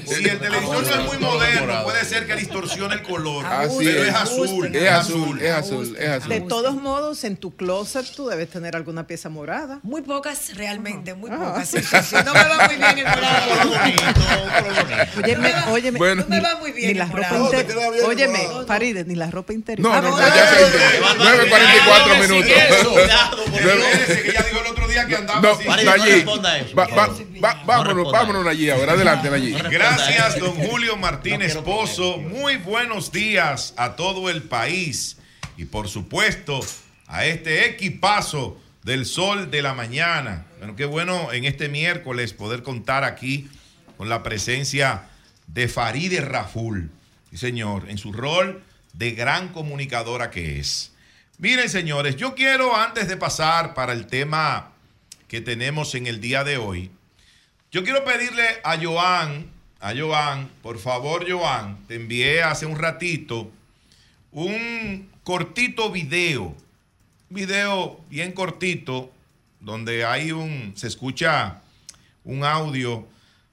si el televisor no es muy moderno, puede ser que distorsione el color. Así pero es. es azul. Es azul, es azul, es azul. De todos modos, en tu closet tú debes tener alguna pieza morada. Muy pocas realmente, muy Ajá. pocas. Sí, sí, sí. No me va muy bien el morado. Óyeme, óyeme. Bueno. No me va muy bien Ni la ropa interior. Óyeme. Faride, ni la ropa interior. No, Ah, no, no, ya se 9.44 minutos. Espérese, que ella dijo el otro día que andaba No, así. Nayib, va- va- va- vámonos, vámonos, Nayib, ahora adelante, Nayib. Gracias, don Julio Martínez Pozo. Muy buenos días a todo el país y por supuesto a este equipazo del sol de la mañana. Bueno, qué bueno en este miércoles poder contar aquí con la presencia de Faride Raful. Sí, señor, en su rol de gran comunicadora que es. Miren, señores, yo quiero antes de pasar para el tema que tenemos en el día de hoy, yo quiero pedirle a Joan, a Joan, por favor, Joan, te envié hace un ratito un cortito video, video bien cortito, donde hay un, se escucha un audio,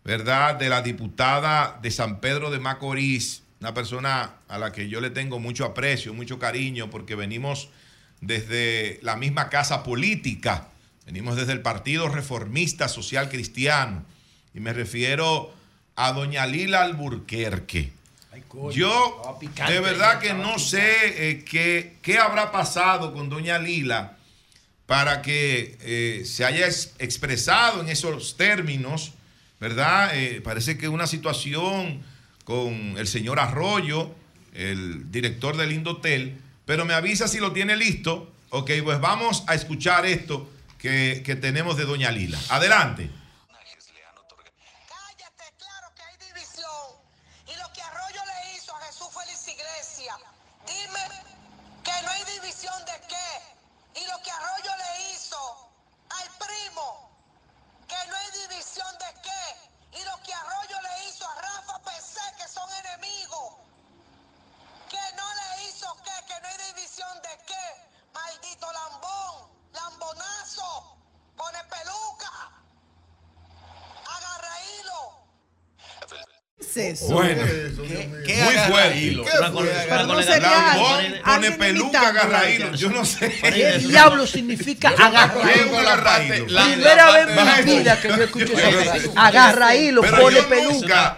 ¿verdad?, de la diputada de San Pedro de Macorís, una persona a la que yo le tengo mucho aprecio, mucho cariño, porque venimos desde la misma casa política, venimos desde el Partido Reformista Social Cristiano, y me refiero a doña Lila Alburquerque. Yo de verdad que no sé eh, qué, qué habrá pasado con doña Lila para que eh, se haya ex- expresado en esos términos, ¿verdad? Eh, parece que una situación con el señor Arroyo, el director del Indotel, pero me avisa si lo tiene listo. Ok, pues vamos a escuchar esto que, que tenemos de doña Lila. Adelante. Y lo que Arroyo le hizo a Jesús Félix Iglesia, dime que no hay división de qué. Y lo que Arroyo le hizo al primo, que no hay división de qué. Y lo que Arroyo le hizo a Rafa PC, que son enemigos, que no le hizo qué, que no hay división de qué. Maldito lambón, lambonazo, pone peluca, agarra hilo. ¿Qué es eso? Bueno, ¿Qué muy fuerte. hilo? Pero no sería pone peluca, agarra hilo. Yo no sé. ¿Qué diablo significa agarra ¿Qué es hilo? un agarra hilo? Primera vez en mi vida que yo escucho frase. Agarra hilo, pone peluca.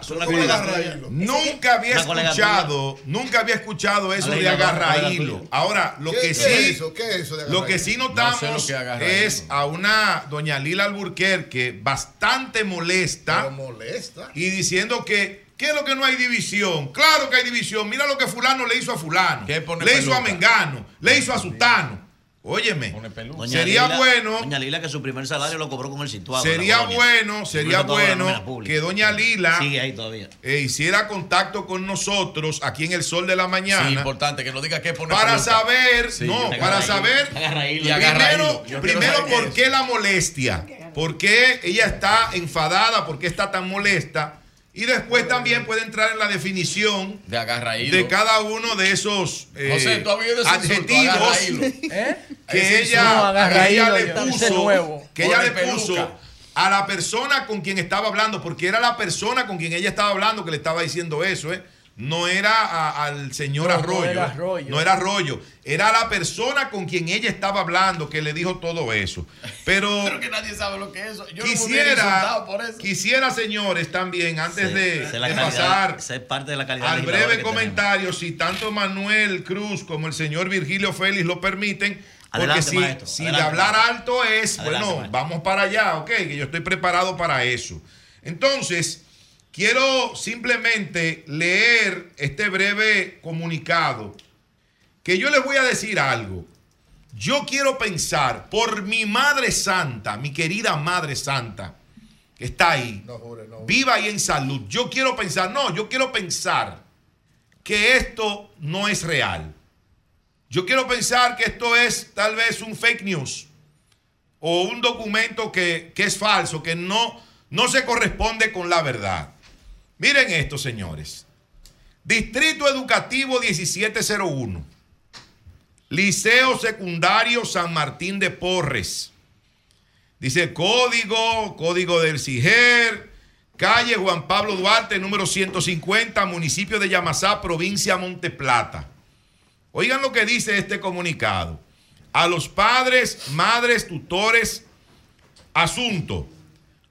Nunca, había escuchado, nunca había escuchado eso de agarra hilo. Ahora, lo ¿Qué- que sí, eso? ¿Qué es eso lo que sí No notamos es a una doña Lila Alburquerque bastante molesta Pero molesta. y diciendo que ¿Qué es lo que no hay división? Claro que hay división. Mira lo que fulano le hizo a fulano. Le hizo a? Mengano. Le hizo a Sutano. Óyeme, Doña sería Lila- bueno, Doña Lila que su primer salario lo cobró con el situado. sería bueno, sería bueno que doña Lila Sigue ahí todavía. eh, hiciera contacto con nosotros aquí en el Sol de la Mañana. Sí, importante que nos diga qué pone para peluca. saber, Sí, no, para saber hilo. Primero, primero por qué la molestia, por qué ella está enfadada, por qué está tan molesta y después también puede entrar en la definición de de cada uno de esos eh, José, tú ese adjetivos. ¿Eh? que ella, que ella le puso, nuevo. que ella le puso a la persona con quien estaba hablando, porque era la persona con quien ella estaba hablando que le estaba diciendo eso, ¿eh? No era a- al señor No, no Arroyo. era Arroyo. No era Arroyo. Era la persona con quien ella estaba hablando que le dijo todo eso. Pero, Pero que nadie sabe lo que es eso. Yo no quisiera, insultado por eso. quisiera, señores, también, antes de, de calidad- pasar parte de la calidad al breve tenemos. comentario, si tanto Manuel Cruz como el señor Virgilio Félix lo permiten, porque Adelante, si, maestro, si adelante, de hablar maestro. alto es, Adelante, bueno, maestro. vamos para allá, ok, que yo estoy preparado para eso. Entonces, quiero simplemente leer este breve comunicado, que yo les voy a decir algo. Yo quiero pensar por mi Madre Santa, mi querida Madre Santa, que está ahí, viva y en salud. Yo quiero pensar, no, yo quiero pensar que esto no es real. Yo quiero pensar que esto es tal vez un fake news o un documento que, que es falso, que no, no se corresponde con la verdad. Miren esto, señores. Distrito Educativo 1701. Liceo Secundario San Martín de Porres. Dice código, código del CIGER, calle Juan Pablo Duarte, número 150, municipio de Yamasá, provincia Monte Plata. Oigan lo que dice este comunicado. A los padres, madres, tutores, asunto.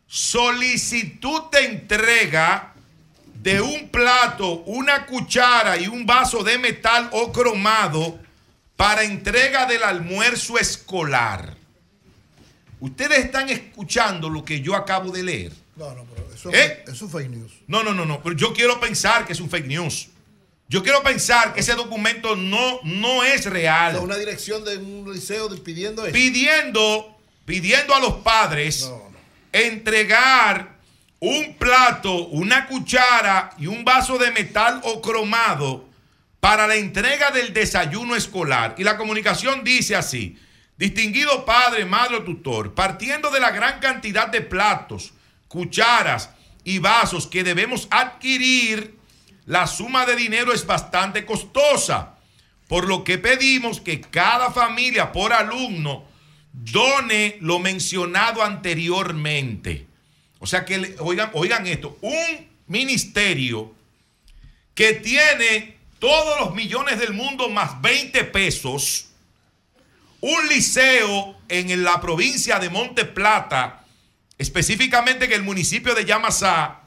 Solicitud de entrega de un plato, una cuchara y un vaso de metal o cromado para entrega del almuerzo escolar. Ustedes están escuchando lo que yo acabo de leer. No, no, pero eso, ¿Eh? es fake news. No, no, no, no, pero yo quiero pensar que es un fake news. Yo quiero pensar que ese documento no, no es real. O sea, una dirección de un liceo pidiendo eso. pidiendo, pidiendo a los padres entregar un plato, una cuchara y un vaso de metal o cromado para la entrega del desayuno escolar. Y la comunicación dice así, distinguido padre, madre o tutor, partiendo de la gran cantidad de platos, cucharas y vasos que debemos adquirir, la suma de dinero es bastante costosa, por lo que pedimos que cada familia por alumno done lo mencionado anteriormente. O sea que, oigan, oigan esto, un ministerio que tiene todos los millones del mundo más 20 pesos, un liceo en la provincia de Monte Plata, específicamente en el municipio de Yamasá,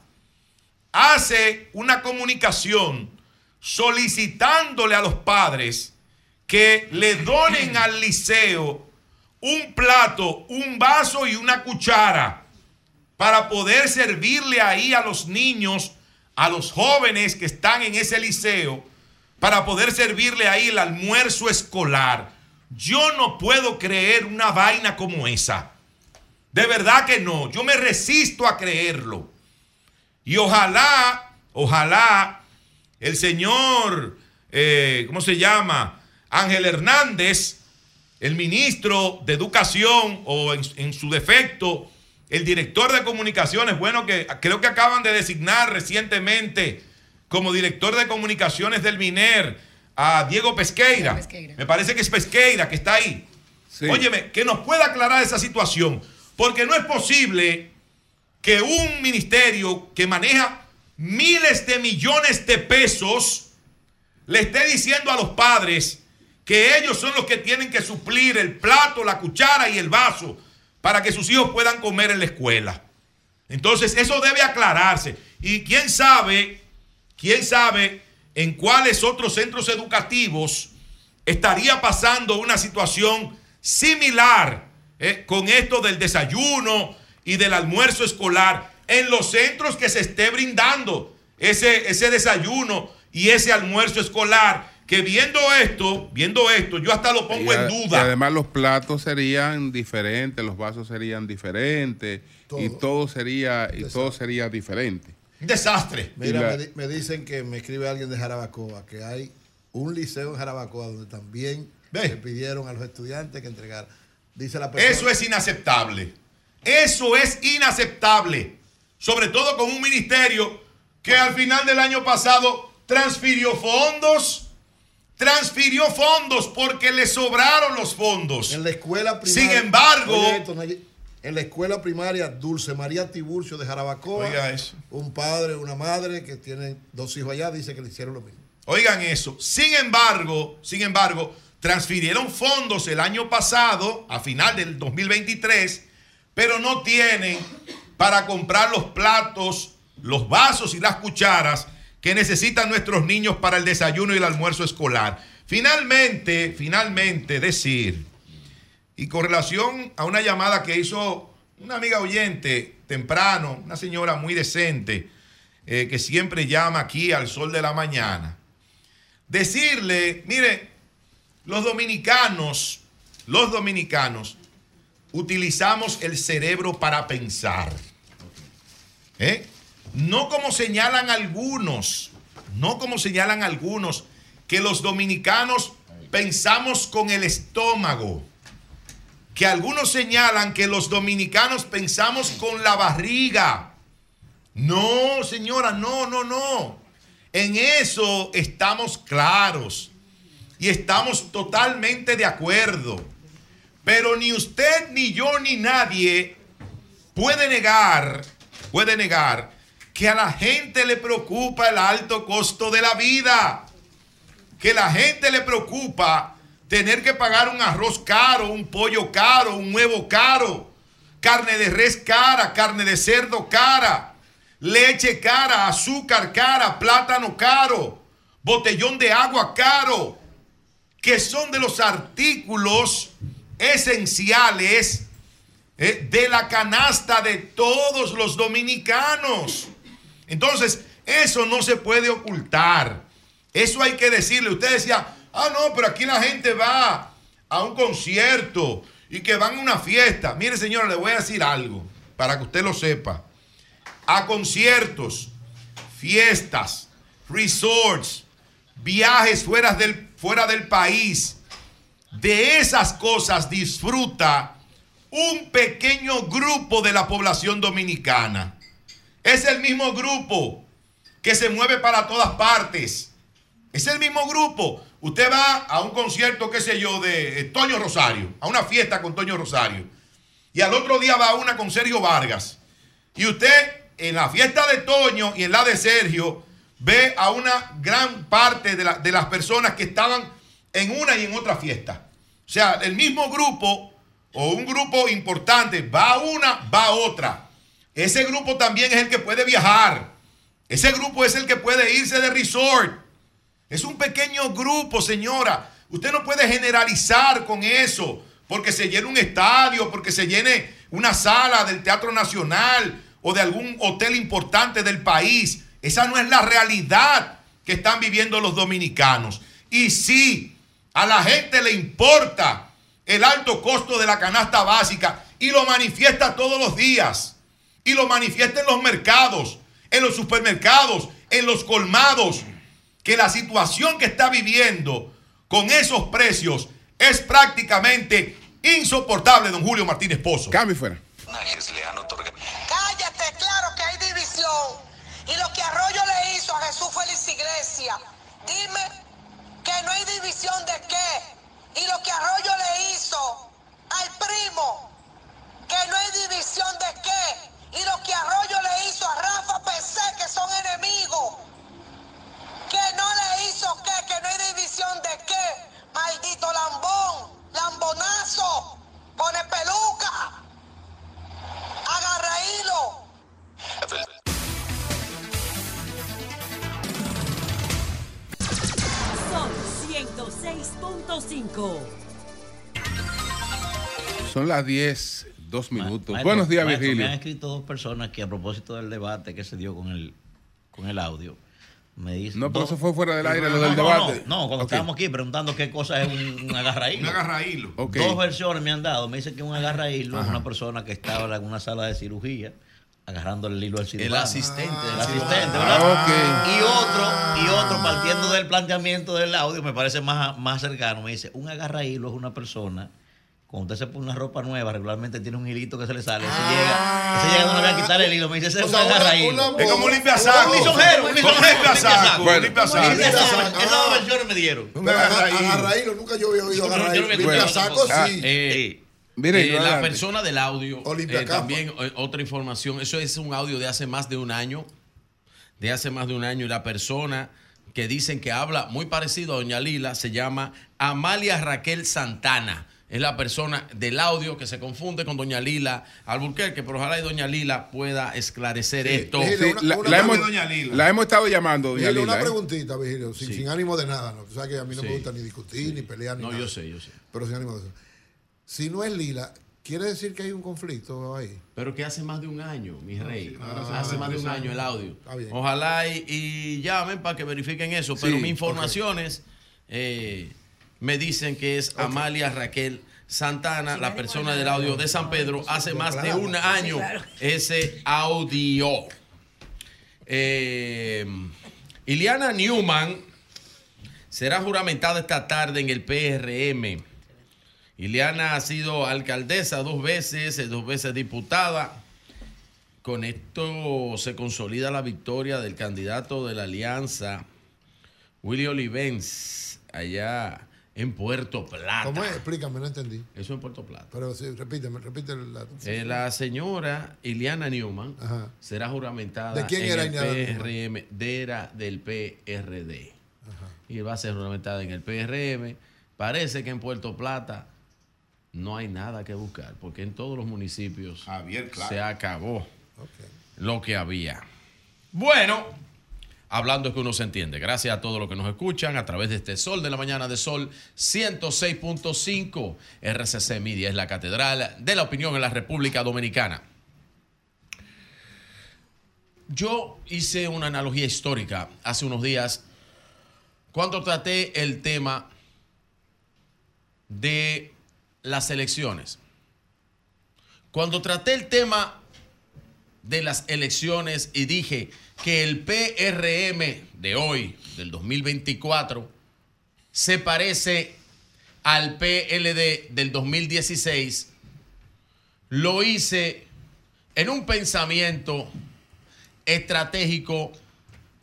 hace una comunicación solicitándole a los padres que le donen al liceo un plato, un vaso y una cuchara para poder servirle ahí a los niños, a los jóvenes que están en ese liceo, para poder servirle ahí el almuerzo escolar. Yo no puedo creer una vaina como esa. De verdad que no. Yo me resisto a creerlo. Y ojalá, ojalá el señor, eh, ¿cómo se llama? Ángel Hernández, el ministro de Educación o en, en su defecto, el director de comunicaciones, bueno, que creo que acaban de designar recientemente como director de comunicaciones del MINER a Diego Pesqueira. Me parece que es Pesqueira que está ahí. Óyeme, que nos pueda aclarar esa situación, porque no es posible que un ministerio que maneja miles de millones de pesos le esté diciendo a los padres que ellos son los que tienen que suplir el plato, la cuchara y el vaso para que sus hijos puedan comer en la escuela. Entonces, eso debe aclararse. Y quién sabe, quién sabe en cuáles otros centros educativos estaría pasando una situación similar eh, con esto del desayuno y del almuerzo escolar en los centros que se esté brindando ese, ese desayuno y ese almuerzo escolar que viendo esto, viendo esto, yo hasta lo pongo Y en Y duda. además los platos serían diferentes, los vasos serían diferentes y todo sería y todo sería diferente. Un desastre. Mira, la- me, di- me dicen que me escribe alguien de Jarabacoa que hay un liceo en Jarabacoa donde también le pidieron a los estudiantes que entregaran. Dice la persona. Eso es inaceptable. Eso es inaceptable. Sobre todo con un ministerio que al final del año pasado transfirió fondos. Transfirió fondos porque le sobraron los fondos. En la escuela primaria. Sin embargo, esto, en la escuela primaria Dulce María Tiburcio de Jarabacoa, Oiga eso. un padre, una madre que tienen dos hijos allá, dice que le hicieron lo mismo. Oigan eso. Sin embargo, sin embargo, transfirieron fondos el año pasado, a final del 2023, pero no tienen para comprar los platos, los vasos y las cucharas que necesitan nuestros niños para el desayuno y el almuerzo escolar. Finalmente, finalmente decir, y con relación a una llamada que hizo una amiga oyente temprano, una señora muy decente, eh, que siempre llama aquí al sol de la mañana, decirle, mire, los dominicanos, los dominicanos, utilizamos el cerebro para pensar. ¿Eh? No como señalan algunos, no como señalan algunos, que los dominicanos pensamos con el estómago. Que algunos señalan que los dominicanos pensamos con la barriga. No, señora, no, no, no. En eso estamos claros y estamos totalmente de acuerdo. Pero ni usted, ni yo, ni nadie puede negar, puede negar que a la gente le preocupa el alto costo de la vida. Que la gente le preocupa tener que pagar un arroz caro, un pollo caro, un huevo caro, carne de res cara, carne de cerdo cara, leche cara, azúcar cara, plátano caro, botellón de agua caro, que son de los artículos esenciales eh, de la canasta de todos los dominicanos. Entonces, eso no se puede ocultar. Eso hay que decirle. Usted decía, ah, no, pero aquí la gente va a un concierto y que van a una fiesta. Mire, señora, le voy a decir algo para que usted lo sepa. A conciertos, fiestas, resorts, viajes fuera del, fuera del país. De esas cosas disfruta un pequeño grupo de la población dominicana. Es el mismo grupo que se mueve para todas partes. Es el mismo grupo. Usted va a un concierto, qué sé yo, de Toño Rosario, a una fiesta con Toño Rosario. Y al otro día va a una con Sergio Vargas. Y usted en la fiesta de Toño y en la de Sergio ve a una gran parte de las personas que estaban en una y en otra fiesta. O sea, el mismo grupo o un grupo importante va a una, va a otra. Ese grupo también es el que puede viajar. Ese grupo es el que puede irse de resort. Es un pequeño grupo, señora. Usted no puede generalizar con eso, porque se llene un estadio, porque se llene una sala del Teatro Nacional o de algún hotel importante del país. Esa no es la realidad que están viviendo los dominicanos. Y sí, a la gente le importa el alto costo de la canasta básica y lo manifiesta todos los días. Y lo manifiesta en los mercados, en los supermercados, en los colmados. Que la situación que está viviendo con esos precios es prácticamente insoportable, don Julio Martínez Pozo. Cambio fuera. Cállate, claro que hay división. Y lo que Arroyo le hizo a Jesús Félix Iglesia, dime que no hay división de qué. Y lo que Arroyo le hizo al primo, que no hay división de qué. Y lo que Arroyo le hizo a Rafa PC, que son enemigos, que no le hizo qué, que no hay división de qué. Maldito lambón, lambonazo, pone peluca, agarra hilo. Son 106.5. Son las 10, dos minutos. Maestro, Buenos días, maestro, Virgilio. Me han escrito dos personas que a propósito del debate que se dio con el, con el audio, me dice. No, pero eso fue fuera del aire, No, lo del no, debate. No, no, cuando estábamos aquí preguntando qué cosa es un, un agarraílo. Un agarraílo. Dos versiones me han dado. Me dice que un agarraílo es una persona que estaba en una sala de cirugía agarrando el hilo al cirujano. asistente del El asistente, Ah, ¿verdad? Y otro, y otro, partiendo del planteamiento del audio, me parece más, más cercano, me dice, un agarraílo es una persona cuando usted se pone una ropa nueva, regularmente tiene un hilito que se le sale. Ese llega, ese llega donde a quitar el hilo. Me dice, ese es una- una- Es como un limpiasaco. Un lisonjero, un Como lisonjero, un limpiasaco, un limpiasaco. Esas dos versiones me dieron. Pero agarra- agarraílo, nunca yo había oído Yo no- yo no agarraílo. había Limpia escuchado saco, tampoco. sí. Eh, Mire, eh, la persona del audio, Olimpia eh, también eh, otra información, eso es un audio de hace más de un año, de hace más de un año, y la persona que dicen que habla muy parecido a Doña Lila se llama Amalia Raquel Santana. Es la persona del audio que se confunde con Doña Lila Alburquerque, pero ojalá y Doña Lila pueda esclarecer esto. Vigilio, una- la, una la pregunta, hemos, la hemos estado llamando, doña Vigilio, una Lila. ¿eh? preguntita, Vigilio, sin, Sí. sin ánimo de nada. ¿no? Tú sabes que a mí no Sí. me gusta ni discutir, ni pelear, ni No, nada. yo sé, yo sé. Pero sin ánimo de eso. Si no es Lila, ¿quiere decir que hay un conflicto ahí? Pero que hace más de un año, mi rey. Ah, hace más de un año el audio. Está bien. Ojalá y, y llamen para que verifiquen eso. Pero mis informaciones eh, me dicen que es Amalia Raquel Santana, la persona del audio de San Pedro, hace más de un año ese audio. Eh, Iliana Newman será juramentada esta tarde en el PRM. Ileana ha sido alcaldesa dos veces, eh, dos veces diputada. Con esto se consolida la victoria del candidato de la alianza, Willy Olivens, allá en Puerto Plata. ¿Cómo es? Explícame, no entendí. Eso en Puerto Plata. Pero sí, repíteme, repite el dato. Eh, la señora Iliana Newman Ajá. será juramentada ¿De quién en era el? PRM, de era del PRD. Y va a ser juramentada en el PRM. Parece que en Puerto Plata no hay nada que buscar, porque en todos los municipios Javier, claro. se acabó lo que había. Bueno, hablando es que uno se entiende. Gracias a todos los que nos escuchan a través de este Sol de la Mañana de Sol 106.5. RCC Media es la catedral de la opinión en la República Dominicana. Yo hice una analogía histórica hace unos días cuando traté el tema de las elecciones. Cuando traté el tema de las elecciones y dije que el PRM de hoy, del 2024, se parece al PLD del 2016, lo hice en un pensamiento estratégico,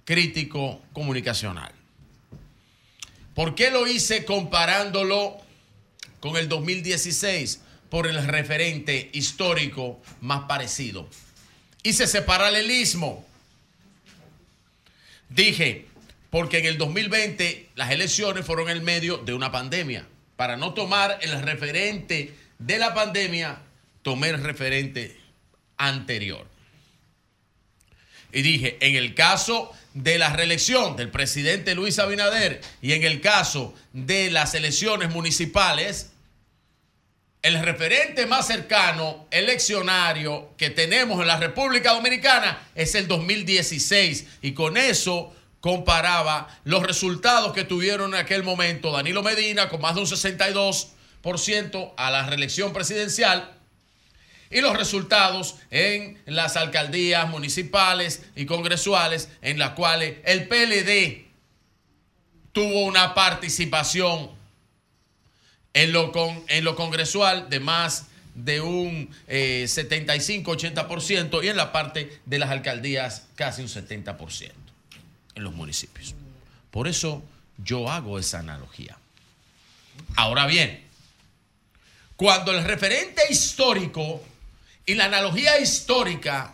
crítico, comunicacional. ¿Por qué lo hice comparándolo con el 2016? Por el referente histórico más parecido. Hice ese paralelismo. Dije, porque en el 2020 las elecciones fueron en medio de una pandemia. Para no tomar el referente de la pandemia, tomé el referente anterior. Y dije, en el caso de la reelección del presidente Luis Abinader y en el caso de las elecciones municipales, el referente más cercano eleccionario que tenemos en la República Dominicana es el 2016 y con eso comparaba los resultados que tuvieron en aquel momento Danilo Medina con más de un 62% a la reelección presidencial y los resultados en las alcaldías municipales y congresuales en las cuales el PLD tuvo una participación en lo, con, en lo congresual de más de un eh, 75-80% y en la parte de las alcaldías casi un 70% en los municipios. Por eso yo hago esa analogía. Ahora bien, cuando el referente histórico y la analogía histórica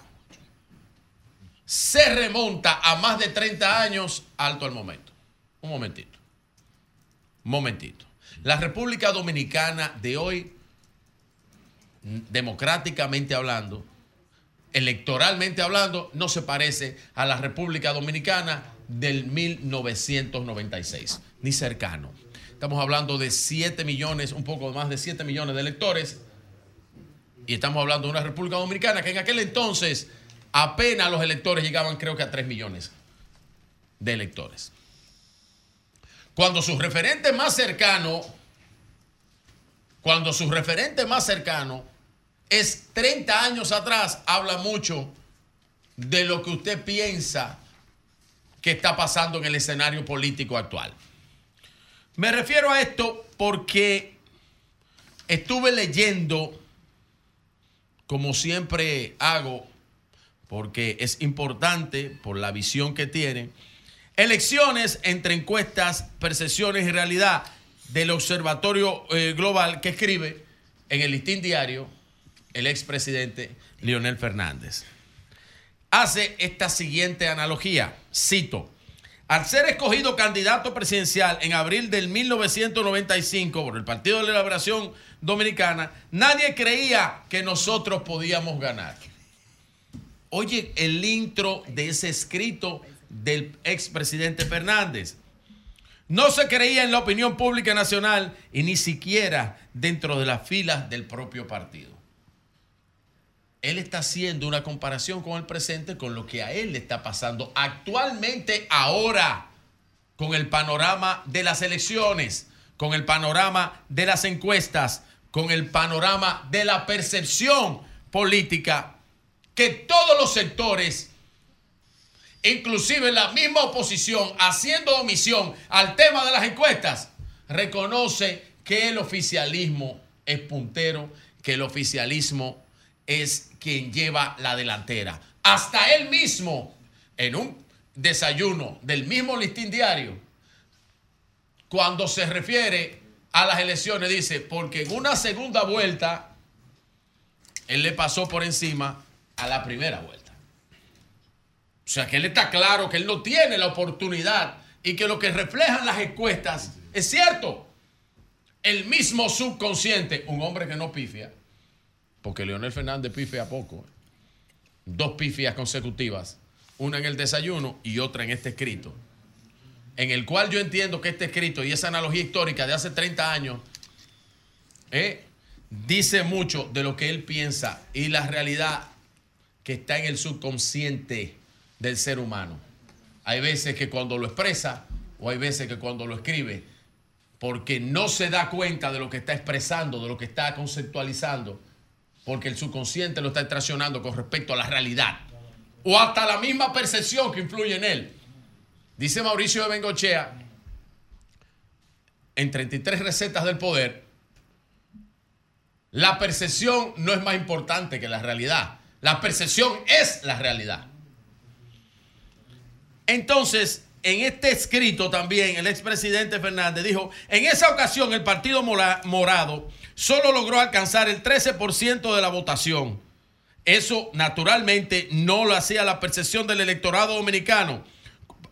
se remonta a más de 30 años, alto al momento. Un momentito. Un momentito. La República Dominicana de hoy, democráticamente hablando, electoralmente hablando, no se parece a la República Dominicana del 1996, ni cercano. Estamos hablando de 7 millones, un poco más de 7 millones de electores, y estamos hablando de una República Dominicana que en aquel entonces apenas los electores llegaban creo que a 3 millones. de electores. Cuando su referente más cercano, cuando su referente más cercano es 30 años atrás, habla mucho de lo que usted piensa que está pasando en el escenario político actual. Me refiero a esto porque estuve leyendo, como siempre hago, porque es importante por la visión que tiene, elecciones entre encuestas, percepciones y realidad del Observatorio eh, Global que escribe en el listín diario el expresidente Leonel Fernández. Hace esta siguiente analogía, cito, al ser escogido candidato presidencial en abril del 1995 por el Partido de la Liberación Dominicana, nadie creía que nosotros podíamos ganar. Oye el intro de ese escrito del expresidente Fernández. No se creía en la opinión pública nacional y ni siquiera dentro de las filas del propio partido. Él está haciendo una comparación con el presente, con lo que a él le está pasando actualmente, ahora, con el panorama de las elecciones, con el panorama de las encuestas, con el panorama de la percepción política que todos los sectores, inclusive la misma oposición, haciendo omisión al tema de las encuestas, reconoce que el oficialismo es puntero, que el oficialismo es quien lleva la delantera. Hasta él mismo, en un desayuno del mismo listín diario, cuando se refiere a las elecciones, dice, porque en una segunda vuelta, él le pasó por encima a la primera vuelta. O sea que él está claro que él no tiene la oportunidad y que lo que reflejan las encuestas es cierto. El mismo subconsciente, un hombre que no pifia, porque Leonel Fernández pifia poco, dos pifias consecutivas, una en el desayuno y otra en este escrito, en el cual yo entiendo que este escrito y esa analogía histórica de hace 30 años eh, dice mucho de lo que él piensa y la realidad que está en el subconsciente del ser humano. Hay veces que cuando lo expresa o hay veces que cuando lo escribe, porque no se da cuenta de lo que está expresando, de lo que está conceptualizando, porque el subconsciente lo está traicionando con respecto a la realidad o hasta la misma percepción que influye en él. Dice Mauricio de Bengochea, en 33 recetas del poder, la percepción no es más importante que la realidad. La percepción es la realidad. Entonces, en este escrito también el expresidente Fernández dijo, en esa ocasión el Partido Morado solo logró alcanzar el 13% de la votación. Eso naturalmente no lo hacía la percepción del electorado dominicano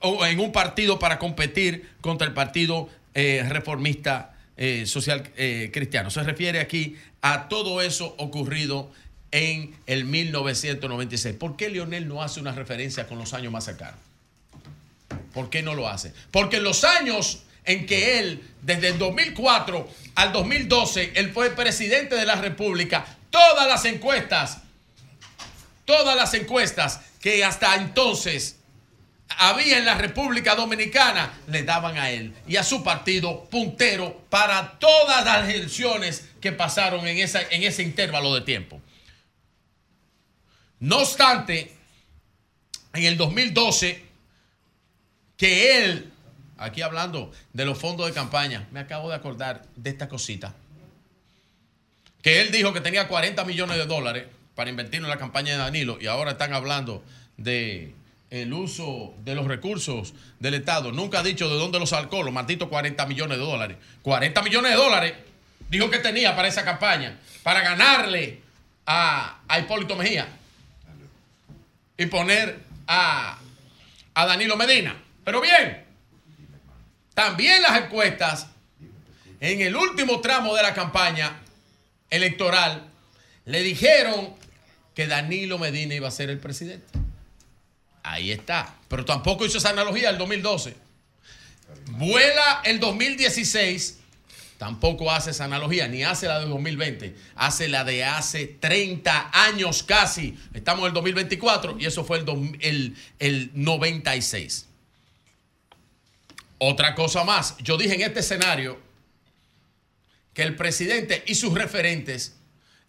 en un partido para competir contra el Partido eh, Reformista eh, Social eh, Cristiano. Se refiere aquí a todo eso ocurrido en el 1996. ¿Por qué Lionel no hace una referencia con los años más cercanos? ¿Por qué no lo hace? Porque en los años en que él, desde el 2004 al 2012, él fue presidente de la República, todas las encuestas, todas las encuestas que hasta entonces había en la República Dominicana, le daban a él y a su partido puntero para todas las elecciones que pasaron en, en ese intervalo de tiempo. No obstante, en el 2012, que él, aquí hablando de los fondos de campaña, me acabo de acordar de esta cosita, que él dijo que tenía 40 millones de dólares para invertir en la campaña de Danilo y ahora están hablando de el uso de los recursos del Estado. Nunca ha dicho de dónde los sacó los malditos 40 millones de dólares. 40 millones de dólares dijo que tenía para esa campaña, para ganarle a, a Hipólito Mejía y poner a, a Danilo Medina. Pero bien, también las encuestas en el último tramo de la campaña electoral le dijeron que Danilo Medina iba a ser el presidente. Ahí está. Pero tampoco hizo esa analogía del 2012. Vuela el 2016 Tampoco hace esa analogía, ni hace la de 2020, hace la de hace 30 años casi. Estamos en el 2024 y eso fue el, el, el 96. Otra cosa más, yo dije en este escenario que el presidente y sus referentes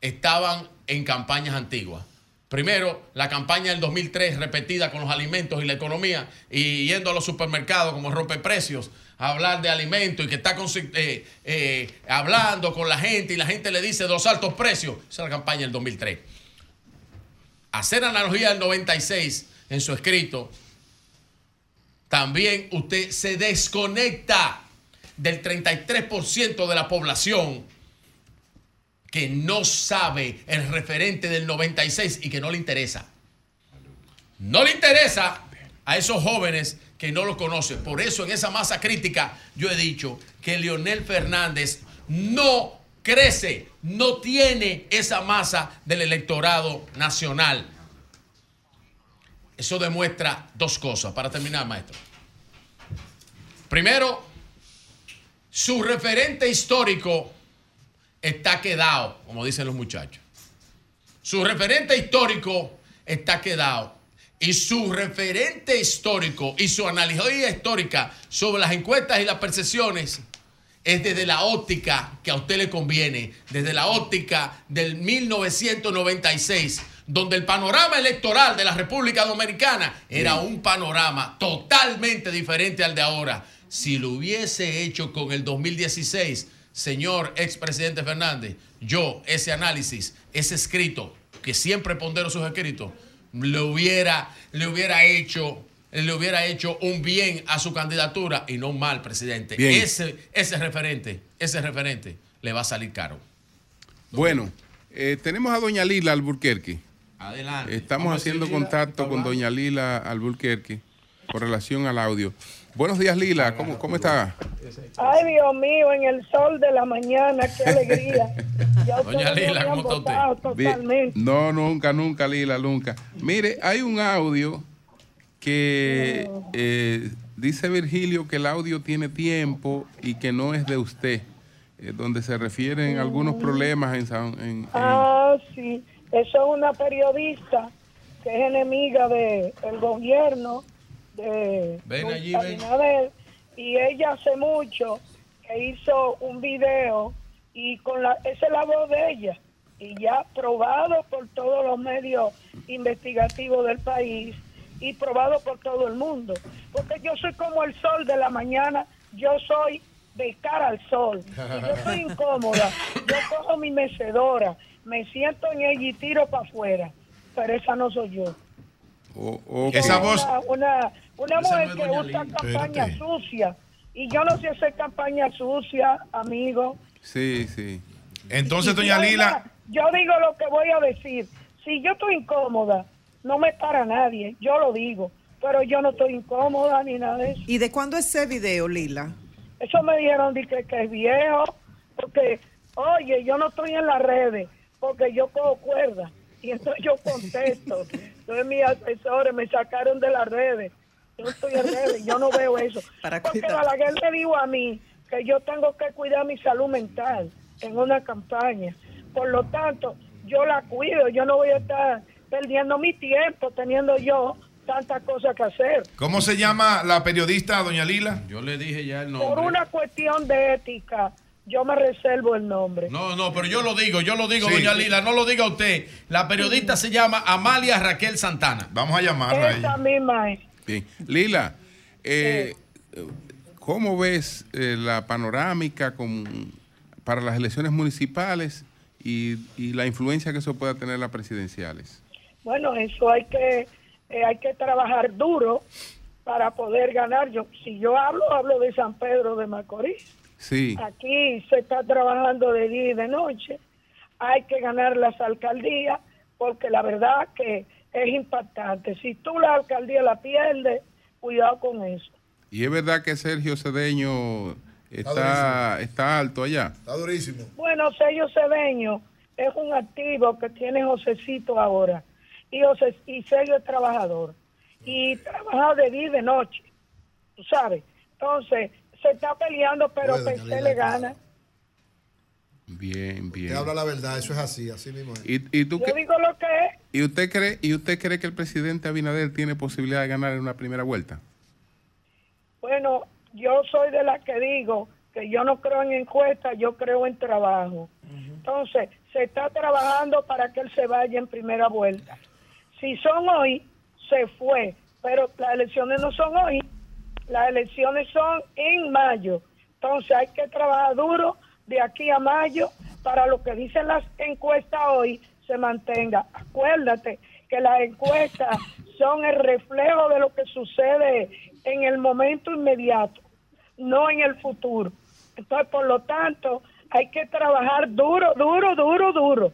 estaban en campañas antiguas. Primero, la campaña del 2003 repetida con los alimentos y la economía y yendo a los supermercados como rompe precios a hablar de alimentos y que está eh, eh, hablando con la gente y la gente le dice dos altos precios. Esa es la campaña del 2003. Hacer analogía del 96 en su escrito, también usted se desconecta del 33% de la población que no sabe el referente del 96 y que no le interesa. No le interesa a esos jóvenes que no lo conocen. Por eso en esa masa crítica yo he dicho que Leonel Fernández no crece, no tiene esa masa del electorado nacional. Eso demuestra dos cosas. Para terminar, maestro. Primero, su referente histórico está quedado, como dicen los muchachos. Su referente histórico está quedado. Y su referente histórico y su analogía histórica sobre las encuestas y las percepciones es desde la óptica que a usted le conviene, desde la óptica del 1996, donde el panorama electoral de la República Dominicana era un panorama totalmente diferente al de ahora. Si lo hubiese hecho con el 2016, señor expresidente Fernández, yo ese análisis, ese escrito, que siempre pondero sus escritos, le hubiera, le hubiera hecho le hubiera hecho un bien a su candidatura y no un mal, presidente. Bien. Ese, ese referente, ese referente le va a salir caro. Bueno, eh, tenemos a doña Lila Alburquerque. Adelante. Estamos haciendo Lila, contacto con doña Lila Alburquerque con relación al audio. Buenos días, Lila. ¿Cómo, cómo está? Ay, Dios mío, en el sol de la mañana, qué alegría. Ya Doña Lila, ¿cómo está usted? Totalmente. No, nunca, nunca, Lila, nunca. Mire, hay un audio que eh, dice Virgilio que el audio tiene tiempo y que no es de usted, eh, donde se refieren algunos problemas en, San- en- en- Ah, sí. Eso es una periodista que es enemiga del gobierno de Ven allí, ven. Abinader, y ella hace mucho que hizo un video y con la esa es la voz de ella y ya probado por todos los medios investigativos del país y probado por todo el mundo porque yo soy como el sol de la mañana yo soy de cara al sol y yo estoy incómoda yo cojo mi mecedora me siento en ella y tiro para afuera pero esa no soy yo o- o- Esa una, voz- Una, una Esa mujer que usa campaña Espérate. sucia. Y yo no sé hacer campaña sucia, amigo. Sí, sí. Entonces, Y doña Lila, Yo digo lo que voy a decir. Si yo estoy incómoda, no me para nadie. Yo lo digo. Pero yo no estoy incómoda ni nada de eso. ¿Y de cuándo es ese video, Lila? Eso me dijeron de que, que es viejo. Porque, oye, yo no estoy en las redes. Porque yo cojo cuerda. Y entonces yo contesto. Entonces mis asesores me sacaron de las redes. Yo no estoy en redes. Yo no veo eso. porque cuidar. Balaguer me dijo a mí que yo tengo que cuidar mi salud mental en una campaña. Por lo tanto, yo la cuido. Yo no voy a estar perdiendo mi tiempo teniendo yo tantas cosas que hacer. ¿cómo se llama la periodista, doña Lila? Yo le dije ya el Por una cuestión de ética, yo me reservo el nombre. No, no, pero yo lo digo, yo lo digo, Sí. doña Lila, no lo diga usted. La periodista se llama Amalia Raquel Santana. Vamos a Esa misma es. Bien. Lila, eh, ¿cómo ves eh, la panorámica con, para las elecciones municipales y, y la influencia que eso pueda tener en las presidenciales? Bueno, eso hay que eh, hay que trabajar duro para poder ganar. Yo, si yo hablo, hablo de San Pedro de Macorís. Sí. Aquí se está trabajando de día y de noche. Hay que ganar las alcaldías porque la verdad que es impactante. Si tú la alcaldía la pierdes, cuidado con eso. Y es verdad que Sergio Cedeño está, está alto allá. Está durísimo. Bueno, Sergio Cedeño es un activo que tiene Josecito ahora. Y, José, y Sergio es trabajador. Y trabaja de día y de noche. Tú sabes. Entonces, se está peleando, pero Galila, le gana. Bien, bien. Te habla la verdad, eso es así, así mismo es. ¿Y, y tú Yo qué- digo lo que es. ¿Y usted cree y usted cree que el presidente Abinader tiene posibilidad de ganar en una primera vuelta? Bueno, yo soy de las que digo que yo no creo en encuestas, yo creo en trabajo. Entonces, se está trabajando para que él se vaya en primera vuelta. Si son hoy, se fue, pero las elecciones no son hoy, las elecciones son en mayo. Entonces, hay que trabajar duro de aquí a mayo para lo que dicen las encuestas hoy se mantenga. Acuérdate que las encuestas son el reflejo de lo que sucede en el momento inmediato, no en el futuro. Entonces, por lo tanto, hay que trabajar duro, duro, duro, duro.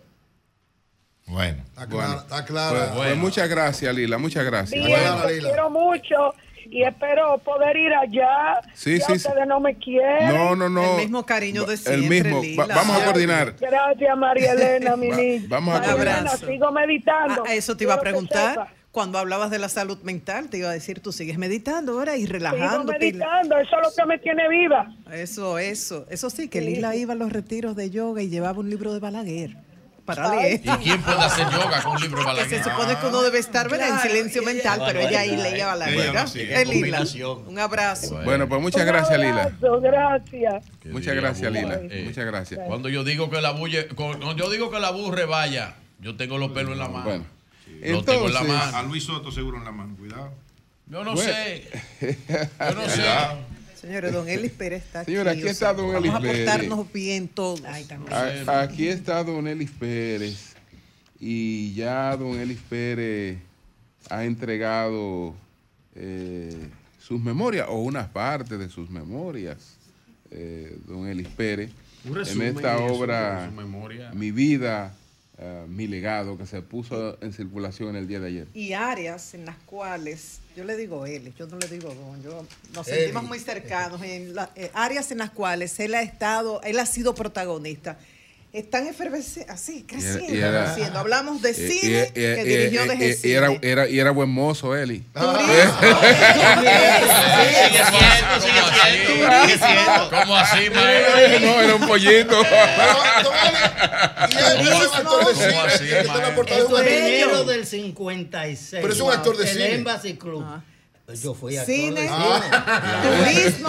Bueno, Está clara. Está Pues, clara. pues muchas gracias, Lila, muchas gracias. Bien, te quiero mucho y espero poder ir allá. Sí, Ya sí, sí. ustedes no me quieren. No, no, no. El mismo cariño de El siempre, mismo. Va- Lila. vamos a coordinar. Gracias, María Elena, mi niña. vamos a coordinar. Elena, sigo meditando. Ah, eso te iba a preguntar. Cuando hablabas de la salud mental, te iba a decir, tú sigues meditando ahora y Sigo relajándote. meditando, eso es lo que me tiene viva. Eso, eso. Eso sí, que Sí. Lila iba a los retiros de yoga y llevaba un libro de Balaguer para Ay. leer. ¿Y quién puede hacer yoga con un libro Que Balaguer? se supone que uno debe estar ¿verdad? en silencio mental, pero ella ahí leía Balaguer. Sigue. Eh, Lila, un abrazo. Bueno, pues muchas gracias, Lila. abrazo, Gracias. Muchas gracias, Lila. Muchas gracias. Cuando yo digo que la bulle, cuando yo digo que la burre vaya, yo tengo los pelos en la mano. Bueno. Lo tengo en la Entonces- mano. A Luis Soto seguro en la mano, cuidado. Yo no Bueno. sé. Yo no sé. Señores, don Elis Pérez está aquí. Señora, aquí está don Vamos Elis a Pérez. portarnos bien todos. A- Aquí está don Elis Pérez y ya don Elis Pérez ha entregado eh, sus memorias o una parte de sus memorias, eh, don Elis Pérez, Un en esta obra de su memoria. Mi vida, eh, mi legado, que se puso en circulación el día de ayer. y áreas en las cuales, yo le digo él, yo no le digo don, yo, nos Eli. sentimos muy cercanos, en la- eh, áreas en las cuales él ha estado, él ha sido protagonista. Están efervescentes, así, creciendo, y era- creciendo. Hablamos de Y- cine y- que y- dirigió y- desde y- y cine. era, era- y era buen mozo, Eli. ¿Cómo así, maestro? No, era un pollito. Y él es un actor de cine. ¿Cómo así, que está en la maestro? portada de un Esto es enero del 56. Pero es un actor de el cine. Embassy Club. Pues Yo fui actor Cine, de Ah. turismo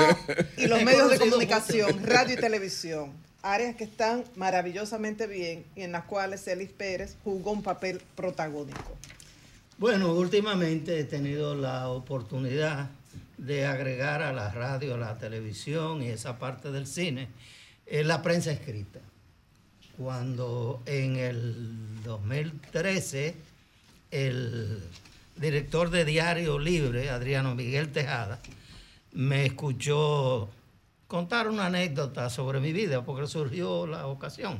y los medios de comunicación, radio y televisión. Áreas que están maravillosamente bien y en las cuales Elis Pérez jugó un papel protagónico. Bueno, últimamente he tenido la oportunidad de agregar a la radio, a la televisión y esa parte del cine, eh, la prensa escrita. Cuando en el 2013 el director de Diario Libre, Adriano Miguel Tejada, me escuchó contar una anécdota sobre mi vida, porque surgió la ocasión.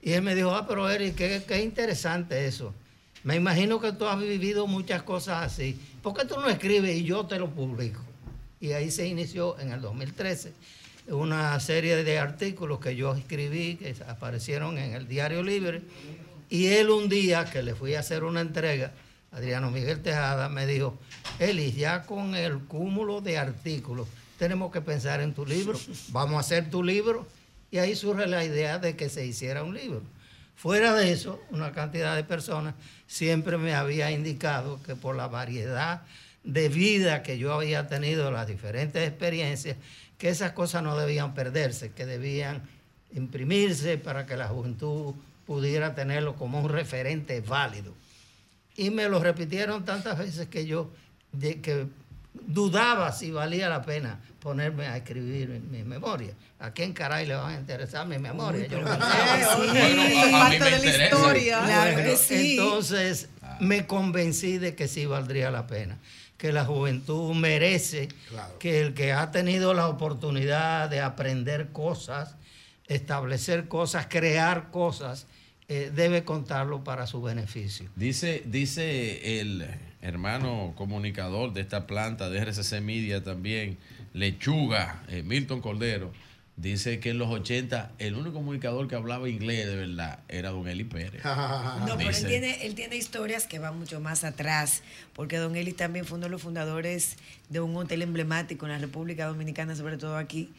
Y él me dijo, ah, pero Eric, qué, qué interesante eso. Me imagino que tú has vivido muchas cosas así. ¿Por qué tú no escribes y yo te lo publico? Y ahí se inició en el 2013 una serie de artículos que yo escribí, que aparecieron en el Diario Libre. Y él un día que le fui a hacer una entrega, Adriano Miguel Tejada me dijo, Eli, ya con el cúmulo de artículos, tenemos que pensar en tu libro, vamos a hacer tu libro. Y ahí surge la idea de que se hiciera un libro. Fuera de eso, una cantidad de personas siempre me había indicado que por la variedad de vida que yo había tenido, las diferentes experiencias, que esas cosas no debían perderse, que debían imprimirse para que la juventud pudiera tenerlo como un referente válido. Y me lo repitieron tantas veces que yo que dudaba si valía la pena ponerme a escribir en mi memoria. ¿A quién caray le van a interesar mi memoria? Yo parte de la historia. Claro Bueno, que sí. Entonces me convencí de que sí valdría la pena, que la juventud merece que el que ha tenido la oportunidad de aprender cosas, establecer cosas, crear cosas, eh, debe contarlo para su beneficio. Dice, dice el hermano comunicador de esta planta de RCC Media también, Lechuga, eh, Milton Cordero, dice que en los 80 el único comunicador que hablaba inglés de verdad era don Eli Pérez. No, pero él tiene, él tiene historias que van mucho más atrás, porque Don Eli también fue uno de los fundadores de un hotel emblemático en la República Dominicana, sobre todo aquí,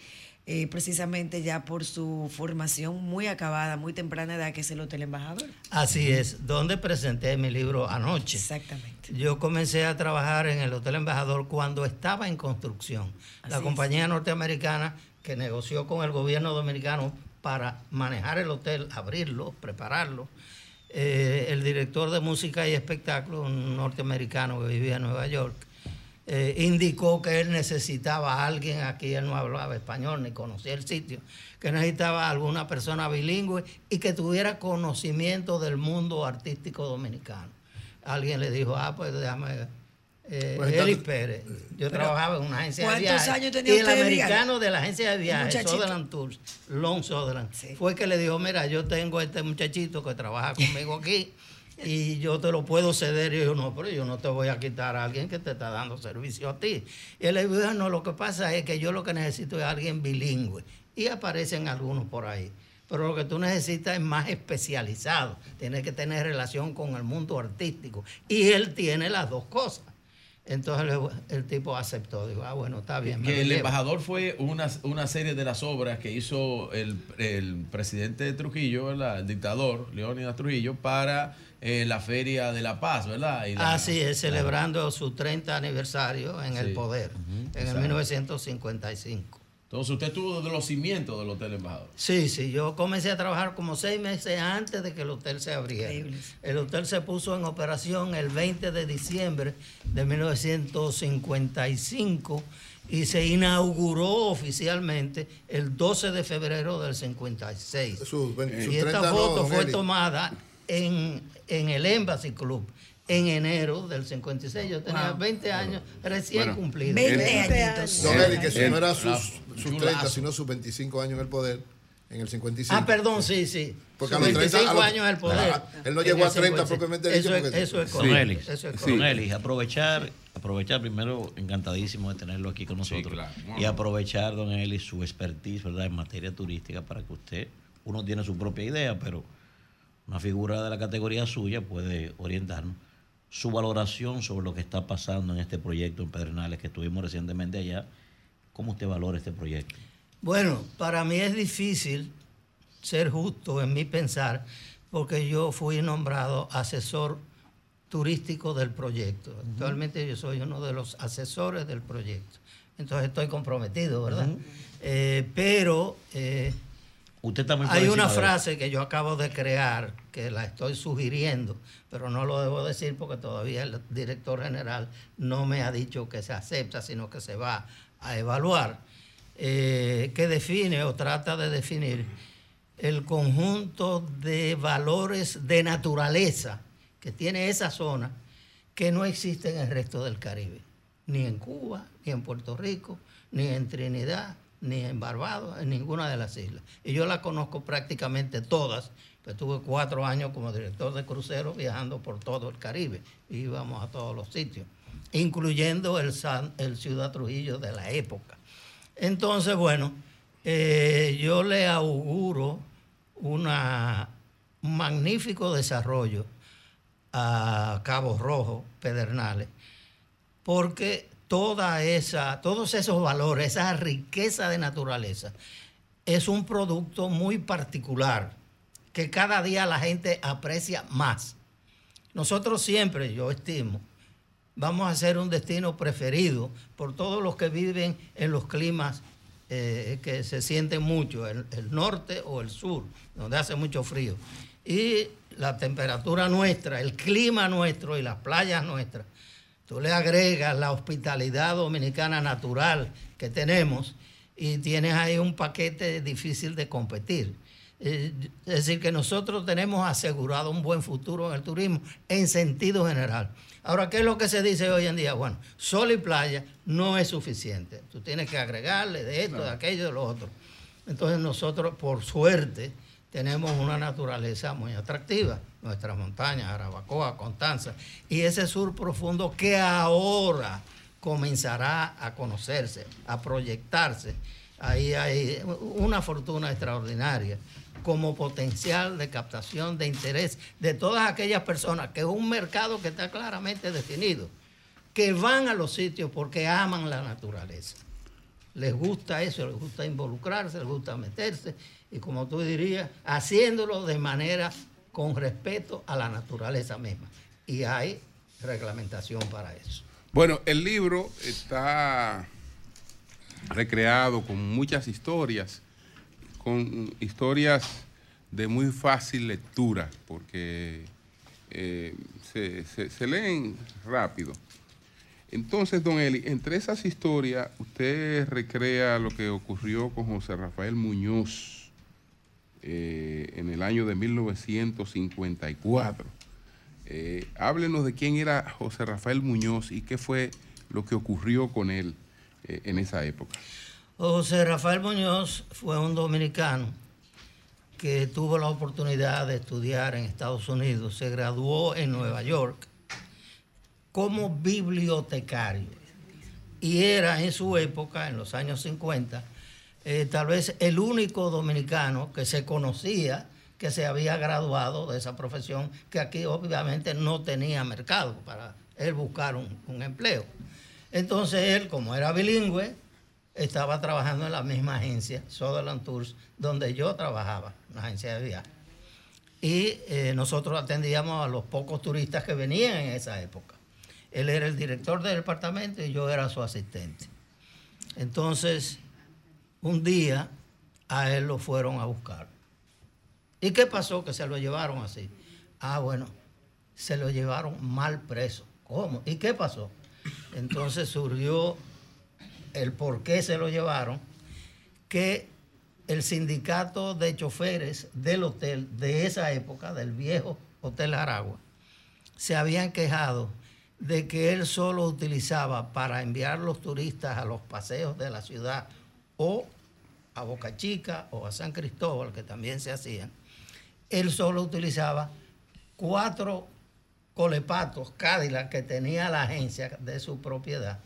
eh, precisamente ya por su formación muy acabada, muy temprana edad, que es el Hotel Embajador. Así es, donde presenté mi libro anoche. Exactamente. Yo comencé a trabajar en el Hotel Embajador cuando estaba en construcción. Así la es. compañía norteamericana que negoció con el gobierno dominicano para manejar el hotel, abrirlo, prepararlo. eh, el director de música y espectáculo, un norteamericano que vivía en Nueva York, eh, indicó que él necesitaba a alguien, aquí él no hablaba español ni conocía el sitio, que necesitaba alguna persona bilingüe y que tuviera conocimiento del mundo artístico dominicano. Alguien le dijo, ah, pues déjame... Eh, Pues Pérez. Yo trabajaba en una agencia de ¿cuántos viajes. años tenía y el viaje? americano de la agencia de viajes. Sutherland Tours, Lon Sutherland, fue que le dijo, mira, yo tengo este muchachito que trabaja conmigo aquí y yo te lo puedo ceder. Y yo, no, pero yo no te voy a quitar a alguien que te está dando servicio a ti. Y él le dijo, no, lo que pasa es que yo lo que necesito es alguien bilingüe. Y aparecen algunos por ahí. Pero lo que tú necesitas es más especializado. Tienes que tener relación con el mundo artístico. Y él tiene las dos cosas. Entonces le- el tipo aceptó. Digo, ah, bueno, está bien. Que el llevo. embajador fue una, una serie de las obras que hizo el, el presidente de Trujillo, ¿verdad? el dictador Leónidas Trujillo, para eh, la Feria de la Paz, ¿verdad? Y la- Así es, celebrando su 30 aniversario en Sí. el poder, en el exacto. 1955. Entonces usted estuvo de los cimientos del Hotel Embajador. Sí, sí, yo comencé a trabajar como seis meses antes de que el hotel se abriera. El hotel se puso en operación el 20 de diciembre de 1955 y se inauguró oficialmente el 12 de febrero del 56. Sus sus y esta 30 no, foto fue Eli. tomada en, en el Embassy Club en enero del 56. Yo tenía Wow. 20 años recién Bueno, cumplidos. 20 añitos. Don Eli, que si El- no era sus, sus chulazo. 30, sino sus 25 años en el poder, en el 55. Ah, perdón, sí, sí. Porque a los 30 25 a los- años en el poder. Ah, él no llegó a el 30 56. propiamente dicho, Eso es, porque- eso es Don correcto. Elis, Eso es Don correcto. Elis, aprovechar, aprovechar primero, encantadísimo de tenerlo aquí con nosotros. claro. Y aprovechar, don Elis, su expertise ¿verdad? en materia turística para que usted, uno tiene su propia idea, pero una figura de la categoría suya puede orientarnos. Su valoración sobre lo que está pasando en este proyecto en Pedernales, que estuvimos recientemente allá. ¿Cómo usted valora este proyecto? Bueno, para mí es difícil ser justo en mi pensar porque yo fui nombrado asesor turístico del proyecto. Actualmente yo soy uno de los asesores del proyecto. Entonces estoy comprometido, ¿verdad? Eh, pero eh, Usted está muy por hay una frase que yo acabo de crear que la estoy sugiriendo, pero no lo debo decir porque todavía el director general no me ha dicho que se acepta, sino que se va a evaluar, eh, que define o trata de definir el conjunto de valores de naturaleza que tiene esa zona que no existe en el resto del Caribe, ni en Cuba, ni en Puerto Rico, ni en Trinidad, ni en Barbados, en ninguna de las islas. Y yo las conozco prácticamente todas, pues tuve cuatro años como director de cruceros viajando por todo el Caribe, íbamos a todos los sitios, incluyendo el, San- el Ciudad Trujillo de la época. Entonces, bueno, eh, yo le auguro una, un magnífico desarrollo a Cabo Rojo, Pedernales, porque toda esa, todos esos valores, esa riqueza de naturaleza, es un producto muy particular que cada día la gente aprecia más. Nosotros siempre, yo estimo, vamos a ser un destino preferido por todos los que viven en los climas eh, que se sienten mucho, el, el norte o el sur, donde hace mucho frío. Y la temperatura nuestra, el clima nuestro y las playas nuestras, tú le agregas la hospitalidad dominicana natural que tenemos y tienes ahí un paquete difícil de competir. Eh, Es decir, que nosotros tenemos asegurado un buen futuro en el turismo en sentido general. Ahora, ¿qué es lo que se dice hoy en día? Bueno, sol y playa no es suficiente. Tú tienes que agregarle de esto, de aquello, de lo otro. Entonces nosotros, por suerte, tenemos una naturaleza muy atractiva. Nuestras montañas, Arabacoa, Constanza, y ese sur profundo que ahora comenzará a conocerse, a proyectarse. Ahí hay una fortuna extraordinaria como potencial de captación de interés de todas aquellas personas, que es un mercado que está claramente definido, que van a los sitios porque aman la naturaleza. les gusta eso, les gusta involucrarse, les gusta meterse, y como tú dirías, haciéndolo de manera con respeto a la naturaleza misma. Y hay reglamentación para eso. Bueno, el libro está recreado con muchas historias, con historias de muy fácil lectura, porque eh, se, se- se leen rápido. Entonces, don Eli, entre esas historias, usted recrea lo que ocurrió con José Rafael Muñoz eh, en el año de 1954. Eh, háblenos de quién era José Rafael Muñoz y qué fue lo que ocurrió con él eh, en esa época. José Rafael Muñoz fue un dominicano que tuvo la oportunidad de estudiar en Estados Unidos. Se graduó en Nueva York como bibliotecario. Y era en su época, en los años 50, eh, tal vez el único dominicano que se conocía que se había graduado de esa profesión, que aquí obviamente no tenía mercado para él buscar un, empleo. Entonces él, como era bilingüe, estaba trabajando en la misma agencia, Sutherland Tours, donde yo trabajaba, una agencia de viaje. Y eh, nosotros atendíamos a los pocos turistas que venían en esa época. Él era el director del departamento y yo era su asistente. Entonces, un día a él lo fueron a buscar. ¿Y qué pasó? Que se lo llevaron así. Ah, bueno, se lo llevaron mal preso. ¿Cómo? ¿Y qué pasó? Entonces surgió el por qué se lo llevaron, que el sindicato de choferes del hotel de esa época, del viejo Hotel Aragua, se habían quejado de que él solo utilizaba para enviar los turistas a los paseos de la ciudad o a Boca Chica o a San Cristóbal, que también se hacían, él solo utilizaba cuatro colepatos Cadillac que tenía la agencia de su propiedad.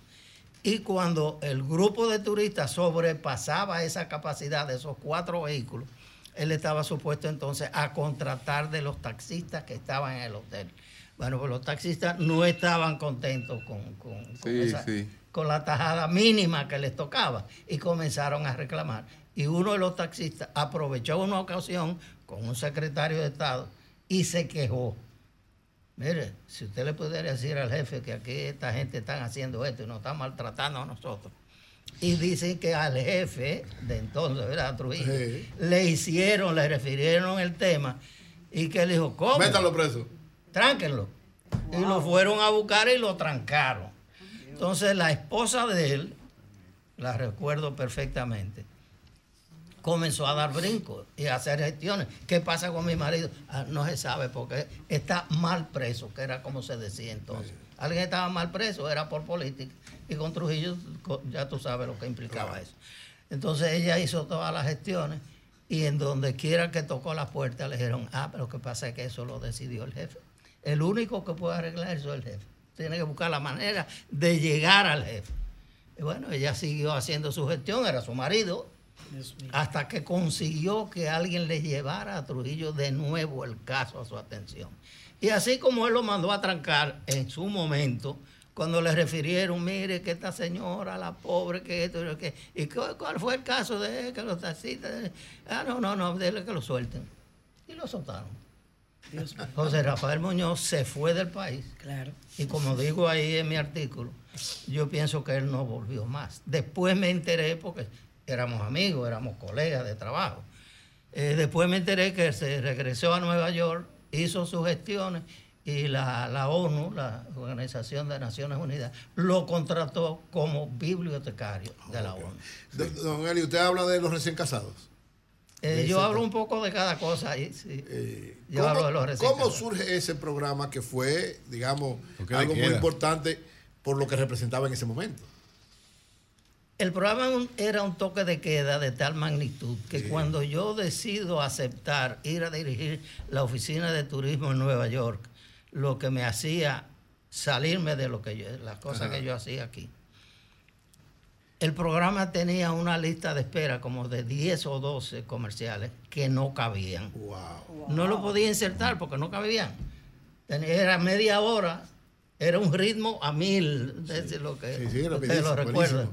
Y cuando el grupo de turistas sobrepasaba esa capacidad de esos cuatro vehículos, él estaba supuesto entonces a contratar de los taxistas que estaban en el hotel. Bueno, pues los taxistas no estaban contentos con, con- con Sí, esa- sí. Con la tajada mínima que les tocaba y comenzaron a reclamar. Y uno de los taxistas aprovechó una ocasión con un secretario de Estado y se quejó. Mire, si usted le pudiera decir al jefe que aquí esta gente está haciendo esto y nos está maltratando a nosotros. Y dicen que al jefe de entonces, ¿verdad? Trujillo, Sí. le hicieron, le refirieron el tema y que él dijo, ¿cómo? Métanlo preso. Tránquenlo. Y lo fueron a buscar y lo trancaron. Entonces la esposa de él, la recuerdo perfectamente, comenzó a dar brincos y a hacer gestiones. ¿Qué pasa con mi marido? Ah, no se sabe porque está mal preso, que era como se decía entonces. Alguien estaba mal preso, era por política. Y con Trujillo ya tú sabes lo que implicaba eso. Entonces ella hizo todas las gestiones y en donde quiera que tocó la puerta le dijeron, ah, pero lo que pasa es que eso lo decidió el jefe. El único que puede arreglar eso es el jefe. Tiene que buscar la manera de llegar al jefe. Y bueno, ella siguió haciendo su gestión, era su marido, hasta que consiguió que alguien le llevara a Trujillo de nuevo el caso a su atención. Y así como él lo mandó a trancar en su momento, cuando le refirieron, mire que esta señora, la pobre, que esto que... ¿Y cu- cuál fue el caso de que los taxistas? Ah, no, no, no, déle que lo suelten. Y lo soltaron. José Rafael Muñoz se fue del país. Claro. Y como digo ahí en mi artículo, yo pienso que él no volvió más. Después me enteré, porque éramos amigos, éramos colegas de trabajo. Eh, después me enteré que se regresó a Nueva York, hizo sus gestiones y la, la ONU, la Organización de Naciones Unidas, lo contrató como bibliotecario de la ONU. Don, don Eli, usted habla de los recién casados. Eh, yo hablo un poco de cada cosa ahí. sí. yo ¿Cómo, hablo de los cómo surge ese programa que fue, digamos, algo muy importante por lo que representaba en ese momento? El programa era un toque de queda de tal magnitud que cuando yo decido aceptar ir a dirigir la oficina de turismo en Nueva York, lo que me hacía salirme de lo que yo, las cosas Ajá. que yo hacía aquí. El programa tenía una lista de espera como de 10 o 12 comerciales que no cabían. No lo podía insertar porque no cabían. Era media hora, era un ritmo a mil, de lo que Sí, sí, ustedes lo recuerdan.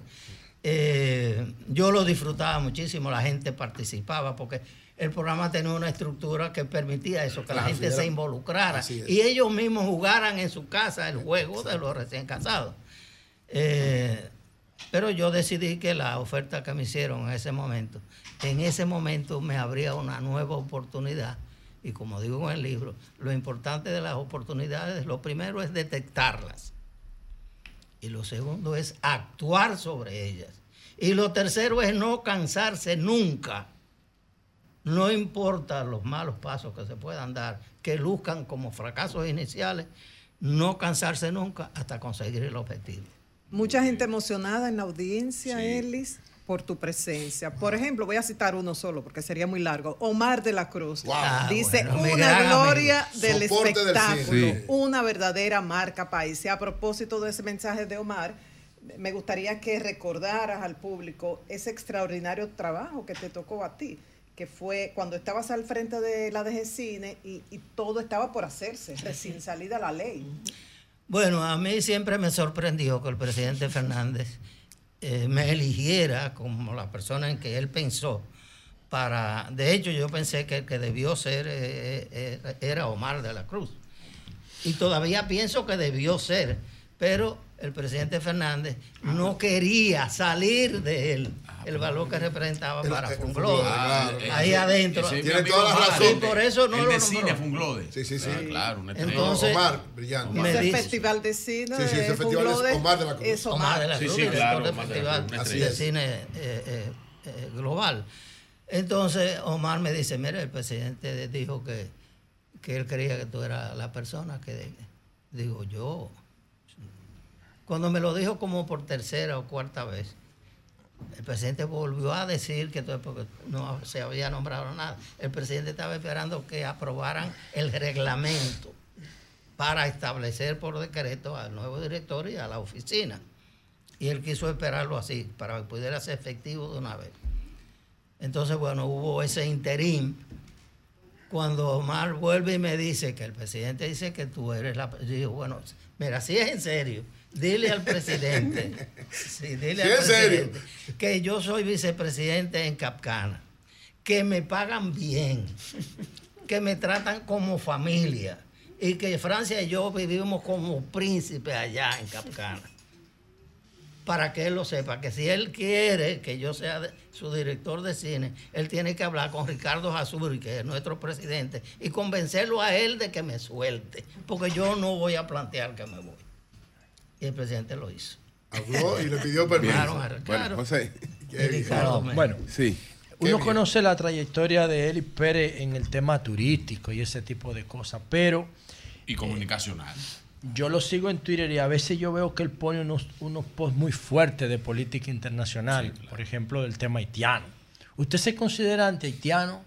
Eh, yo lo disfrutaba muchísimo, la gente participaba porque el programa tenía una estructura que permitía eso, que la gente sí, se involucrara y ellos mismos jugaran en su casa el juego de los recién casados. Eh, pero yo decidí que la oferta que me hicieron en ese momento, en ese momento me abría una nueva oportunidad. Y como digo en el libro, lo importante de las oportunidades, lo primero es detectarlas. Y lo segundo es actuar sobre ellas. Y lo tercero es no cansarse nunca. No importa los malos pasos que se puedan dar, que luzcan como fracasos iniciales, no cansarse nunca hasta conseguir el objetivo. Mucha gente emocionada en la audiencia, Ellis, por tu presencia. Por ejemplo, voy a citar uno solo porque sería muy largo. Omar de la Cruz Ah, dice bueno, una gloria amigo. del Soporte espectáculo. Sí. una verdadera marca país. Y a propósito de ese mensaje de Omar, me gustaría que recordaras al público ese extraordinario trabajo que te tocó a ti que fue cuando estabas al frente de la DG Cine y, y todo estaba por hacerse, recién salida la ley. Bueno, a mí siempre me sorprendió que el presidente Fernández eh, me eligiera como la persona en que él pensó para... De hecho, yo pensé que el que debió ser eh, eh, era Omar de la Cruz. Y todavía pienso que debió ser, pero el presidente Fernández no quería salir de él el valor que representaba para Funglode. Claro, ahí adentro. Tiene toda la Omar, razón. Y por eso no el lo de cine Funglode. Sí, sí, sí. Ah, claro, una. Entonces, Omar, brillante. me Ese dice- festival de cine Sí, sí, ese festival es Omar de la Cruz. es Omar. Omar de la Sí, Cruz, sí, director claro, del Omar de la Festival Así de es. Cine eh, eh, eh, Global. Entonces Omar me dice, mira, el presidente dijo que, que él creía que tú eras la persona que... de-". Digo, yo. Cuando me lo dijo como por tercera o cuarta vez, el presidente volvió a decir que no se había nombrado nada. El presidente estaba esperando que aprobaran el reglamento para establecer por decreto al nuevo director y a la oficina. Y él quiso esperarlo así, para que pudiera ser efectivo de una vez. Entonces, bueno, hubo ese interín. Cuando Omar vuelve y me dice que el presidente dice que tú eres la... Yo digo, bueno, mira, si es en serio, dile al presidente, sí, dile al serio. presidente que yo soy vicepresidente en Capcana, que me pagan bien, que me tratan como familia y que Francia y yo vivimos como príncipes allá en Capcana. Para que él lo sepa, que si él quiere que yo sea su director de cine, él tiene que hablar con Ricardo Jasuri, que es nuestro presidente, y convencerlo a él de que me suelte, porque yo no voy a plantear que me voy. Y el presidente lo hizo. Habló y le pidió permiso. Claro, Bueno, claro. José. Y Ricardo me- Bueno, Sí. uno bien. conoce la trayectoria de Eli Pérez en el tema turístico y ese tipo de cosas, pero Y comunicacional. yo lo sigo en Twitter y a veces yo veo que él pone unos, unos posts muy fuertes de política internacional, por ejemplo, del tema haitiano. ¿Usted se considera anti-haitiano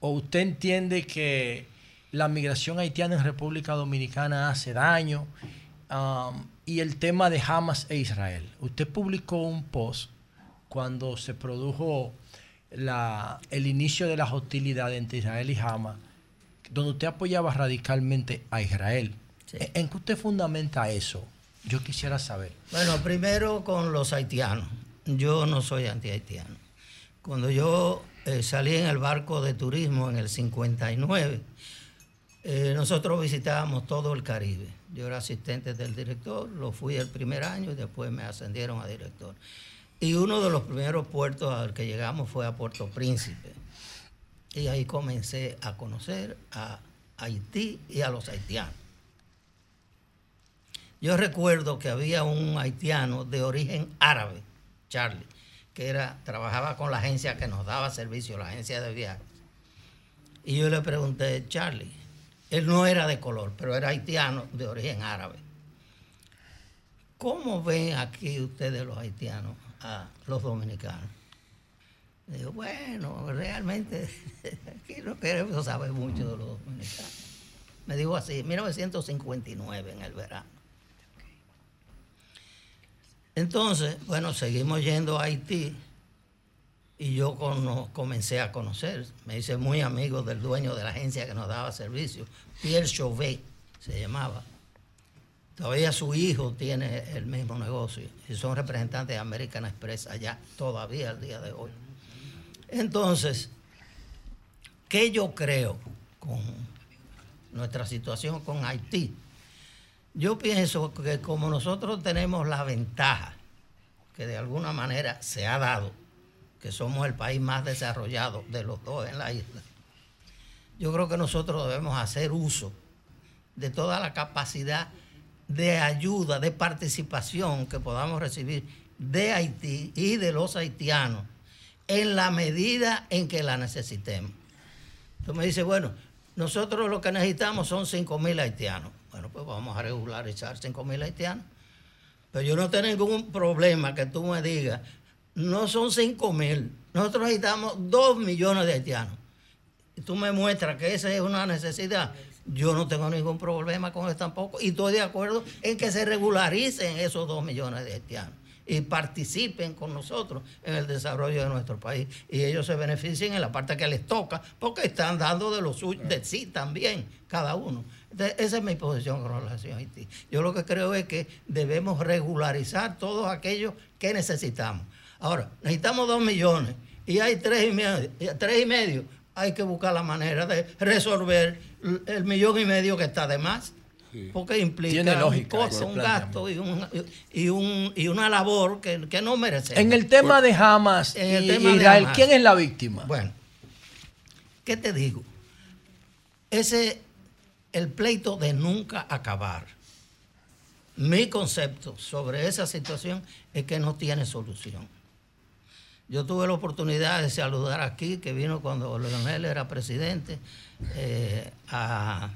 o usted entiende que la migración haitiana en República Dominicana hace daño? Um, y el tema de Hamas e Israel. Usted publicó un post cuando se produjo la- el inicio de las hostilidades entre Israel y Hamas, donde usted apoyaba radicalmente a Israel. ¿En qué usted fundamenta eso? Yo quisiera saber. Bueno, primero con los haitianos. Yo no soy anti-haitiano. Cuando yo eh, salí en el barco de turismo en el 59, eh, nosotros visitábamos todo el Caribe. Yo era asistente del director, lo fui el primer año y después me ascendieron a director. Y uno de los primeros puertos al que llegamos fue a Puerto Príncipe. Y ahí comencé a conocer a Haití y a los haitianos. Yo recuerdo que había un haitiano de origen árabe, Charlie, que era, trabajaba con la agencia que nos daba servicio, la agencia de viajes. Y yo le pregunté, Charlie, él no era de color, pero era haitiano de origen árabe. ¿Cómo ven aquí ustedes los haitianos a los dominicanos? Digo, bueno, realmente aquí no queremos saber mucho de los dominicanos. Me dijo así, 1959 en el verano. Entonces, bueno, seguimos yendo a Haití y yo cono- comencé a conocer. Me hice muy amigo del dueño de la agencia que nos daba servicio, Pierre Chauvet se llamaba. Todavía su hijo tiene el mismo negocio y son representantes de American Express allá todavía al día de hoy. Entonces, ¿qué yo creo con nuestra situación con Haití? Yo pienso que como nosotros tenemos la ventaja que de alguna manera se ha dado, que somos el país más desarrollado de los dos en la isla, yo creo que nosotros debemos hacer uso de toda la capacidad de ayuda, de participación que podamos recibir de Haití y de los haitianos en la medida en que la necesitemos. Tú me dices, bueno, nosotros lo que necesitamos son 5 mil haitianos. Bueno, pues vamos a regularizar 5 mil haitianos. Pero yo no tengo ningún problema que tú me digas, no son 5 mil, nosotros necesitamos 2 millones de haitianos. Tú me muestras que esa es una necesidad. Yo no tengo ningún problema con eso tampoco. Y estoy de acuerdo en que se regularicen esos 2 millones de haitianos y participen con nosotros en el desarrollo de nuestro país. Y ellos se beneficien en la parte que les toca, porque están dando de lo suyo, de sí también, cada uno. Entonces, esa es mi posición con relación a Haití. Yo lo que creo es que debemos regularizar todos aquellos que necesitamos. Ahora, necesitamos dos millones y hay tres y medio. Tres y medio. Hay que buscar la manera de resolver el millón y medio que está de más. Porque implica lógica un costo, un gasto y, un, y, un- y una labor que, que no merecemos. En el tema de Hamas En el y tema de Israel, Hamas. ¿quién es la víctima? Bueno, ¿qué te digo? Ese, el pleito de nunca acabar. Mi concepto sobre esa situación es que no tiene solución. Yo tuve la oportunidad de saludar aquí, que vino cuando Leonel era presidente, eh, a,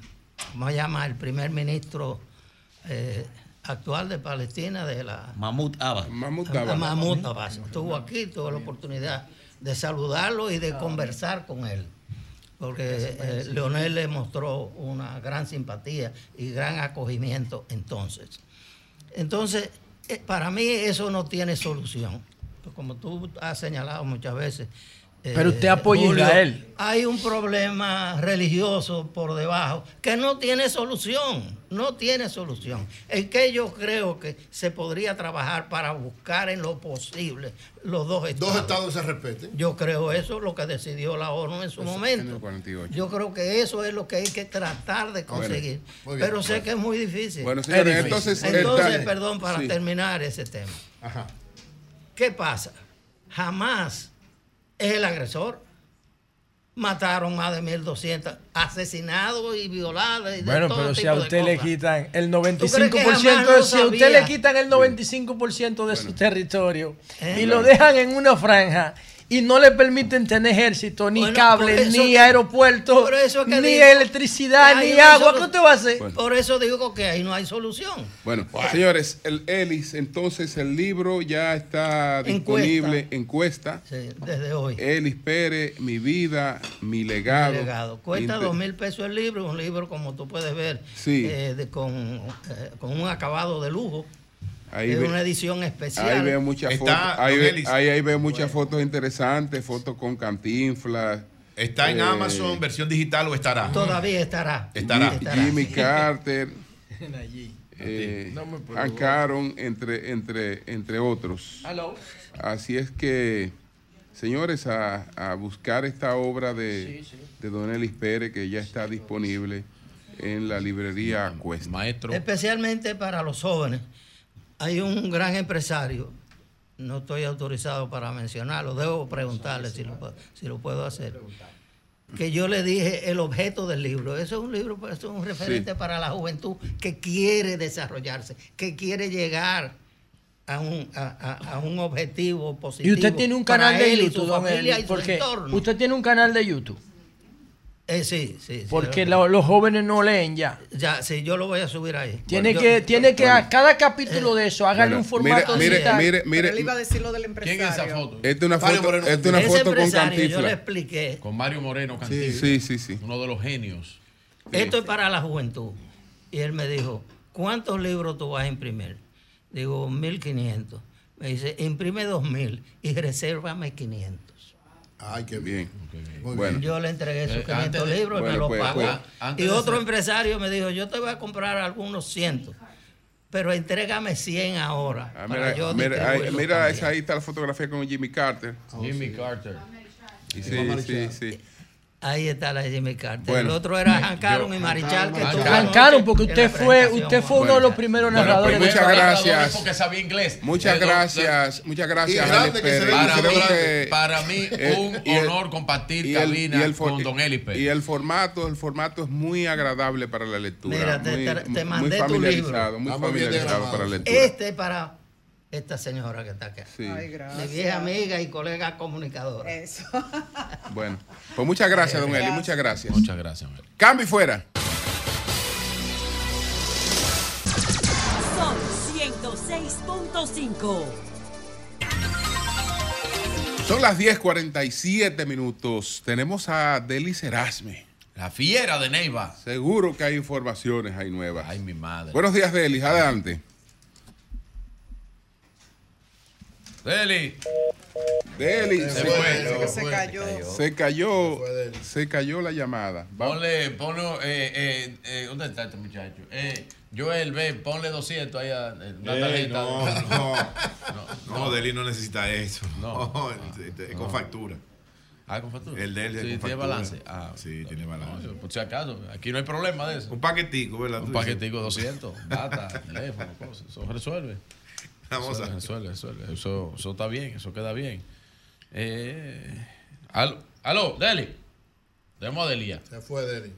¿cómo se llama? El primer ministro eh, actual de Palestina, de la Mahmoud Abbas. Mahmoud a Mahmoud Abbas. Estuvo aquí, tuve la oportunidad de saludarlo y de conversar con él. Porque eh, Leonel le mostró una gran simpatía y gran acogimiento entonces. Entonces, eh, para mí eso no tiene solución. Pues Como tú has señalado muchas veces. eh, Pero usted apoya a Israel. Hay un problema religioso por debajo que no tiene solución, no tiene solución. En que yo creo que se podría trabajar para buscar en lo posible los dos estados. Dos estados se respeten. Yo creo eso es lo que decidió la ONU en su En momento. el 48. Yo creo que eso es lo que hay que tratar de conseguir. muy bien. Pero sé Bueno. que es muy difícil. Bueno, señores, Es difícil. entonces, perdón, para sí. terminar ese tema. ¿Qué pasa? Jamás es el agresor. Mataron más de 1.200 asesinados y violados. Y de Bueno, todo pero si a de usted le quitan el ¿Tú crees que 95%, jamás lo de, si a usted le quitan el 95% de su territorio Eh. y lo dejan en una franja y no le permiten tener ejército, ni Bueno, cable, eso ni aeropuerto, por eso que ni digo electricidad, ni agua. ¿Qué usted va a hacer? Por eso digo que ahí no hay solución. Bueno, señores, el Elis, entonces el libro ya está disponible, encuesta. Sí, desde hoy. Elis Pérez, Mi vida, mi legado. Mi legado. Cuesta Inter- dos mil pesos el libro, un libro como tú puedes ver, Sí. eh, de- con, eh, con un acabado de lujo. Ahí es ve- una edición especial. Ahí veo muchas fotos. Ahí, don ve- ahí, ahí veo muchas fotos interesantes, fotos con cantinflas. ¿Está en eh, Amazon, versión digital o estará? Todavía estará. Estará. Jimmy Carter, Allí. eh, No Aaron, entre, entre, entre otros. Hello. Así es que, señores, a, a buscar esta obra de, de Don Elis Pérez, que ya está disponible en la librería Cuesta. Maestro. Especialmente para los jóvenes. Hay un gran empresario, no estoy autorizado para mencionarlo, debo preguntarle si lo, puedo- si lo puedo hacer. Que yo le dije el objeto del libro. Eso es un libro, pues, eso es un referente Sí. para la juventud que quiere desarrollarse, que quiere llegar a un, a, a- a un objetivo positivo. Y usted tiene un canal de YouTube, su familia Eli, y su porque entorno. usted tiene un canal de YouTube. Eh, sí, sí. sí, Porque lo- los jóvenes no leen ya. Ya, sí, yo lo voy a subir ahí. Tiene que, tiene que bueno. a cada capítulo de eso, hágale Bueno, un formato mire, digital. mire, mire, Pero él iba a decir lo del empresario. ¿Quién es esa foto? Esta es una Mario foto, esta es una foto con empresario, yo le cantinflas. expliqué. Con Mario Moreno Sí, Cantinflas. sí, sí, sí. Uno de los genios. Esto es para la juventud. Y él me dijo, ¿cuántos libros tú vas a imprimir? Digo, 1500. Me dice, imprime 2000 y resérvame 500. Ay, qué Bien. Muy Bueno. Yo le entregué sus Eh, 500 antes de- libros y bueno, me los pues, pagó. pues, y otro ser- empresario me dijo, yo te voy a comprar algunos cientos. pero entrégame 100 ahora. Ah, para mira, yo mira, ahí, mira, esa ahí está la fotografía con Jimmy Carter. Jimmy Carter. Y sí, sí, sí. Ahí está la de Jimmy Carter. Bueno. el otro era Han Caron y Marichal. Que estuvo Han anoche Caron, porque usted fue, usted fue uno de los primeros Bueno, narradores pues de muchas gracias. Porque sabía inglés. Muchas gracias, muchas gracias, Y Alex que para Creo mí- que- para mí, eh, un y el- honor compartir y el- cabina y el for- con don Eli Pérez. Y el formato, el formato es muy agradable para la lectura. Mira, te- muy, te- te muy mandé tu familiarizado, libro. muy familiarizado para la lectura. Este para esta señora que está acá. Sí. Mi vieja amiga y colega comunicadora. Eso. Bueno, pues muchas gracias, don Eli, muchas gracias. Muchas gracias, don Eli. Cambio y fuera. Son 106.5. Son las 10:47 minutos. Tenemos a Delis Erasme. La fiera de Neiva. Seguro que hay informaciones ahí nuevas. Ay, mi madre. Buenos días, Delis. Adelante. Deli. Deli. Se Se, fue. Se cayó. se cayó. Se cayó la llamada. Vamos. Ponle, ponle, eh, eh, eh, ¿dónde está este muchacho? Eh, Joel, ve, ponle 200 ahí a eh, una Ey, tarjeta. no, no. no, No, Deli no necesita eso. No. No, es- es con No. factura. Ah, con factura. El de él es Sí, con tiene balance. Ah, sí, tiene balance. No, por si acaso, aquí no hay problema de eso. Un paquetico, ¿verdad? Un paquetico 200, data, teléfono, cosas. Eso resuelve. Vamos eso a- resuelve, resuelve. Eso, eso está bien, eso queda bien. Eh, aló, aló, Deli. Demos a Delia. Se fue Deli.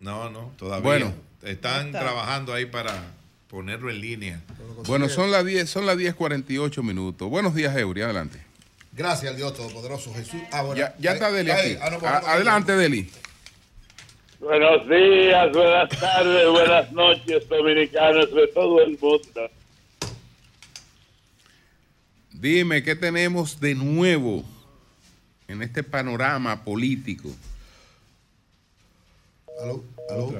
No, no, todavía. Bueno. Están Está. trabajando ahí para ponerlo en línea. Bueno, son las 10, son las 10:48 minutos. Buenos días, Eury. Adelante. Gracias al Dios Todopoderoso Jesús. Ah, bueno. Ya, ya está Deli aquí. ah, no, adelante, Deli. Buenos días, buenas tardes, buenas noches, dominicanos de todo el mundo. Dime, ¿qué tenemos de nuevo en este panorama político? Aló, aló.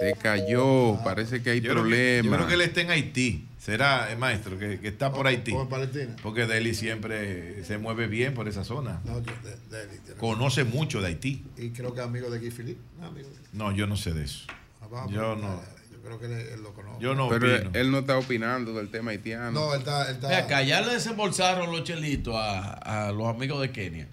Se cayó, parece que hay Yo creo que- problemas. yo creo que él está en Haití. Será, eh, maestro, que, que está por Haití. en Palestina. Porque Deli siempre se mueve bien por esa zona. No, yo- de- tiene- Conoce mucho de Haití. Y creo que es amigo de Guy Philippe. No, amigo de- No, yo no sé de eso. Ah, Yo preguntar, no. Yo creo que él, él lo conoce. Yo no Pero opino. él no está opinando del tema haitiano. No, él está. Él está acá, ya le desembolsaron los chelitos a, a los amigos de Kenia.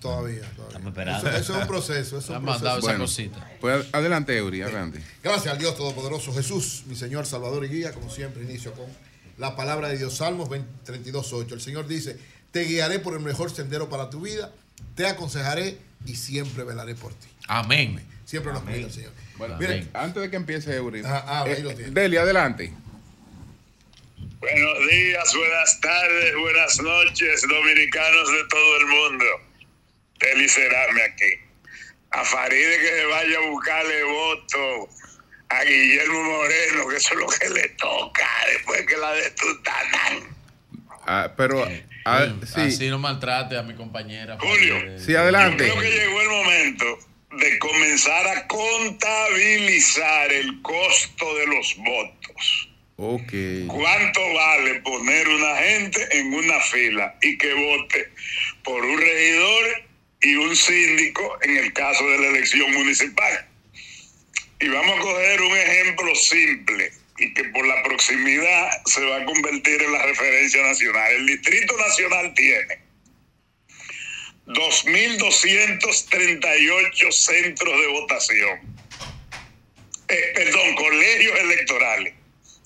Todavía, todavía. Estamos esperando. Eso, eso es un proceso. Eso es Han un mandado proceso. esa cosita. Pues adelante, Eury, adelante. Gracias al Dios Todopoderoso Jesús, mi Señor Salvador y Guía, como siempre inicio con la palabra de Dios, Salmos 20, 32.8. El Señor dice, te guiaré por el mejor sendero para tu vida, te aconsejaré y siempre velaré por ti. Amén. Siempre nos cuida el Señor. Bueno, Miren, antes de que empiece Eury. Ah, ah, eh. Deli, adelante. Buenos días, buenas tardes, buenas noches, dominicanos de todo el mundo. Feliz serame aquí. A Faride que se vaya a buscarle voto a Guillermo Moreno, que eso es lo que le toca después que la de Tutanán. Ah, pero, ah, sí, Así no maltrate a mi compañera. Julio. sí, adelante. Creo que llegó el momento de comenzar a contabilizar el costo de los votos. ¿Cuánto vale poner una gente en una fila y que vote por un regidor y un síndico en el caso de la elección municipal? Y vamos a coger un ejemplo simple y que por la proximidad se va a convertir en la referencia nacional. El Distrito Nacional tiene 2.238 centros de votación, Eh, perdón, colegios electorales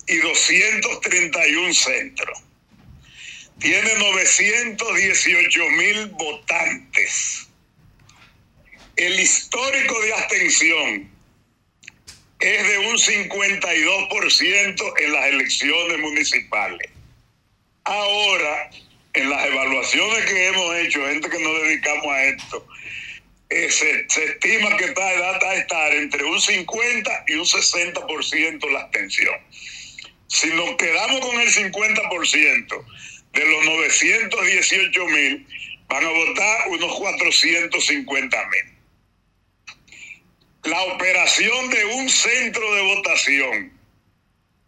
y 231 centros. Tiene 918 mil votantes. El histórico de abstención es de un 52% en las elecciones municipales. Ahora, en las evaluaciones que hemos hecho, gente que nos dedicamos a esto, eh, se, estima que está data a estar entre un 50 y un 60% la abstención. Si nos quedamos con el 50% de los 918 mil, van a votar unos 450 mil. La operación de un centro de votación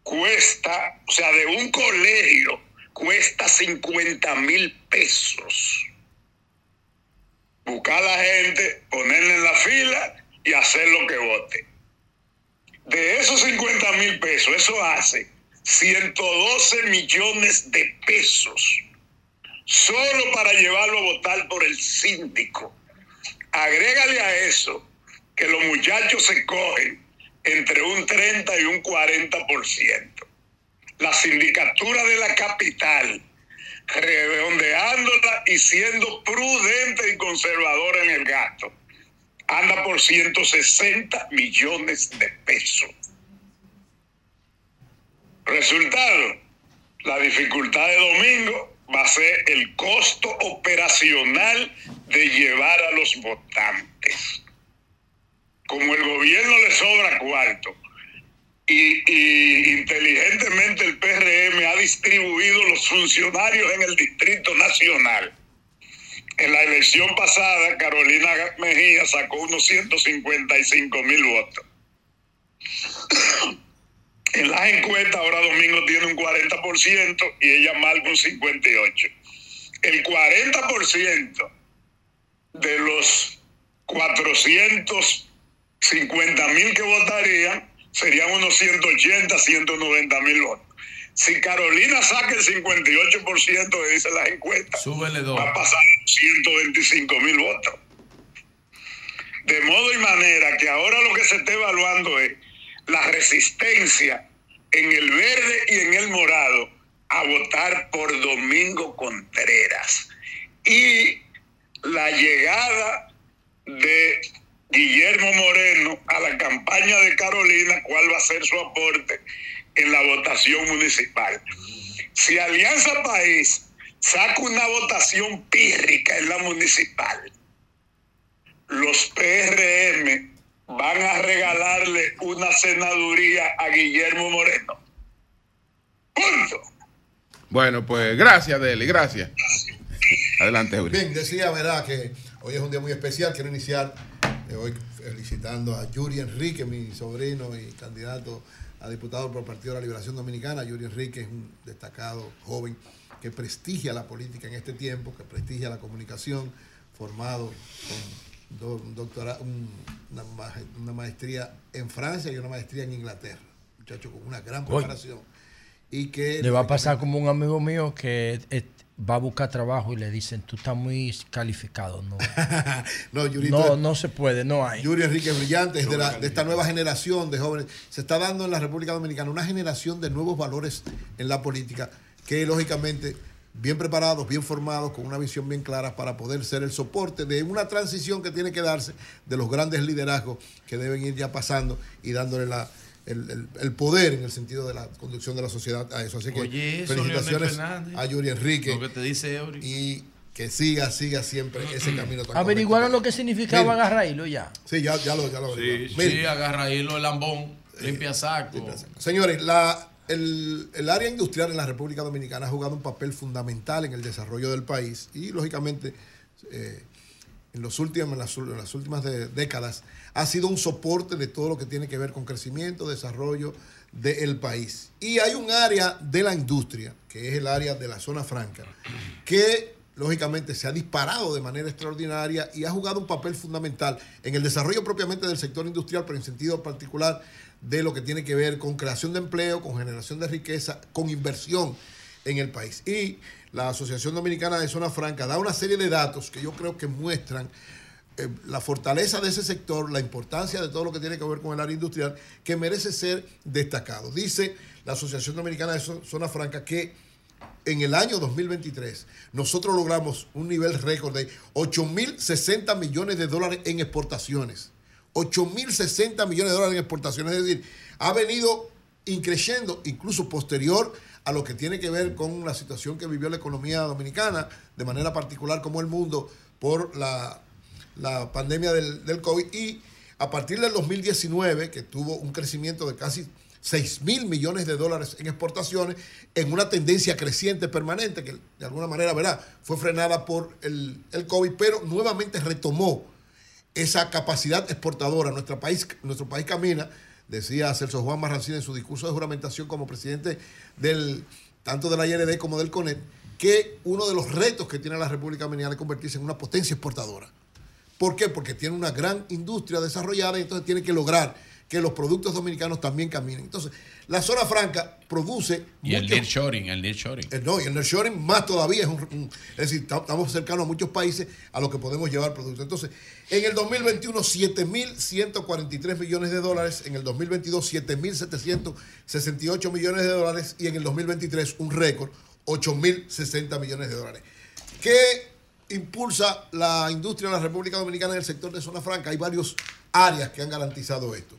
cuesta, o sea, de un colegio, cuesta 50 mil pesos. Buscar a la gente, ponerla en la fila y hacer lo que vote. De esos 50 mil pesos, eso hace 112 millones de pesos solo para llevarlo a votar por el síndico. Agrégale a eso que los muchachos se cogen entre un 30 y un 40%. La sindicatura de la capital, redondeándola y siendo prudente y conservadora en el gasto, anda por 160 millones de pesos. Resultado, la dificultad de domingo va a ser el costo operacional de llevar a los votantes. Como el gobierno le sobra cuarto y, inteligentemente el PRM ha distribuido los funcionarios en el Distrito Nacional. En la elección pasada, Carolina Mejía sacó unos 155 mil votos. En las encuestas, ahora Domingo tiene un 40% y ella marca un 58%. El 40% de los 450 mil que votarían serían unos 180, 190 mil votos. Si Carolina saca el 58% que dice las encuestas, Súbele dos. va a pasar 125 mil votos. De modo y manera que ahora lo que se está evaluando es la resistencia en el verde y en el morado a votar por Domingo Contreras. Y la llegada de Guillermo Moreno a la campaña de Carolina, cuál va a ser su aporte en la votación municipal. Si Alianza País saca una votación pírrica en la municipal, los PRM van a regalarle una senaduría a Guillermo Moreno. Punto. Bueno, pues gracias, Deli, gracias. Adelante, Julio. Bien, decía, verdad, que hoy es un día muy especial. Quiero iniciar eh, hoy felicitando a Yuri Enrique, mi sobrino y candidato a diputado por el Partido de la Liberación Dominicana. Yuri Enrique es un destacado joven que prestigia la política en este tiempo, que prestigia la comunicación, formado con do- un doctora- un- una, ma- una maestría en Francia y una maestría en Inglaterra. Muchacho con una gran preparación. Y que Le va a pasar como un amigo mío que va a buscar trabajo y le dicen, tú estás muy calificado. No, No, Yurito no, se puede, no hay. Yuri Enrique Brillante es de, la- de esta nueva generación de jóvenes. Se está dando en la República Dominicana una generación de nuevos valores en la política que lógicamente bien preparados, bien formados, con una visión bien clara para poder ser el soporte de una transición que tiene que darse de los grandes liderazgos que deben ir ya pasando y dándole la, el, el- el poder en el sentido de la conducción de la sociedad a eso. Así que Oye, eso, felicitaciones a Yuri Enrique. Lo que te dice Eury. Y que siga, siga siempre ese camino tan Averiguaron lo que significaba Mira. agarrarlo ya. Sí, ya, ya lo, ya lo Sí, sí, Miren. agarra hilo el lambón, limpia saco. Señores, la, el, el área industrial en la República Dominicana ha jugado un papel fundamental en el desarrollo del país y, lógicamente, eh, en, los últimos, en, las, últimas décadas ha sido un soporte de todo lo que tiene que ver con crecimiento, desarrollo del país. Y hay un área de la industria, que es el área de la zona franca, que lógicamente se ha disparado de manera extraordinaria y ha jugado un papel fundamental en el desarrollo propiamente del sector industrial, pero en sentido particular de lo que tiene que ver con creación de empleo, con generación de riqueza, con inversión en el país. Y la Asociación Dominicana de Zona Franca da una serie de datos que yo creo que muestran eh, la fortaleza de ese sector, la importancia de todo lo que tiene que ver con el área industrial, que merece ser destacado. Dice la Asociación Dominicana de Zo- Zona Franca que en el año 2023 nosotros logramos un nivel récord de 8.060 millones de dólares en exportaciones. 8.060 millones de dólares en exportaciones. Es decir, ha venido increciendo incluso posterior a lo que tiene que ver con la situación que vivió la economía dominicana, de manera particular como el mundo, por la, la pandemia del, del COVID. Y a partir del 2019, que tuvo un crecimiento de casi 6 mil millones de dólares en exportaciones, en una tendencia creciente permanente, que de alguna manera, ¿verdad? Fue frenada por el, el COVID, pero nuevamente retomó esa capacidad exportadora. Nuestro país, nuestro país camina, decía Celso Juan Marrancín en su discurso de juramentación como presidente del tanto de la IRD como del CONET, que uno de los retos que tiene la República Dominicana es convertirse en una potencia exportadora. ¿Por qué? Porque tiene una gran industria desarrollada y entonces tiene que lograr que los productos dominicanos también caminen. Entonces, la zona franca produce. Y el mucho- nearshoring, el nearshoring. eh, No, y el nearshoring más todavía es un, un- es decir, ta- estamos cercanos a muchos países a los que podemos llevar productos. Entonces, en el 2021 7.143 millones de dólares, en el 2022 7.768 millones de dólares y en el 2023 un récord 8.060 millones de dólares. ¿Qué impulsa la industria de la República Dominicana en el sector de zona franca? Hay varias áreas que han garantizado esto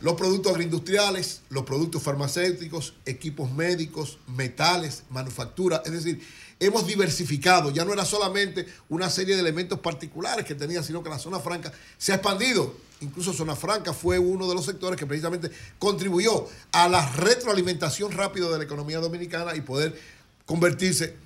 los productos agroindustriales, los productos farmacéuticos, equipos médicos, metales, manufactura. Es decir, hemos diversificado. Ya no era solamente una serie de elementos particulares que tenía, sino que la zona franca se ha expandido. Incluso zona franca fue uno de los sectores que precisamente contribuyó a la retroalimentación rápida de la economía dominicana y poder convertirse,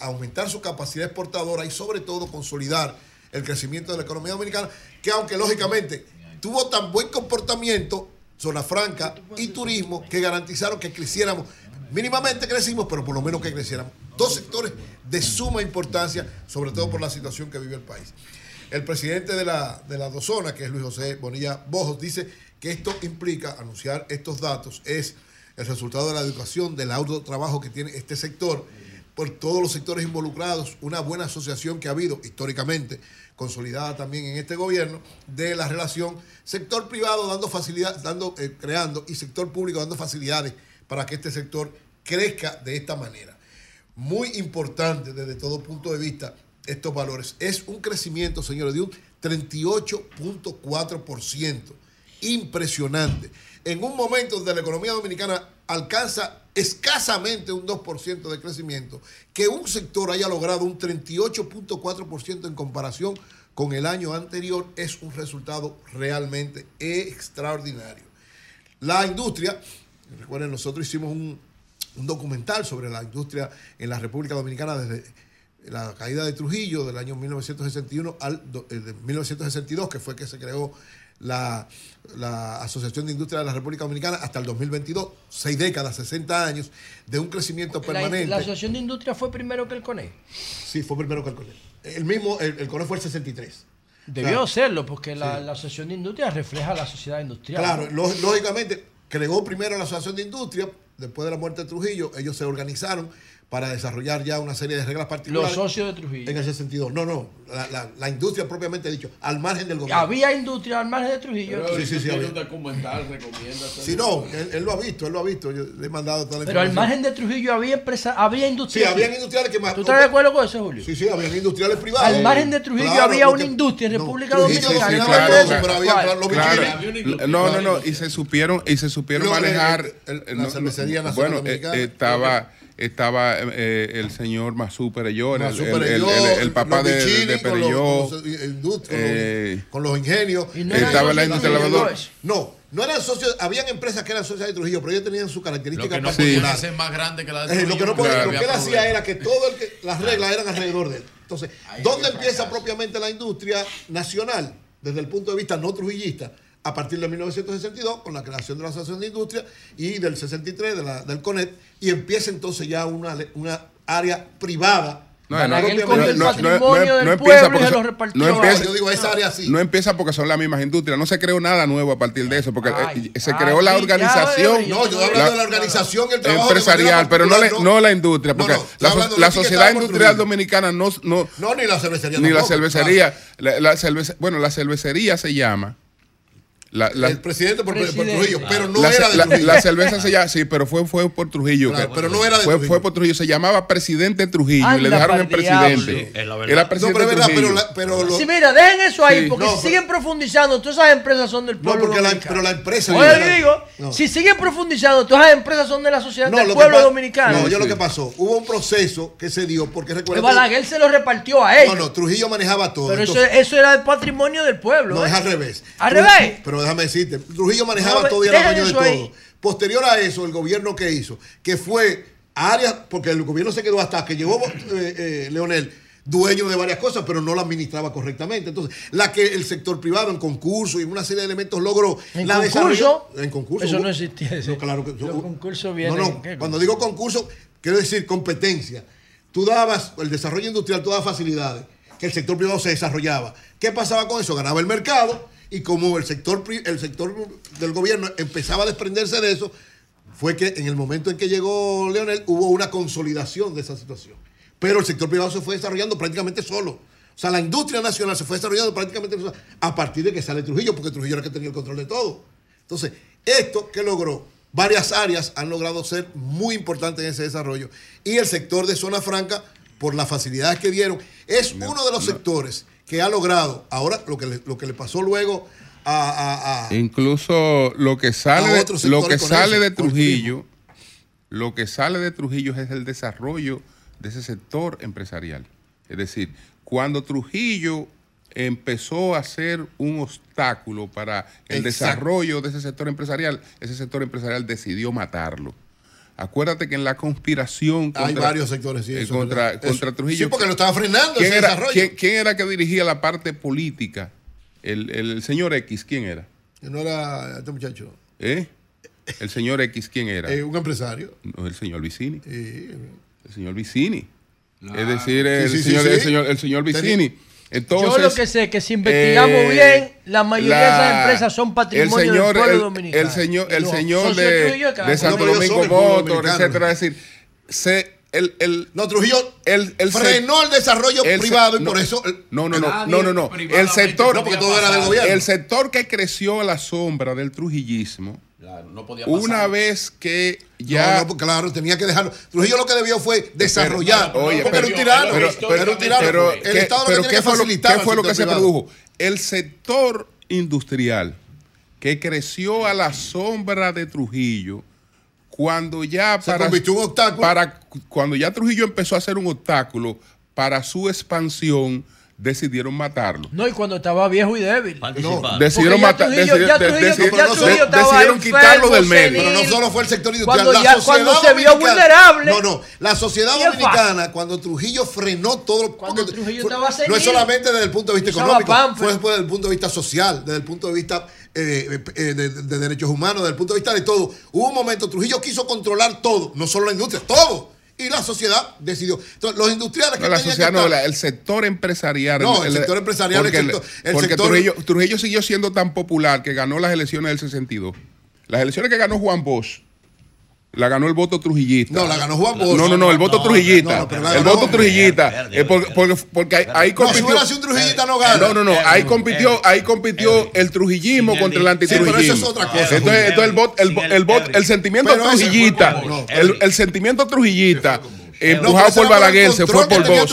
aumentar su capacidad exportadora y sobre todo consolidar el crecimiento de la economía dominicana, que aunque lógicamente tuvo tan buen comportamiento, zona franca y turismo, que garantizaron que creciéramos. Mínimamente crecimos, pero por lo menos que creciéramos. Dos sectores de suma importancia, sobre todo por la situación que vive el país. El presidente de la, de la Dozona, que es Luis José Bonilla Bojos, dice que esto implica, anunciar estos datos, es el resultado de la educación, del auto trabajo que tiene este sector, por todos los sectores involucrados, una buena asociación que ha habido históricamente, consolidada también en este gobierno, de la relación sector privado dando facilidad, dando, eh, creando y sector público dando facilidades para que este sector crezca de esta manera. Muy importante desde todo punto de vista estos valores. Es un crecimiento, señores, de un 38.4%. Impresionante. En un momento donde la economía dominicana alcanza escasamente un 2% de crecimiento, que un sector haya logrado un 38.4% en comparación con el año anterior es un resultado realmente extraordinario. La industria, recuerden, nosotros hicimos un, documental sobre la industria en la República Dominicana desde la caída de Trujillo del año 1961 al eh, de 1962, que fue que se creó la, la Asociación de Industria de la República Dominicana, hasta el 2022, seis décadas, 60 años de un crecimiento permanente. la Asociación de Industria fue primero que el CONE. Sí, fue primero que el CONE. El mismo, el, el CONE fue el 63. Debió Claro. serlo, porque la, Sí. la Asociación de Industria refleja la sociedad industrial. Claro, ló- lógicamente creó primero la Asociación de Industria, después de la muerte de Trujillo, ellos se organizaron para desarrollar ya una serie de reglas particulares. Los socios de Trujillo. En ese sentido. No, no, la, la- la industria propiamente dicho, al margen del gobierno. Había industria al margen de Trujillo. Sí, sí, sí, había. documental, recomienda. Sí, no, él, él lo ha visto, él lo ha visto. Yo le he mandado toda la Pero al margen de Trujillo había empresa, había Sí, industria. habían industriales que más. ¿Tú estás de acuerdo con eso, Julio? Sí, sí, habían industriales privados. Al margen de Trujillo Claro, había una industria en República Dominicana. sí, ¿no había pero había. No, no, no. Y se supieron, y se supieron manejar. el- eh, la cervecería nacional Bueno, eh, estaba, estaba eh, el señor Masú Perelló, el, Masú el- el- Perelló, el- el papá de, bichinis de con los- Perelló. con los indust- con los- eh, con los ingenios. no Estaba la socios industria de lavadora. Trujillo. No, no eran socios, habían empresas que eran socias de Trujillo, pero ellos tenían su Lo característica que no ser más grande que la de Eh, lo Trujillo, que no podía, porque lo que él hacía era que el que, las reglas eran alrededor de él. Entonces, ¿dónde empieza propiamente la industria nacional desde el punto de vista no trujillista? A partir de 1962, con la creación de la Asociación de Industria y del 63, de la- del CONET, y empieza entonces ya una, una área privada. No, no, no, no, no, no, no, no empieza porque son- no no las mismas industrias. No se creó nada nuevo a partir de eso, porque Ay, eh, se ay, creó la sí, organización. No, yo hablo de la organización el trabajo empresarial, pero no la, particular, no la industria, No, porque no, la, la sociedad industrial dominicana no, no No, ni la cervecería ni la cervecería, la, la cervece- bueno, la cervecería se llama. La, la- El presidente por, por Trujillo, pero no la, era de la- Trujillo. la cerveza se llama, sí, pero fue, fue por Trujillo. Claro, que- pero no era de fue, Trujillo. fue por Trujillo, se llamaba presidente Trujillo y le dejaron diablo. presidente. Sí, es la verdad. Era No, presidente pero es verdad, Trujillo. pero, la- pero lo- Sí, mira, dejen eso ahí, Sí, porque no, si pero- siguen profundizando, todas esas empresas son del No, pueblo porque la, dominicano. pero la empresa. Oye, digo, No. si siguen profundizando, todas esas empresas son de la sociedad No, del pueblo dominicano. No, yo lo que pasó, hubo un proceso que se dio porque Que recuerda. Balaguer se lo repartió a ellos. No, no, Trujillo manejaba todo. pero eso, eso era el patrimonio del pueblo. No, ¿eh? es al revés. ¿Al Trujillo- revés? Pero déjame decirte, Trujillo manejaba No, todo y era dueño de todo. ahí. Posterior a eso, el gobierno que hizo, que fue áreas, porque el gobierno se quedó hasta que llegó eh, eh, Leonel, dueño de varias cosas, pero no la administraba correctamente. Entonces, la que el sector privado en concurso y en una serie de elementos logró ¿En la concurso? En concurso. Eso no existía. ese- No, claro que Los concursos vienen. no, no. Cuando digo concurso, quiero decir competencia. Tú dabas, el desarrollo industrial, tú dabas facilidades, que el sector privado se desarrollaba. ¿Qué pasaba con eso? Ganaba el mercado Y como el sector, el sector del gobierno empezaba a desprenderse de eso, fue que en el momento en que llegó Leonel hubo una consolidación de esa situación. Pero el sector privado se fue desarrollando prácticamente solo. O sea, la industria nacional se fue desarrollando prácticamente sola a partir de que sale Trujillo, porque Trujillo era el que tenía el control de todo. Entonces, esto que logró, varias áreas han logrado ser muy importantes en ese desarrollo. Y el sector de zona franca, por las facilidades que dieron, es uno de los sectores que ha logrado, ahora lo que le, lo que le pasó luego a- a- a, Incluso lo que sale, lo que sale eso, de Trujillo, lo que sale de Trujillo es el desarrollo de ese sector empresarial. Es decir, cuando Trujillo empezó a ser un obstáculo para el Exacto. desarrollo de ese sector empresarial, ese sector empresarial decidió matarlo. Acuérdate que en la conspiración Hay contra- varios sectores, sí, eh, eso es contra, Trujillo. sí, porque lo estaba frenando ¿Quién ese era, desarrollo. quién- quién era que dirigía la parte política? El, el señor X, ¿quién era? que no era este muchacho, ¿Eh? El señor X, ¿quién era? eh, un empresario. No, el señor Vicini. Sí. El señor Vicini. Es decir, el, Sí, sí, sí, señor, sí. el, señor, el señor Vicini. Entonces, Yo lo que sé es que si investigamos eh, bien, la mayoría de esas empresas son patrimonio el señor, del pueblo el- dominicano. El señor, el señor de. Santo No, Domingo Motor, etcétera. Es decir, se, el, el, No, Trujillo el, el se- frenó el desarrollo se- privado y no, por eso. No, no, no, no, no, no. El sector, No, porque todo era del gobierno. el sector que creció a la sombra del trujillismo, no podía una vez que ya No, no, claro, tenía que dejarlo. Trujillo lo que debió fue desarrollar. Pero- oye, porque pero- era un tirano. pero- pero, era un tirano. pero, el ¿qué- Estado lo pero que ¿qué fue lo- facilitar ¿qué fue lo que se produjo? El sector industrial que creció a la sombra de Trujillo, cuando ya Se para, convirtió un obstáculo. para cuando ya Trujillo empezó a ser un obstáculo para su expansión, decidieron matarlo. No, y cuando estaba viejo y débil. Decidieron Trujillo- decidieron, estaba decidieron quitarlo del medio. Pero no solo fue el sector industrial. Cuando la ya- sociedad cuando se vio dominicana- vulnerable. No, no. La sociedad dominicana, cuando Trujillo frenó todo. Cuando porque Trujillo fue- estaba No es solamente desde el punto de vista económico, fue después desde el punto de vista social, desde el punto de vista eh, eh, de, de derechos humanos, desde el punto de vista de todo. Hubo un momento, Trujillo quiso controlar todo, no solo la industria, todo. Y la sociedad decidió. Entonces, los industriales que No, la tenían sociedad que no, la- el sector empresarial. No, el sector empresarial, el Porque, sector- el porque sector- Trujillo, Trujillo siguió siendo tan popular que ganó las elecciones del 62. Las elecciones que ganó Juan Bosch, la ganó el voto trujillista. No, la ganó Juan Bosch. No, no, no, el voto No, trujillista. no, no, pero la el voto trujillista. Eh, porque, porque, porque ahí, ahí No, si compitió. un trujillista, no gana. No, no, no. Ahí compitió, ahí compitió el trujillismo contra el Sí, pero eso antitrujillismo. es otra cosa. Entonces, entonces el voto, el, el, voto- el sentimiento trujillista, el, el sentimiento trujillista, empujado pero ese por Balaguer, se fue por Bosch.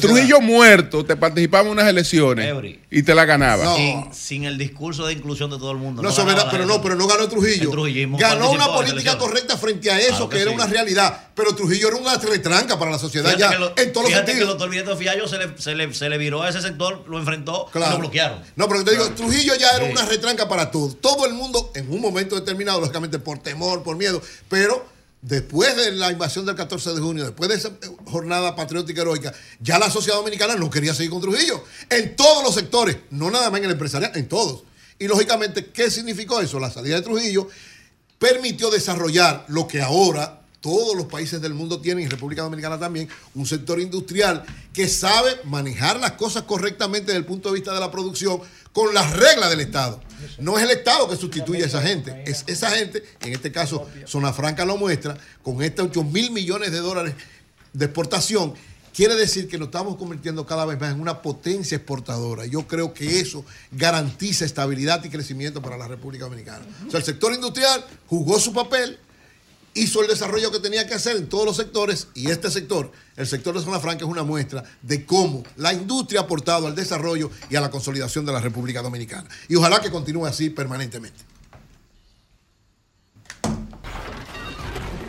Trujillo muerto, te participaba en unas elecciones y te la ganaba. Sin, sin el discurso de inclusión de todo el mundo. No, eso es ganaba verdad, la pero no, pero no ganó Trujillo. Ganó una política correcta frente a eso, Claro que, que era sí. una realidad. Pero Trujillo era una retranca para la sociedad Fíjate ya, en todos los fíjate que el sentidos. doctor Vieto Fiallo se le, se, le, se le viró a ese sector, lo enfrentó y lo bloquearon. No, pero te digo, Trujillo ya era Sí. una retranca para todo. Todo el mundo, en un momento determinado, lógicamente por temor, por miedo, pero después de la invasión del 14 de junio, después de esa eh, jornada patriótica heroica, ya la sociedad dominicana no quería seguir con Trujillo. En todos los sectores, no nada más en el empresarial, en todos. Y lógicamente, ¿qué significó eso? La salida de Trujillo permitió desarrollar lo que ahora todos los países del mundo tienen, y República Dominicana también, un sector industrial que sabe manejar las cosas correctamente desde el punto de vista de la producción con las reglas del Estado. No es el Estado que sustituye a esa gente, es esa gente, en este caso Zona Franca lo muestra, con estos 8 mil millones de dólares de exportación, quiere decir que nos estamos convirtiendo cada vez más en una potencia exportadora. Yo creo que eso garantiza estabilidad y crecimiento para la República Dominicana. O sea, el sector industrial jugó su papel, hizo el desarrollo que tenía que hacer en todos los sectores y este sector, el sector de Zona Franca, es una muestra de cómo la industria ha aportado al desarrollo y a la consolidación de la República Dominicana. Y ojalá que continúe así permanentemente.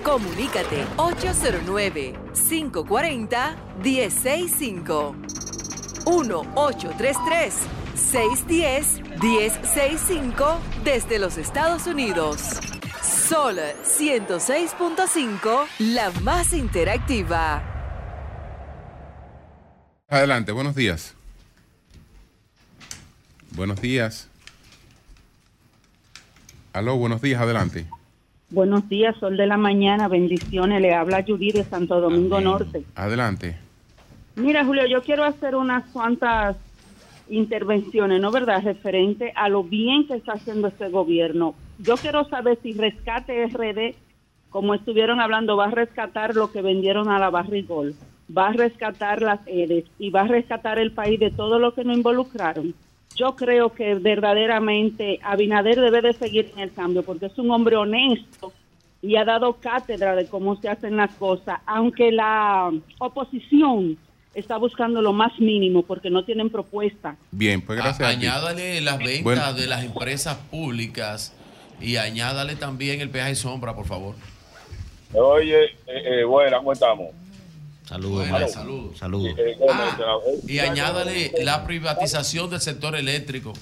Comunícate 809-540-1065. 1-833-610-1065 desde los Estados Unidos. Sol 106.5, la más interactiva. Adelante, buenos días. Buenos días. Aló, buenos días, adelante. Buenos días, sol de la mañana, bendiciones. Le habla Judy de Santo Domingo Norte. Adelante. Mira, Julio, yo quiero hacer unas cuantas intervenciones, ¿no verdad? Referente a lo bien que está haciendo este gobierno. Yo quiero saber si Rescate RD, como estuvieron hablando, va a rescatar lo que vendieron a la Barrigol, va a rescatar las EDES y va a rescatar el país de todo lo que nos involucraron. Yo creo que verdaderamente Abinader debe de seguir en el cambio porque es un hombre honesto y ha dado cátedra de cómo se hacen las cosas, aunque la oposición está buscando lo más mínimo porque no tienen propuesta. Bien, pues gracias. A- a ti. añádale las ventas Bueno. de las empresas públicas y añádale también el peaje sombra, por favor. Oye, eh, eh, bueno, ¿cómo estamos? Saludos, Bueno, saludos. Saludos. Eh, ¿cómo Ah, está? Eh, y añádale la privatización del sector eléctrico.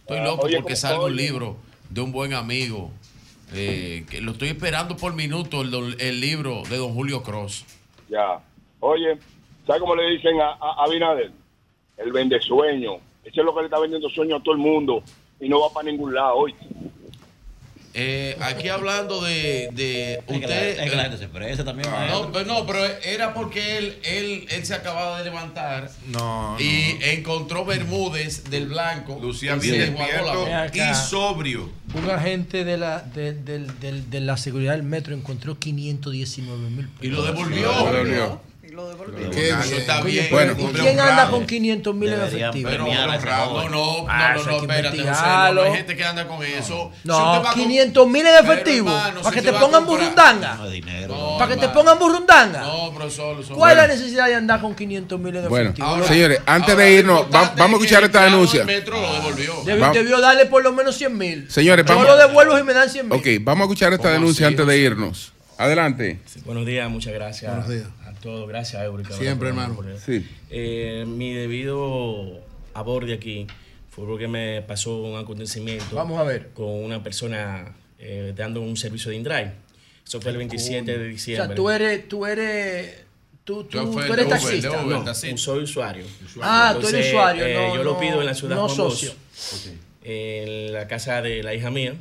Estoy loco Oye, porque ¿cómo salga un libro de un buen amigo. eh, que lo estoy esperando por minuto, el, libro de don Julio Cross. Ya. Oye, ¿sabes cómo le dicen a, a, a Abinader? El vende sueño. Ese es lo que le está vendiendo sueño a todo el mundo y no va para ningún lado hoy. Eh, aquí hablando de, de Es que la- usted. es que la gente se expresa también, No, maestro. pero no, pero era porque él, él, él se acababa de levantar No, y encontró Bermúdez del Blanco. Lucía bien despierto y sobrio. Un agente de la, de, del- del- de la seguridad del metro encontró 519 mil pesos. Y lo devolvió. Lo devolvió. Qué Eso bien. está Oye, bien. pero Hombre ¿y quién anda con 500 mil en efectivo? premiar a ese joven. No, no, Ah, no, eso no, espérate, José, no, no hay gente que anda con eso. No, usted va con- 500 mil en Pero, efectivo. hermano, para que te pongan burrundanga. No, dinero. No, para que te pongan burrundanga. No, profesor. eso- ¿Cuál es Bueno. la necesidad de andar con 500 mil en Bueno, efectivo? señores, antes de irnos, va- vamos a escuchar esta denuncia. Debió, Va- debió darle por lo menos 100 mil. Señores, Yo vamos- lo devuelvo y me dan 100 mil. Ok, vamos a escuchar esta denuncia antes de irnos. Adelante. Buenos días, muchas gracias Buenos días. A todos. Gracias, Eurica. Siempre, hermano. por- Sí. Eh, mi debido aborde aquí fue porque me pasó un acontecimiento. Vamos a ver. Con una persona eh, dando un servicio de INDRAI. Eso fue el 27 de O diciembre. sea, tú eres, tú eres, tú, tú, tú eres Uber, taxista. Uber, No. taxista. soy usuario. Ah, tú eres Entonces, usuario, eh, no, yo lo no- pido en la ciudad no Juan Bosch, socio. en la casa de la hija mía.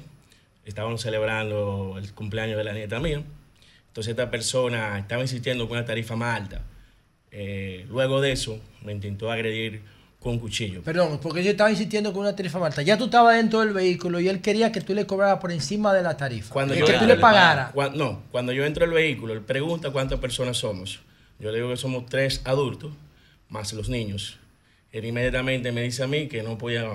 Estábamos celebrando el cumpleaños de la nieta mía. Entonces esta persona estaba insistiendo con una tarifa más alta. Eh, luego de eso me intentó agredir con un cuchillo. Perdón, porque yo estaba insistiendo con una tarifa más alta. Ya tú estabas dentro del vehículo y él quería que tú le cobraras por encima de la tarifa. Cuando que yo tú le pagaras. no, cuando yo entro al vehículo, él pregunta cuántas personas somos. Yo le digo que somos tres adultos, más los niños. Él inmediatamente me dice a mí que no podía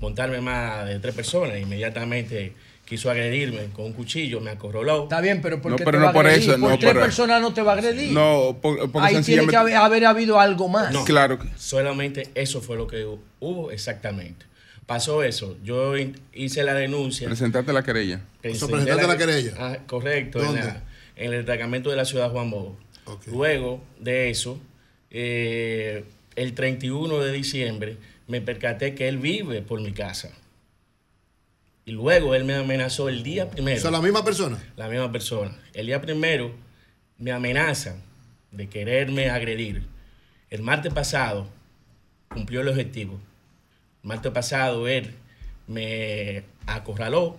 montarme más de tres personas. Inmediatamente quiso agredirme con un cuchillo, me acorraló. Está bien, pero ¿por No, qué pero te no va por agredir? eso, Por no tres por- personas no te va a agredir. No, por- porque Ahí tiene que haber, haber habido algo más. No, Claro que- Solamente eso fue lo que hubo exactamente. Pasó eso. Yo hice la denuncia. Presentarte la querella. Presenté presentaste la querella. Ah, correcto. En, ¿Dónde? la- en el destacamento de la ciudad Juan Bosch. Luego de eso, eh, el 31 de diciembre, me percaté que él vive por mi casa. Y luego él me amenazó el día primero. O sea, la misma persona. La misma persona. El día primero me amenaza de quererme agredir. El martes pasado cumplió el objetivo. El martes pasado él me acorraló.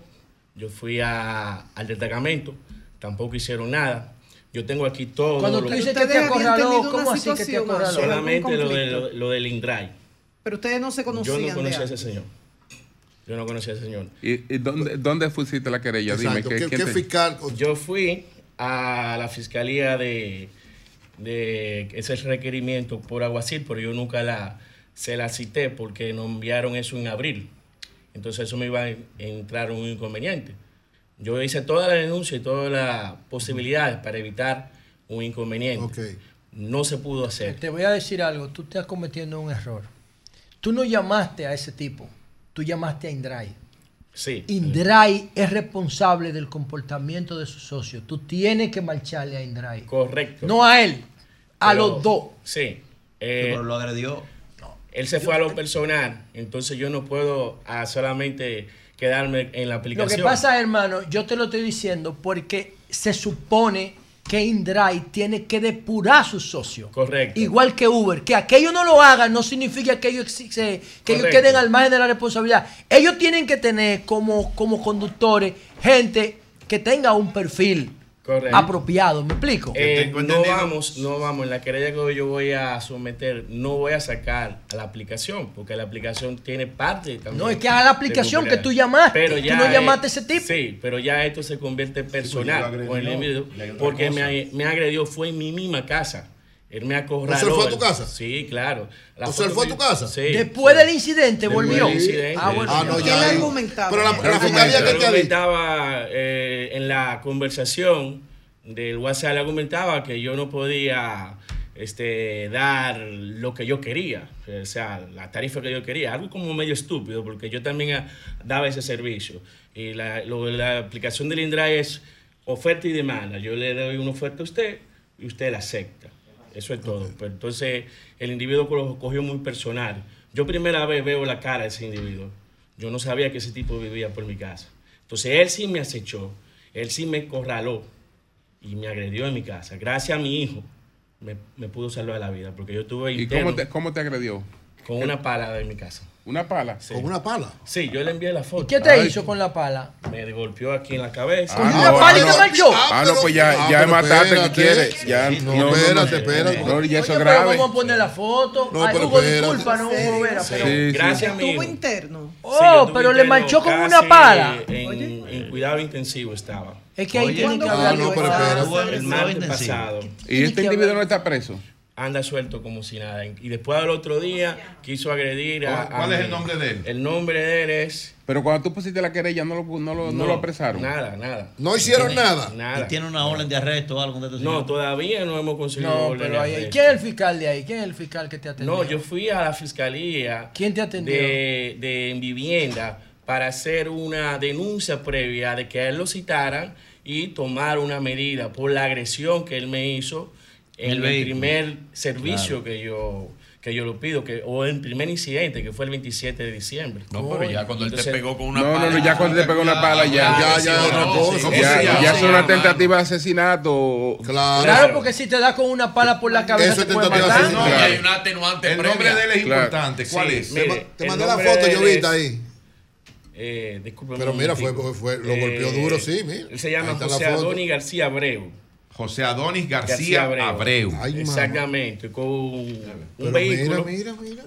Yo fui a- al destacamento. Tampoco hicieron nada. Yo tengo aquí todo. Cuando lo- tú dices que te acorraló, ¿cómo así que te acorraló? Solamente lo, de, conflicto? lo, lo del INDRAI. Pero ustedes no se conocían. Yo no conocía a ese señor. Yo no conocía a ese señor. ¿Y, y dónde, dónde pusiste la querella? Dime. ¿qué, ¿Qué- quién qué te- fiscal? Yo fui a la fiscalía de, de ese requerimiento por Aguacil, pero yo nunca la, se la cité porque nos enviaron eso en abril. Entonces eso me iba a entrar un inconveniente. Yo hice toda la denuncia y todas las posibilidades para evitar un inconveniente. No se pudo hacer. Te voy a decir algo, tú estás cometiendo un error. Tú no llamaste a ese tipo, tú llamaste a Indray. Sí. Indray es responsable del comportamiento de su socio. Tú tienes que marcharle a Indray. Correcto. No a él, a Pero- los dos. Sí. Eh, Pero lo agredió. Él se fue a lo personal, entonces yo no puedo ah, solamente quedarme en la Lo aplicación. que pasa, hermano, yo te lo estoy diciendo porque se supone que Indray tiene que depurar a sus socios. Correcto. Igual que Uber. Que aquellos no lo hagan no significa que ellos, que ellos queden al margen de la responsabilidad. Ellos tienen que tener como, como conductores gente que tenga un perfil. Correcto. apropiado. ¿Me explico? Eh, no vamos, no vamos. En la querella que yo voy a someter, no voy a sacar a la aplicación, porque la aplicación tiene parte también. No, es que a la aplicación que tú llamaste, Pero tú ya no es- llamaste a ese tipo. Sí, pero ya esto se convierte en personal. pues, con el individuo, porque me, me agredió, fue en mi misma casa. Él me acorraló. ¿O sea, fue a tu casa? Sí, claro. ¿O sea, fue a tu casa? Sí. Después del incidente Después volvió. del incidente. Ah, bueno. Ah, no, ¿Qué ya. le argumentaba? Pero la, la fiscalía que te argumentaba eh, en la conversación del WhatsApp, le argumentaba que yo no podía este, dar lo que yo quería, o sea, la tarifa que yo quería, algo como medio estúpido, porque yo también ah, daba ese servicio. Y la, lo- la aplicación del Indra es oferta y demanda. Yo le doy una oferta a usted y usted la acepta. Eso es todo. Pero entonces el individuo lo cogió muy personal. Yo primera vez veo la cara de ese individuo. Yo no sabía que ese tipo vivía por mi casa. Entonces él sí me acechó, él sí me corraló y me agredió en mi casa. Gracias a mi hijo me, me pudo salvar la vida porque yo tuve ¿Y interno cómo te, cómo te agredió? con una pala en mi casa. ¿Una pala? Sí. ¿Con una pala? Sí, yo le envié la foto. ¿Qué te hizo con la pala? Me golpeó aquí en la cabeza. Ah, no, pala y ah, te marchó? Ah, no, pues ya, Ah, ya pero mataste que espérate. quieres. Ya, Sí, no, no, no, no, espérate, no, espérate. No, ya eso es pero grave. vamos a poner la foto. No, Ay, pero Hugo, disculpa, no hubo vera, Sí. pero... Gracias a mi Estuvo hijo. interno. Oh, pero le manchó con una pala. En, en cuidado intensivo estaba. Es que ahí Oye, tienen que ¿cuándo hablar. Ah, no, pero Ah, espérate. El martes pasado. ¿Y este individuo no está preso? Anda suelto como si nada. Y después al otro día quiso agredir a. a ¿Cuál es el nombre de él? El nombre de él es. Pero cuando tú pusiste la querella, no lo, no lo, no lo apresaron. Nada, nada. No hicieron nada. Nada. ¿Y tiene una orden de arresto o algo de estos No, todavía no hemos conseguido No, orden pero ahí. ¿quién es el fiscal de ahí? ¿Quién es el fiscal que te atendió? No, yo fui a la fiscalía ¿Quién te atendió? de, de en vivienda para hacer una denuncia previa de que a él lo citaran y tomar una medida por la agresión que él me hizo en El el, primer servicio que yo que yo lo pido, que, o el primer incidente, que fue el 27 de diciembre. No, pero ya cuando él te Entonces, pegó con una No, no, pala. no, ya cuando te pegó una pala, ya. Ya, ya, otra cosa. Ya, ya, ya es una tentativa de asesinato. Claro. Claro, porque si te da con una pala por la cabeza Eso te puede matar. No, Claro. hay una atenuante El nombre previa. de él es Claro. importante. ¿Cuál Sí, es? mire, Te mandé la foto, yo vi, ahí. Eh, Pero mira, fue, fue, lo golpeó Eh, duro, sí, mira. Él se llama José foto. Adonis García Abreu. José Adonis García, García Abreu. Abreu. Ay, mamá. Exactamente, con un, Pero vehículo. mira, mira, mira.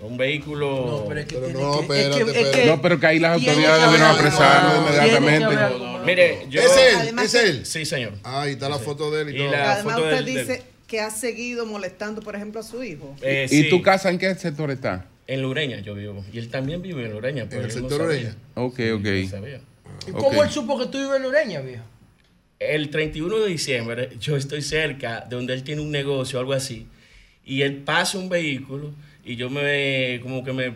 Un vehículo. No, pero es que Pero tiene no, que- es que- espérate, es que. No, pero que ahí las autoridades haber- apresarlo que inmediatamente. Mire, yo. Es él, Además es él. Sí, señor. Ahí está la foto de él y, Y todo. la- Además, foto usted del- dice que ha seguido molestando, por ejemplo, a su hijo. Eh, ¿Y sí, tu casa en qué sector está? En Lureña yo vivo. Y él también vive en Lureña. Pero el no sector sabía. Ureña. Ok, No ok. ¿Y cómo él supo que tú vives en Ureña, viejo? El 31 de diciembre yo estoy cerca de donde él tiene un negocio o algo así. Y él pasa un vehículo y yo me. como que me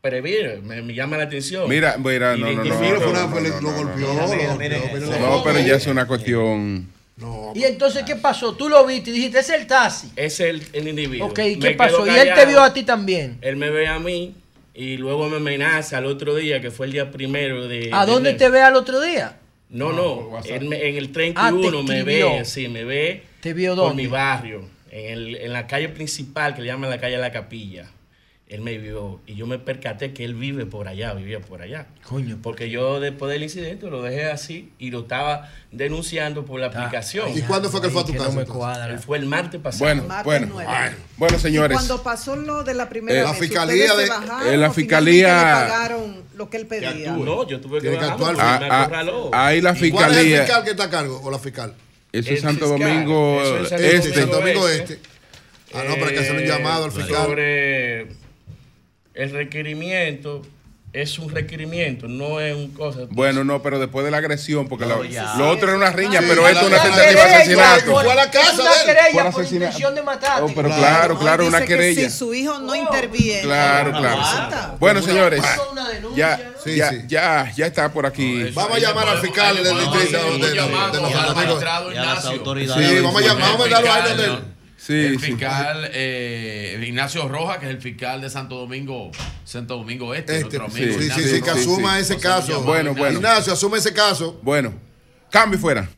previene, me, me llama la atención. Mira, mira, no, no, no. Lo no, golpeó, no. pero ya es una cuestión. No, Y entonces, ¿qué pasó? Tú lo viste y dijiste, es el taxi. Es el, el individuo. Ok, ¿y qué pasó? Y él te vio a ti también. Él me ve a mí y luego me amenaza al otro día, que fue el día primero de. ¿A de dónde enero. te ve al otro día? No, por no. WhatsApp. él me- en el Ah, 31 te me escribió. ve, sí, me ve ¿Te vio por dónde? mi barrio, en, el- en la calle principal que le llaman la calle La Capilla. Él me vio y yo me percaté que él vive por allá, vivía por allá. Coño. Porque yo después del incidente lo dejé así y lo estaba denunciando por la aplicación. ¿Y cuándo fue que él fue a tu casa? no me entonces? cuadra. Él fue el martes pasado. Bueno, Martes bueno. Bueno, Y señores. cuando pasó lo de la primera Eh, vez, la fiscalía ¿ustedes de- bajaron eh, la fiscalía- le pagaron lo que él pedía. No, yo tuve que que actuar. Ah, ah, ahí la ¿Y ¿Cuál es el fiscalía. fiscal que está a cargo o la fiscal? Eso El es Santo fiscal, Domingo eso es Santo Este. Santo Domingo Este. Ah, no, pero hay que hacerle un llamado al fiscal. Sobre el requerimiento, es un requerimiento, no es un cosa. Bueno, no, pero después de la agresión, porque la- ya. lo otro era una riña, Sí, pero esto es la- una la tentativa de querella, asesinato. fue a la casa Es una de él. querella Por intención de matarte. Oh, pero No, claro, claro, dice una que querella. Si su hijo no interviene, Claro, claro. mata. Bueno, señores, una denuncia, ya, ¿no? Sí, ya, sí. ya, ya está por aquí. Vamos a llamar al fiscal del distrito de, de, de, de los Y a Santo las Domingo. magistrados Y a las Ignacio. autoridades. Sí, vamos a llamar, vamos a él. Sí, el sí. fiscal eh, Ignacio Rojas, que es el fiscal de Santo Domingo, Santo Domingo Este, Este, nuestro amigo sí, sí, Ignacio sí, que asuma ese caso. Bueno, bueno. Ignacio, asume ese caso. Bueno, cambio fuera.